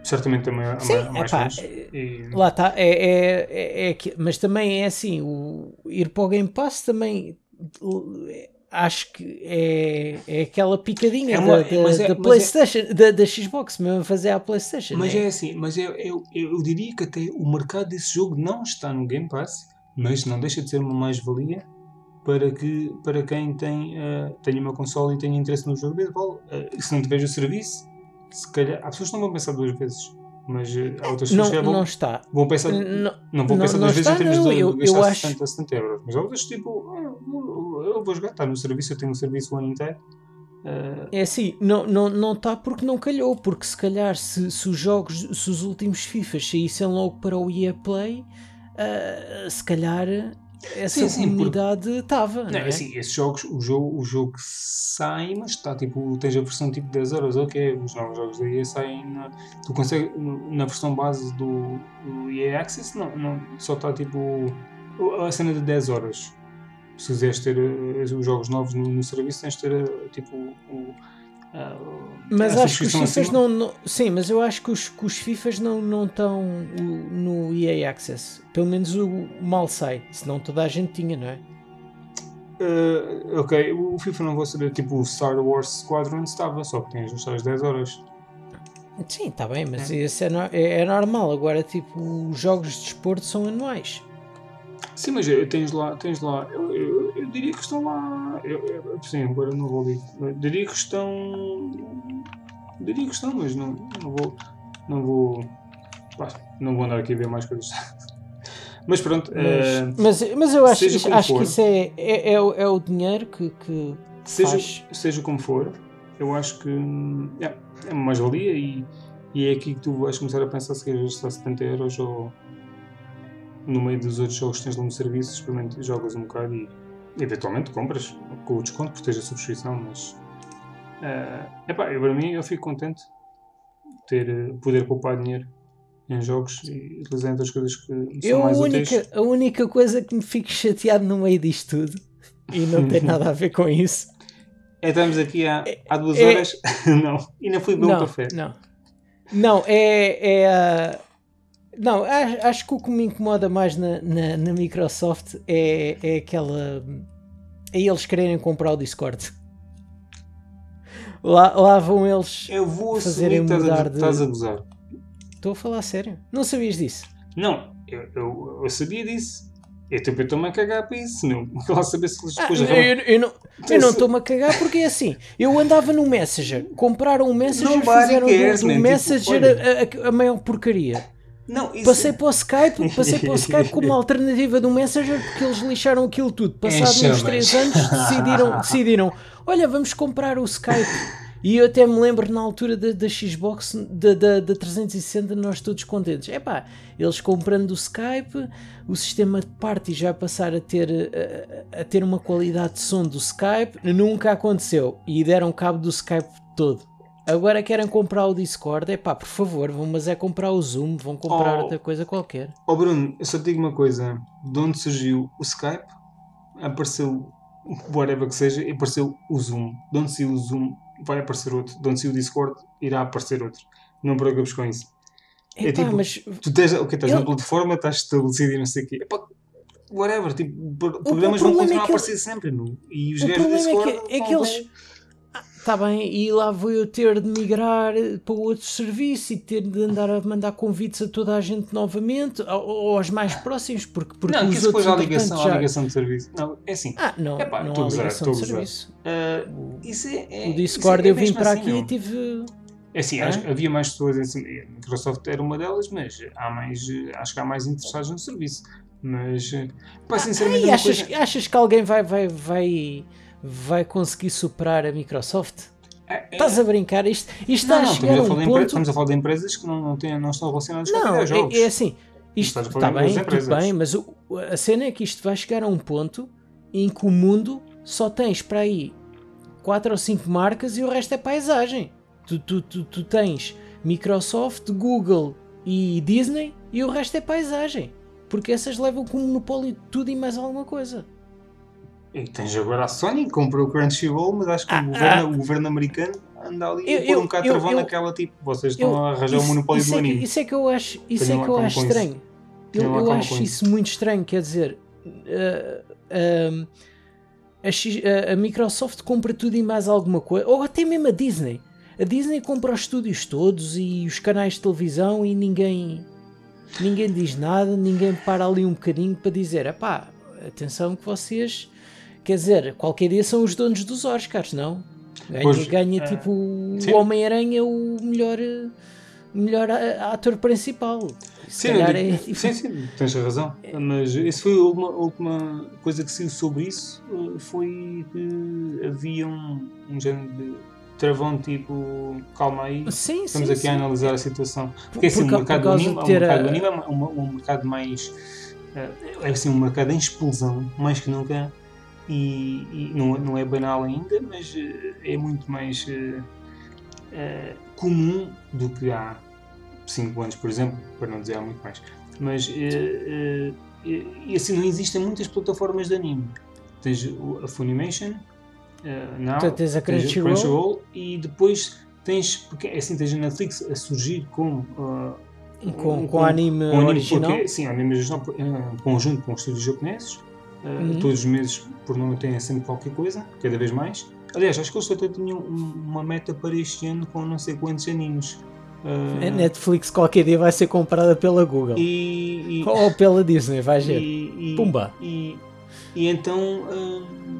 certamente também a, Sim, a mais epá, gente. E- Lá está, é, é, é, é mas também é assim, o, ir para o Game Pass também é, acho que é, é aquela picadinha É uma- da, da, é- da é- Playstation, da, da Xbox, mesmo a fazer à Playstation. Mas né? é assim, mas eu, eu, eu diria que até o mercado desse jogo não está no Game Pass, mas não deixa de ser uma mais-valia para, que, para quem tem, eh, tem uma console e tem interesse no jogo de beisebol. Eh, se não tiveres o serviço, se calhar. Há pessoas que não vão pensar duas vezes, mas eh, há outras pessoas não, que já não vão, está. vão pensar. Não, Não vou Não- pensar não duas vezes está, em termos não, de, eu- de gastar eu acho- 60, 70 euros. Mas há outras tipo, ah, eu, eu vou jogar, está no serviço, eu tenho um serviço o ano inteiro. Ah, É assim, não não não está porque não calhou, porque se calhar se, se os jogos, se os últimos FIFAs saíssem logo para o EA Play, ah, se calhar essa Sim, sim, comunidade estava. não, não é é? assim, esses jogos, o jogo, o jogo sai, mas está tipo, tens a versão tipo 10 euros, ok, os novos jogos da EA saem na, tu consegues, no- na versão base do, do EA Access, não, não, só está tipo a cena de 10 horas. Se quiseres ter eh, os jogos novos no, no serviço, tens de ter eh, tipo o, Mas a acho que os FIFAs não, não- Sim, mas eu acho que os, que os FIFAs não não estão o- no EA Access. Pelo menos o mal sai. Senão toda a gente tinha, não é? Uh, ok, o FIFA não vou saber, tipo o Star Wars Squadron estava, só que tens as 10 horas. Sim, está bem, mas isso é, no- é, é normal. Agora, tipo, os jogos de desporto são anuais. Sim, mas tens lá, tens lá, eu, eu, eu diria que estão lá, eu, eu, sim, agora não vou ali, diria que estão, diria que estão, mas não, não vou, não vou, pá, não vou andar aqui a ver mais coisas. Mas pronto, Mas, mas, mas eu acho, acho for. que isso é, é, é, o- é o dinheiro que, que seja, faz. seja como for, eu acho que é, é uma mais-valia e, e é aqui que tu vais começar a pensar se queres gastar 70 euros ou no meio dos outros jogos que tens lá no serviço, experimenta, jogas um bocado e eventualmente compras com o desconto, porque tens a subscrição, mas é epá, eu, para mim eu fico contente de ter, eh, poder poupar dinheiro em jogos e utilizar outras coisas que são Eu, a, mais úteis. única, a única coisa que me fico chateado no meio disto tudo, e não tem nada a ver com isso, É, estamos aqui há, há duas é- horas, não, ainda fui beber um não, café. não. Não, é. é a- não, acho, que o que me incomoda mais na, na, na Microsoft é, é aquela. É eles quererem comprar o Discord. Lá, lá vão eles. Eu vou fazerem assumir que estás a, mudar de- estás a gozar. Estou a falar sério. Não sabias disso? Não, eu, eu, eu sabia disso. Eu também estou-me a cagar para isso. Não. Lá saber se Ah, depois eu, arran- eu não eu não estou-me a cagar porque é assim. Eu andava no Messenger, compraram o Messenger, Nobody fizeram do, do man, tipo, Messenger olha. a, a- a maior porcaria. Não, isso Passei para o Skype, passei para o Skype como uma alternativa do Messenger porque eles lixaram aquilo tudo. Passado uns chamas. 3 anos decidiram, decidiram, olha, vamos comprar o Skype. E eu até me lembro na altura da, da Xbox, da, da, da 360, nós todos contentes. Epá, eles comprando o Skype, o sistema de party já vai passar a ter, a, a ter uma qualidade de som do Skype, nunca aconteceu. E deram cabo do Skype todo. Agora querem comprar o Discord, epá, por favor, vão, mas é comprar o Zoom, vão comprar Oh. outra coisa qualquer. Ó Bruno, eu só te digo uma coisa. De onde surgiu o Skype, apareceu whatever que seja, apareceu o Zoom. De onde saiu o Zoom, vai aparecer outro. De onde saiu o Discord, irá aparecer outro. Não preocupes com isso. É Epá, tipo, mas Tu tens, ok, estás Eu- na plataforma, estás estabelecido e não sei o quê. Epá, whatever, tipo, pro- programas vão é continuar a que aparecer sempre. E os gajos do é Discord que, é que eles. Está bem, e lá vou eu ter de migrar para outro serviço e ter de andar a mandar convites a toda a gente novamente, ou, ou aos mais próximos, porque, porque Não, os isso depois outros há ligação, já- ligação de serviço. Não, é assim. Ah, não, Epá, não a há gozar, ligação de a serviço. Ah, isso é, é- O Discord isso é eu vim para assim, aqui meu. e tive. É assim, que havia mais pessoas, assim, a Microsoft era uma delas, mas há mais, acho que há mais interessados no serviço. Mas, pá, sinceramente, E uma achas, coisa- achas que alguém vai, vai, vai, vai conseguir superar a Microsoft? É- é- Estás a brincar? Isto, isto Não, está não, a chegar a, um de ponto. estamos a falar de empresas que não, não, têm, não estão relacionadas com Não, videojogos. é, é assim. Isto está de bem, tudo bem, mas o- a cena é que isto vai chegar a um ponto em que o mundo só tens para aí 4 ou 5 marcas e o resto é paisagem. Tu, tu, tu, tu tens Microsoft, Google e Disney e o resto é paisagem. Porque essas levam como monopólio tudo e mais alguma coisa. E tens agora a Sony que comprou o Crunchyroll, mas acho que Ah, o, governo, ah. o governo americano anda ali Eu- a pôr um bocado travão naquela tipo, vocês estão Eu- a arranjar o isso- monopólio isso do é que- anime. Isso é que eu acho, isso Tenham é que eu acho estranho. Eu, eu acho isso muito estranho, quer dizer, uh, um, a, X- a- a Microsoft compra tudo e mais alguma coisa, ou até mesmo a Disney. A Disney compra os estúdios todos e os canais de televisão e ninguém ninguém diz nada, ninguém para ali um bocadinho para dizer, epá, atenção que vocês, quer dizer, qualquer dia são os donos dos Oscars, não? Ganha, Pois, ganha eh, tipo o Homem-Aranha o melhor, melhor ator principal. Se Sim, digo- é sim, sim, tens razão. Mas isso foi a última, coisa que saiu sobre isso. eh, Foi que havia um, um género de travão tipo, calma aí, Sim, estamos sim, aqui sim. a analisar a situação. Porque assim, Por o ca- mercado do anime, o mercado a- anime é um, um- um mercado mais. eh, É assim, um mercado em explosão, mais que nunca. E, e não, não é banal ainda, mas eh, é muito mais eh, eh, comum do que há 5 anos, por exemplo, para não dizer há muito mais. Mas, eh, e assim, não existem muitas plataformas de anime. Tens a Funimation, eh, não, Portanto, tens a tens Crunchyroll. e depois tens, porque é assim, tens a Netflix a surgir com. Com, um- com anime com anime, original. Porque, sim, anime original, em conjunto com os estúdios japoneses. Eh, Uhum. Todos os meses, por não têm sempre qualquer coisa, cada vez mais. Aliás, acho que eles até tinham um- uma meta para este ano com não sei quantos animes. Eh, A Netflix qualquer dia vai ser comprada pela Google. e, e, Ou pela Disney, vai ver. e, Pumba. E, então, hum,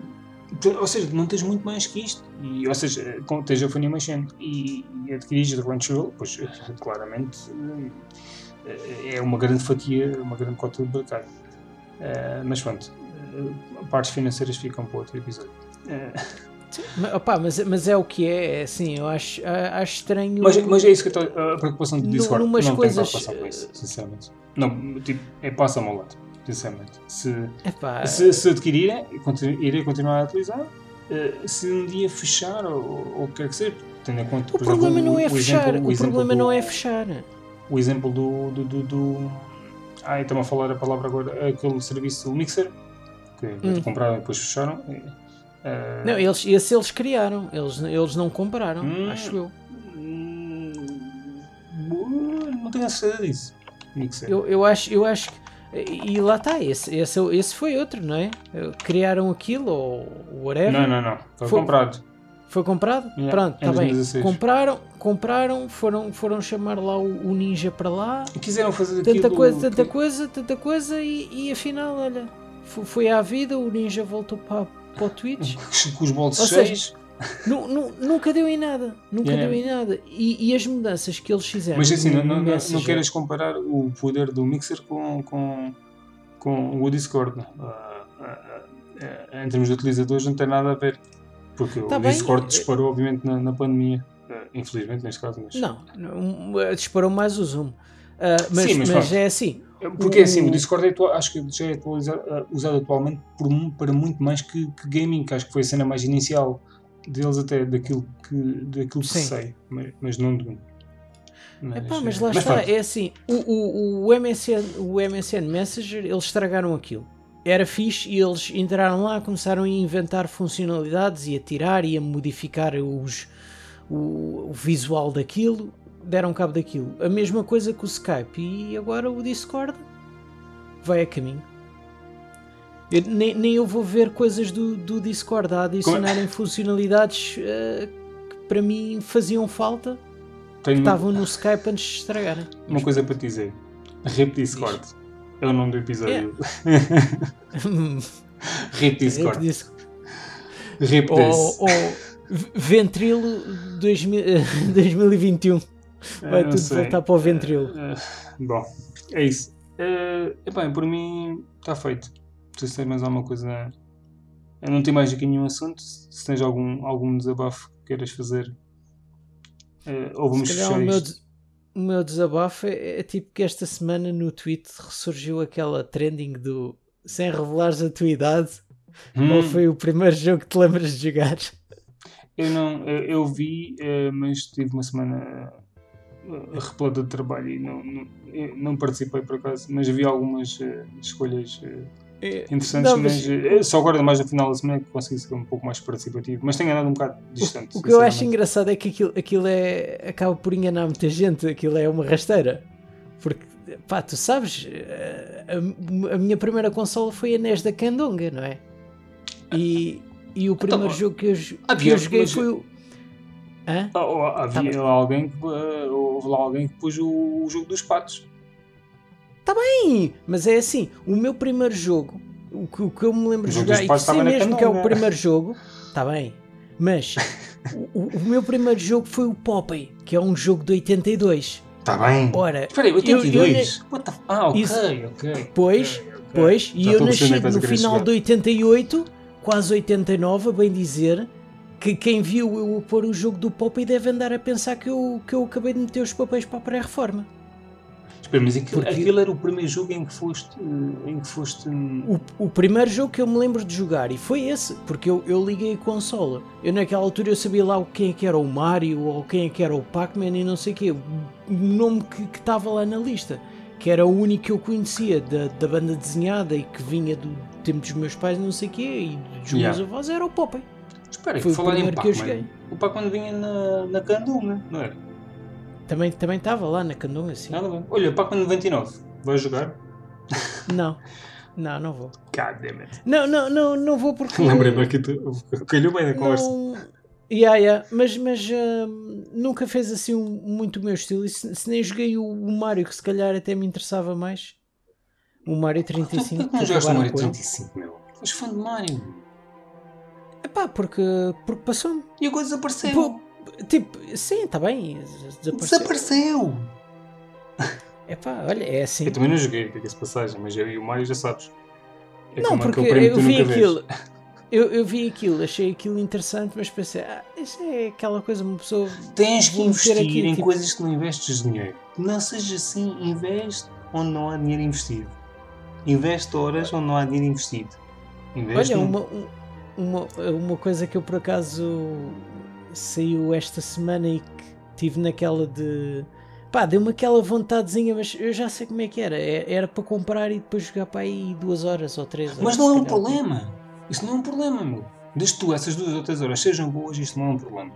tu- ou seja, não tens muito mais que isto. E, ou seja, com- tens a Funimation e, e adquirires a Crunchyroll, pois claramente hum, é uma grande fatia, uma grande cota de mercado. Eh, mas pronto, eh, partes financeiras ficam para outro episódio. Eh, Mas, opá, mas, mas é o que é, é assim, eu acho, a- acho estranho. mas, mas é isso que eu estou. A preocupação do Nu- Discord. numas não coisas, tenho preocupação com isso, eh, sinceramente. Não, tipo, é passa-me ao lado, sinceramente. Se, Epá, Se, se adquirirem, irei continuar a utilizar. Eh, se um dia fechar ou, o que quer que seja, tendo em conta, o problema exemplo, não é o fechar, exemplo- o exemplo problema do- não é fechar. O exemplo do. do, do, do ai, estão a falar a palavra agora, aquele serviço Mixer, que Hum. compraram e depois fecharam. Eh, Não, eles, esse eles criaram, eles, eles não compraram, Hum. acho eu. hum, não tenho a certeza disso. Mixer. eu. Eu acho, eu acho que. E lá está, esse, esse, esse foi outro, não é? Criaram aquilo ou whatever. não, não, não. Foi, Foi- comprado. Foi comprado? Yeah, Pronto, está bem. 2016. Compraram, compraram, foram, foram chamar lá o, o ninja para lá. E quiseram fazer Tanta aquilo coisa, tanta que- coisa, tanta coisa e, e afinal, olha, foi à vida, o ninja voltou para, para o Twitch. com os bolsos Ou seja. Nu- nu- nunca deu em nada, nunca Yeah. deu em nada. E, e as mudanças que eles fizeram. Mas assim, no- não, não, não, comparar o poder do Mixer com, com, com o Discord. Ah, ah, ah, em termos de utilizadores não tem nada a ver. Porque Tá o bem, Discord eh, disparou obviamente na, na pandemia. Ah, infelizmente neste caso. Mas... Não, não, disparou mais o Zoom. Ah, mas Sim, mas mas, é assim. Porque assim, o Discord é acho que já é ah, usado atualmente por para muito mais que, que gaming, que acho que foi a cena mais inicial deles até daquilo que, daquilo que Sim. sei, mas, mas não de mas, Epá, mas eh, lá está, pronto. é assim, o, o, o, MSN, o MSN Messenger, eles estragaram aquilo. era fixe e eles entraram lá, começaram a inventar funcionalidades e a tirar e a modificar os, o, o visual daquilo, deram cabo daquilo. A mesma coisa com o Skype e agora o Discord vai a caminho. Eu, nem, nem eu vou ver coisas do, do Discord a adicionarem funcionalidades eh, que para mim faziam falta, que Tenho estavam no Skype antes de estragarem. uma coisa para te dizer. Rip Discord. É o nome do episódio. Rip Discord. Discord. Rip ou, ou Ventrilo 2000, eh, 2021. Vai Eu não tudo sei. voltar para o Ventrilo. Eh, bom, é isso. Uh, epá, por mim está feito. Se tens mais alguma coisa. Eu não tenho mais aqui nenhum assunto. Se tens algum, algum desabafo que queiras fazer, uh, ou vamos fechar o meu, o meu desabafo é, é tipo que esta semana no Twitter ressurgiu aquela trending do sem revelares a tua idade. Hum, Qual foi o primeiro jogo que te lembras de jogar? eu, não, eu, eu vi, uh, mas tive uma semana repleta de trabalho e não, não, não participei por acaso, mas vi algumas uh, escolhas. uh, interessantes, Não, mas, mas- eh, só agora mais no final da semana que consegui ser um pouco mais participativo, mas tenho andado um bocado distante. O que eu acho engraçado é que aquilo, aquilo é, acaba por enganar muita gente, aquilo é uma rasteira. Porque, pá, tu sabes, a, a minha primeira consola foi a NES da Candonga, não é? E, e o primeiro pá, jogo que eu, que eu joguei mas- foi o. Hã? Ah, havia Tá alguém que houve lá alguém que pôs o, o jogo dos patos. Sim, mas é assim, o meu primeiro jogo, o que, o que eu me lembro de jogar, e que sei mesmo que é o primeiro jogo, está bem, mas o, o- meu primeiro jogo foi o Popeye, que é um jogo de 82. Está Tá bem. Ora, Espera aí, eu- eu 82? What the f- Ah, ok, Isso- ok. Pois, ok, ok. Pois, e Já eu estou a nasci no final de 88, quase 89, a bem dizer, que quem viu eu pôr o jogo do Popeye deve andar a pensar que eu, que eu acabei de meter os papéis para a pré-reforma. Espera, mas aquilo, Porque- aquilo era o primeiro jogo em que foste. Em que foste O, o primeiro jogo que eu me lembro de jogar, e foi esse, porque eu, eu liguei a consola. Eu naquela altura eu sabia lá quem é que era o Mario, ou quem é que era o Pac-Man e não sei o quê. O nome que estava lá na lista. Que era o único que eu conhecia da, da banda desenhada e que vinha do tempo dos meus pais, não sei o quê, e dos meus Yeah. avós, era o Popeye. Espera, Foi o falar em eu Pac-Man. joguei. O Pac-Man vinha na, na Candunga, não é? Também também estava lá na Candonga, assim. Nada bem. Olha, Pac-Man 99. Vais jogar? Não, não, não vou. God damn it. Não, não, não, não vou porque. Lembrei-me aqui, tu- calhou bem na conversa. Não... Yeah, yeah. Mas, mas hum, nunca fez assim um- muito o meu estilo. E se, se nem joguei o, o Mario, que se calhar até me interessava mais. O Mario 35. Por que não jogaste acabaram Mario com ele. 35, meu? És fã de Mario. Epá, porque, porque passou-me. E agora desapareceu. Pô, Tipo, sim, está bem. Desapareceu. Desapareceu. Epá, olha, é assim. Eu também não joguei, diga-se de passagem, mas eu e o Mario já sabes. É Não, porque eu tu vi aquilo. Eu, eu vi aquilo, achei aquilo interessante, mas pensei, ah, isso é aquela coisa, uma pessoa. Tens que investir aqui, em tipo- coisas que não investes dinheiro. Não seja assim, investe onde não há dinheiro investido. Investe horas onde não há dinheiro investido. Investe Olha, num- uma, um- uma, uma coisa que eu por acaso saiu esta semana e que tive naquela de. Pá, deu-me aquela vontadezinha, mas eu já sei como é que era. É- Era para comprar e depois jogar para aí duas horas ou três horas. Mas não é um problema. Isso não é um problema, meu. Desde tu, essas duas ou três horas sejam boas, isto não é um problema.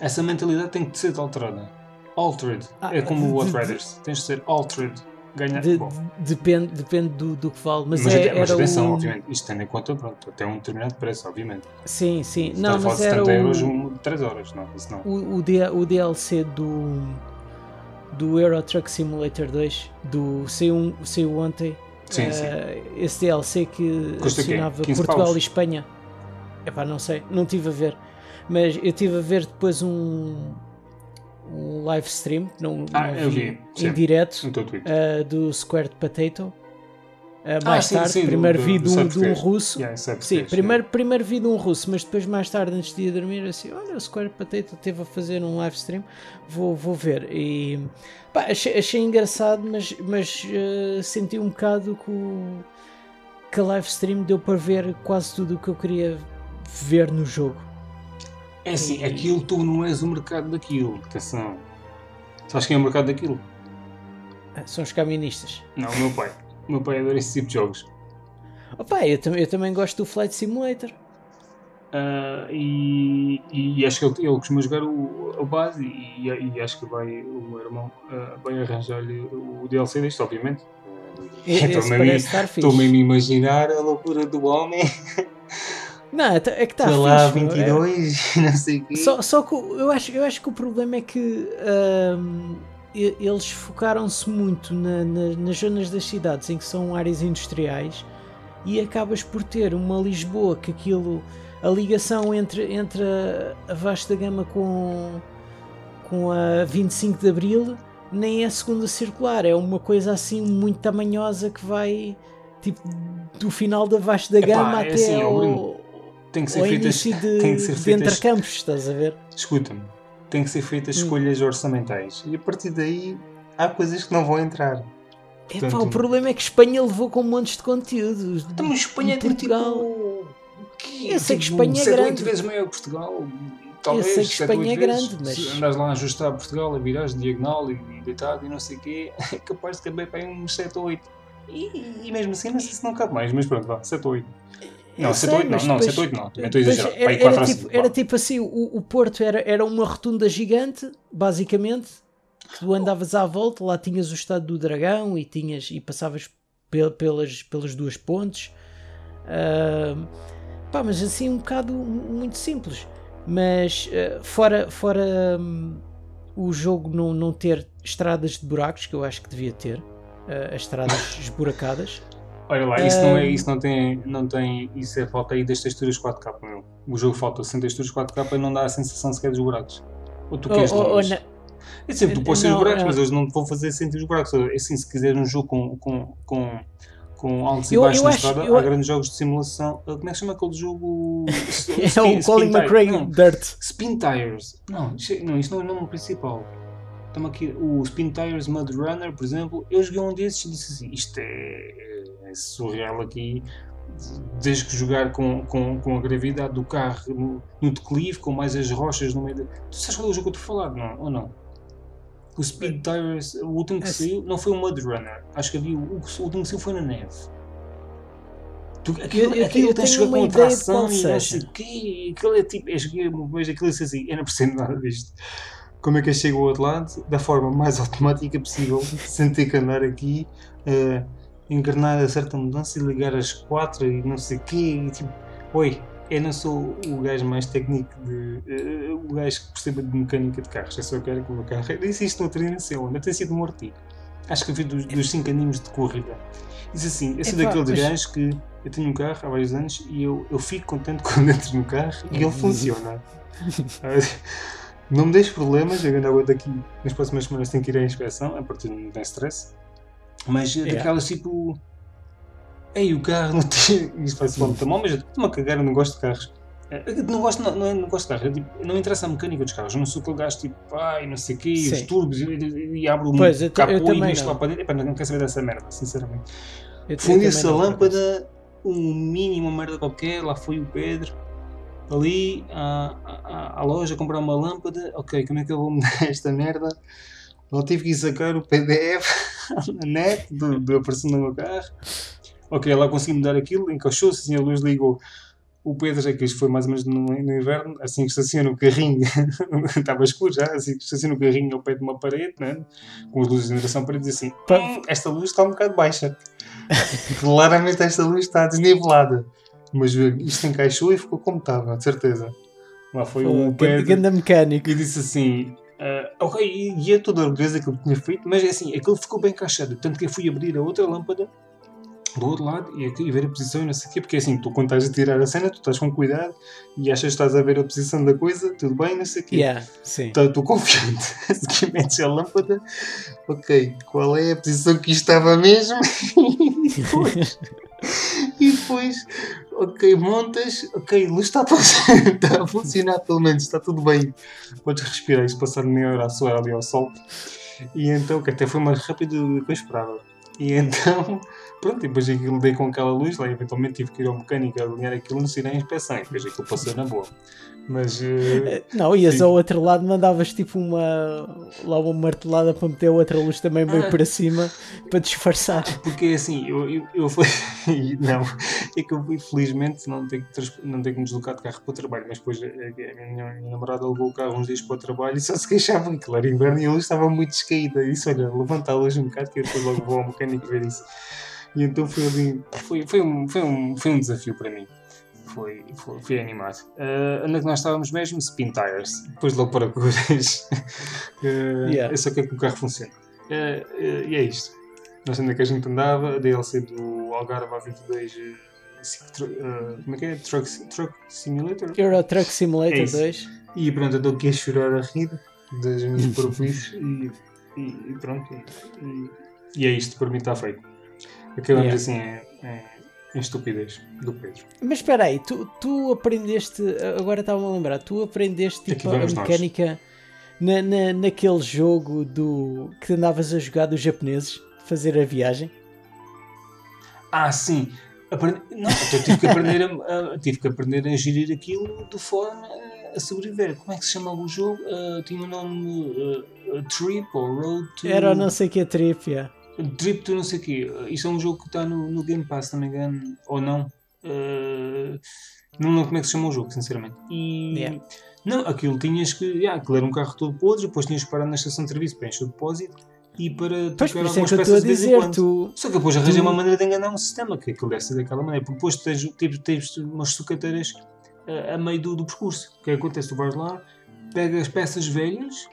Essa mentalidade tem que ser alterada. Altered. Ah, é como o de- de- Outriders. Tens de ser altered. Ganhar. De- depende depende do, do que falo. Mas, mas, é, mas era atenção, o... obviamente. Isto tendo em conta, pronto, até um determinado preço, obviamente. Sim, sim. Se Não, mas de era 70 euros, o, um, 3 horas. Não, isso não. o, o, D- o DLC do, do Euro Truck Simulator 2, do saiu, saiu ontem. Sim, sim. Eh, esse DLC que Custa 15 Portugal paus? e Espanha. Epá, não sei, não tive a ver. Mas eu tive a ver depois um, um live stream, não, Ah, não vi, sim. em direto, eh, do Squared Potato. Ah, mais sim, tarde, sim, primeiro do- vi do de um, de um russo. Yeah, Sim, primeiro, primeiro vi de um russo, mas depois mais tarde, antes de ir dormir, assim, olha, o Square Potato esteve a fazer um live stream, vou, vou ver. E pá, achei, achei engraçado, mas, mas eh, senti um bocado que, o, que a live stream deu para ver quase tudo o que eu queria ver no jogo. É assim, aquilo tu não és o mercado daquilo. Atenção. Sabes quem é o mercado daquilo? Ah, São os caministas. Não, o meu pai. O meu pai adora esse tipo de jogos. Opa, eu, tam eu também gosto do Flight Simulator. Uh, e, e acho que ele, ele costuma jogar o, o base e, e, acho que vai, o meu irmão uh, vai arranjar-lhe o DLC deste, obviamente. Estou mesmo a imaginar a loucura do homem. Não, é que está fixe. lá 22, é... não sei o quê. Só, só que eu acho, eu acho que o problema é que um, eles focaram-se muito na, na, nas zonas das cidades em que são áreas industriais e acabas por ter uma Lisboa que aquilo a ligação entre, entre a, vasta gama com, com a 25 de Abril nem é segunda circular, é uma coisa assim muito tamanhosa que vai tipo do final da vasta da gama é até assim, ao, tem que ser feitas, de, tem que ser de feitas, intercampos, estás a ver? Escuta-me, tem que ser feitas hum. escolhas orçamentais e a partir daí há coisas que não vão entrar. Portanto, Epá, o problema é que Espanha levou com montes de conteúdos. Então, Espanha tem Portugal. Tipo, que, eu sei que tipo, Espanha é grande. vezes maior que Portugal. Talvez, eu sei que Espanha é grande, mas. Se andas lá a ajustar Portugal, a virares diagonal e, e deitado e não sei o quê, é capaz de caber para uns 7 ou 8. E, e, mesmo assim, não sei se não cabe mais, mas pronto, vá, 7 ou 8. Não, 7 ou 8 não, não, 7 ou 8 não, também estou a exagerar. Era, era, tipo, era tipo assim: o, o Porto era, era uma rotunda gigante, basicamente. Tu andavas à volta, lá tinhas o estado do dragão e, tinhas, e passavas pelas, pelas duas pontes. Uh, Pá, mas assim um bocado muito simples. Mas uh, fora, fora um, o jogo não, não ter estradas de buracos, que eu acho que devia ter, uh, as estradas esburacadas. Olha lá, isso, não, é, isso não tem, não tem. Isso é falta aí das texturas 4K, meu. O jogo falta sem texturas 4K e não dá a sensação sequer dos buracos. Ou tu queres oh, oh, oh É sempre, tu pôs os buracos, mas eles não te vão fazer sentir os buracos. É assim, se quiseres um jogo com, com, com com altos e baixos na estrada, eu... há grandes jogos de simulação. Uh, como é que chama aquele jogo? é o Colin McRae Dirt. Spin Tires. Não, não, isso não é o nome principal. Estamos aqui, o Spin Tires Mud Runner, por exemplo. Eu joguei um desses e disse assim: isto é, é surreal aqui. Desde que jogar com, com, com a gravidade do carro no, no declive, com mais as rochas no meio. De... Tu sabes qual é o jogo que eu estou a falar, não? Ou não? O Speed Tires, o último que é saiu, não foi o Mud Runner. Acho que havia o, o último que saiu foi na neve. Tu, aquilo, eu, aquilo eu tem jogar com tração e não sei o quê. Aquilo é tipo, uma vez aquilo disse assim: eu não percebo nada disto. Como é que eu chego ao outro lado da forma mais automática possível, sem ter que andar aqui, uh, encarnar a certa mudança e ligar as quatro e não sei o quê. E, tipo, oi, eu não sou o gajo mais técnico de. Uh, o gajo que perceba de mecânica de carros. Eu só quero que o meu carro. Eu disse isto no não sei onde. Tem sido um artigo. Acho que vi dos 5 aninhos de corrida. Diz assim: eu sou daqueles mas... gajos que. Eu tenho um carro há vários anos e eu, eu fico contente quando entro no carro e ele funciona. não me deixes problemas, eu ainda aguento aqui. Nas próximas semanas tenho que ir à inspeção, a partir não tem stress. Mas yeah. daquelas tipo Ei, o carro não tem. Isto vai ser muito mal, mas estou-me a cagar, eu não gosto de carros. Eu não gosto, não, não, é, não gosto de carros, é, tipo, não interessa a mecânica dos carros. Eu não sou aquele gajo tipo, ai, não sei o quê, Sim. os turbos, e, abro um capô e mexo lá para dentro. Epá, não quero saber dessa merda, sinceramente. Fundiu-se a lâmpada, um mínimo, uma merda qualquer, lá foi o Pedro ali à, à, à, loja comprar uma lâmpada. Ok, como é que eu vou mudar esta merda? Lá tive que ir sacar o PDF na net do, do aparecendo no meu carro ok, lá consegui mudar aquilo, encaixou-se, assim a luz ligou. O Pedro, é que isto foi mais ou menos no, no inverno, assim que estaciona o carrinho, estava escuro já, assim que estaciona o carrinho ao pé de uma parede, né? com as luzes de geração para dizer assim: hum, esta luz está um bocado baixa. Claramente esta luz está desnivelada. Mas isto encaixou e ficou como estava, de certeza. Lá foi o Pedro. Mecânico. E disse assim: Uh, ok, e é toda a beleza que eu tinha feito, mas é assim, aquilo ficou bem encaixado. Tanto que eu fui abrir a outra lâmpada do outro lado e, aqui, e ver a posição e não sei o quê, porque assim, tu quando estás a tirar a cena, tu estás com cuidado e achas que estás a ver a posição da coisa, tudo bem, não sei o quê. Yeah, sim. Então, estou confiante. Seguir metes a lâmpada, ok, qual é a posição que estava mesmo? e depois, ok, montas, ok, luz está está a funcionar pelo menos, está tudo bem. Podes respirar, isto passar meia hora a suar ali ao sol. E então, que até foi mais rápido do que eu esperava. E então Pronto, e depois aquilo dei com aquela luz, lá eventualmente tive que ir ao mecânico a alinhar aquilo no sinal inspeção, e depois aquilo passou na boa. Mas. eh, Não, ias Sim. ao outro lado, mandavas tipo uma. lá uma martelada para meter a outra luz também meio Ah. para cima para disfarçar. Porque assim, eu, eu, eu fui. não, é que eu fui, felizmente não tenho, que trans- não tenho que me deslocar de carro para o trabalho, mas depois a, a minha, minha namorada levou o carro uns dias para o trabalho e só se queixava que era inverno e a luz estava muito descaída. E disse: Olha, levanta a luz um bocado que eu depois logo vou ao mecânico ver isso. E então foi ali. Foi, foi, um, foi, um, foi um desafio para mim. Foi, foi, foi animado. Uh, onde é que nós estávamos mesmo? Spin Tires. Depois logo para curas. uh, Yeah. Eu só quero que o carro funcione. Uh, uh, e é isto. Onde é que a gente andava. A DLC do Algarve A22. uh, assim, tru- uh, como é que é? Truck, Truck Simulator? Euro Truck Simulator É isso. 2. E pronto, eu estou aqui a chorar a rir das minhas propuices e, e, e pronto. E, e é isto, para mim está feito. Acabamos Yeah. assim em, em, em estupidez do Pedro. Mas espera aí, tu, tu aprendeste, agora estava-me a lembrar, tu aprendeste tipo, a mecânica na, na, naquele jogo do que andavas a jogar dos japoneses, fazer a viagem? Ah, sim. Aprendi... Não, eu tive que aprender a, a- tive que aprender a gerir aquilo de forma a- sobreviver. Como é que se chamava o jogo? Ah, tinha o nome ah, Trip ou Road to. Era não sei que trip, yeah. Trip to não sei o quê. Isto é um jogo que está no, no Game Pass, se não me engano. Ou não. Ah, não lembro como é que se chama o jogo, sinceramente. E. Yeah. Não, aquilo tinhas que. Yeah, aquilo era um carro todo podre, depois tinhas que parar na estação de serviço para encher o depósito e para Pois, trocar isso é algumas a peças de em dizer, quando. tu, Só que depois arranjei Tu- uma maneira de enganar um sistema, que aquilo deve ser daquela maneira, porque depois tens, tens, tens umas sucateiras a, a meio do, do percurso. O que acontece? Tu vais lá, pegas peças velhas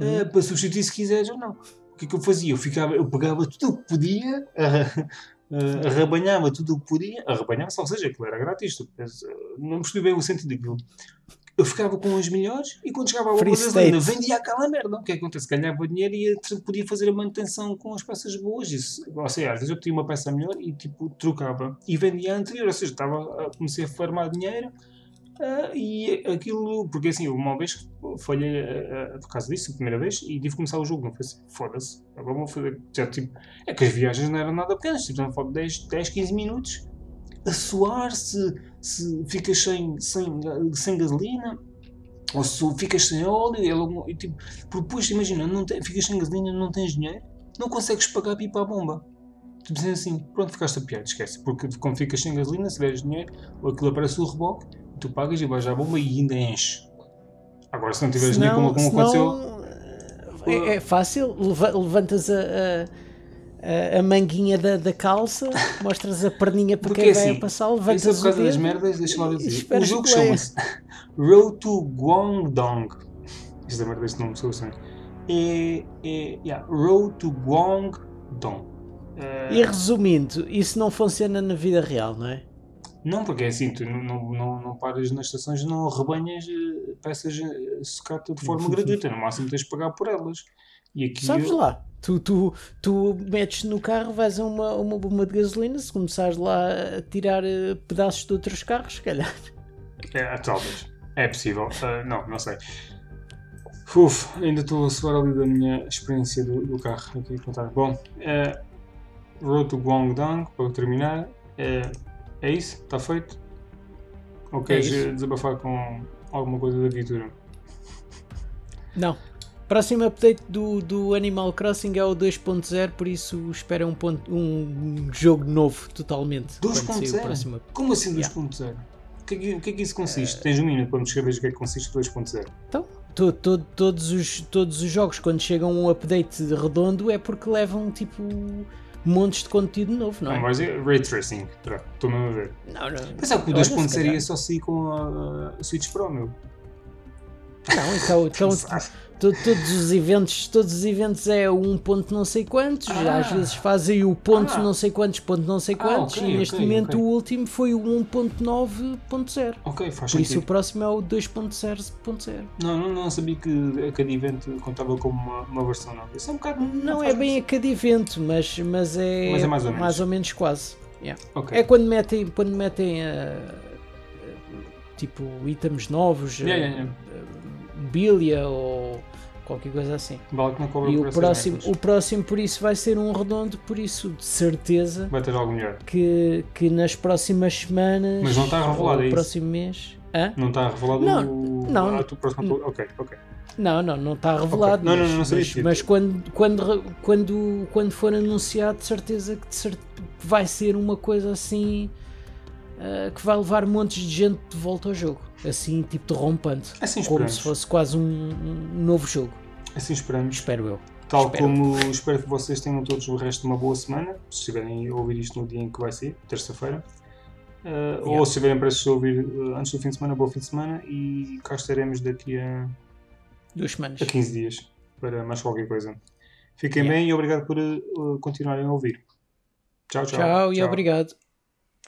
eh, para substituir se quiseres ou não. O que é que eu fazia? Eu, ficava, eu pegava tudo o que podia, eh, arrabanhava tudo o que podia, arrabanhava, ou seja, aquilo era grátis. pensa- não percebi bem o sentido daquilo. Eu ficava com as melhores e quando chegava a gasolina, state. vendia aquela merda. O que é que acontece? Ganhava dinheiro e eh, podia fazer a manutenção com as peças boas. Isso, ou seja, às vezes eu pedia uma peça melhor e tipo trocava e vendia a anterior. Ou seja, estava comecei a farmar dinheiro ah, e aquilo, porque assim, uma vez falhei ah, ah, por causa disso, a primeira vez, e tive que começar o jogo. Não foi assim, foda-se. Agora vou fazer. Já, tipo, é que as viagens não eram nada pequenas, tipo, estamos a falar de 10, 10, 15 minutos a suar se, se ficas sem, sem, sem gasolina ou se ficas sem óleo, logo- e, tipo, depois imagina, não te- ficas sem gasolina, não tens dinheiro, não consegues pagar para ir para a bomba. Tu dizem assim, pronto, ficaste a piada, esquece. Porque quando ficas sem gasolina, se tiveres dinheiro, aquilo aparece o reboque, tu pagas e vais à bomba e ainda enche. Agora, se não tiveres dinheiro, como, como aconteceu. é, é fácil, leva- levantas a, a, a- manguinha da, da calça, mostras a perninha para Porque quem vai assim, a passar, Isso é levantas por o causa das merdas, deixa-me lá dizer. O jogo chama-se Road to Guangdong. Isto é merda, este nome sou assim. É, é, yeah, Road to Guangdong. E resumindo, isso não funciona na vida real, não é? Não, porque é assim, tu não, não, não, paras nas estações, não arrebanhas eh, peças eh, sucata de forma gratuita, no máximo tens de pagar por elas. E aqui Sabes lá, tu, tu, tu metes no carro, vais a uma, uma bomba de gasolina, se começares lá a tirar eh, pedaços de outros carros, se calhar. É, talvez. É possível. Ah, não, não sei. Uf, ainda estou a suar ali da minha experiência do, do carro aqui a contar. Bom, eh, Road to Guangdong, para terminar. eh, é isso? Está feito? Ou É queres desabafar com alguma coisa da aventura? Não. Próximo update do, do Animal Crossing é o 2.0, por isso espera um, ponto, um jogo novo totalmente. quando sair o 2.0? próximo update. Como assim Yeah. 2.0? O que, é que- o que é que isso consiste? Tens um minuto para me descrever o que é que consiste o 2.0. Então, to- to- todos, os, todos os jogos, quando chegam a um update redondo, é porque levam tipo montes de conteúdo novo, não Não, é? vai ser Ray Tracing. Estou mesmo a ver. Não, não. Pensava que o Olha, 2.0 se calhar. ia só sair com a, a Switch Pro, meu. Não, então, então Todos os eventos, todos os eventos é o 1 ponto não sei quantos, Ah. às vezes fazem o ponto Ah. não sei quantos, ponto não sei Ah, quantos, ok, e neste ok, momento ok. o último foi o 1.9.0. Ok, faz Por isso sentido. o próximo é o 2.0.0. Não, não, não sabia que cada evento contava como uma, uma versão nova. Isso é um bocado. Não é faz bem a cada evento, mas, mas, é, Mas é mais ou menos. quase. Yeah. Ok. É quando metem, quando metem ah, tipo itens novos, Yeah, ah, yeah, ah, mobília ou qualquer coisa assim. Vale que não cobra E o próximo, o próximo, por isso, vai ser um redondo, por isso, de certeza Vai ter algo melhor. que, que nas próximas semanas. Mas não está revelado, é isso? próximo mês. Hã? Não está revelado Não, o. não. Ah, tu próximo. Ok, ok. Não, não, não está revelado. Não, não, mas, não, não sabia mas, mas quando, quando, quando, quando for anunciado, de certeza que de cer- que vai ser uma coisa assim ah, que vai levar montes de gente de volta ao jogo. Assim, tipo derrompante. Assim como se fosse quase um, um novo jogo. Assim esperamos. Espero eu. Tal Espero. como espero que vocês tenham todos o resto de uma boa semana, se estiverem a ouvir isto no dia em que vai ser, terça-feira. Uh, Ou se estiverem prestes a ouvir uh, antes do fim de semana, bom fim de semana e cá estaremos daqui a, Duas semanas. a 15 dias para mais qualquer coisa. Fiquem Yeah. bem e obrigado por uh, continuarem a ouvir. Tchau, tchau. Tchau e obrigado.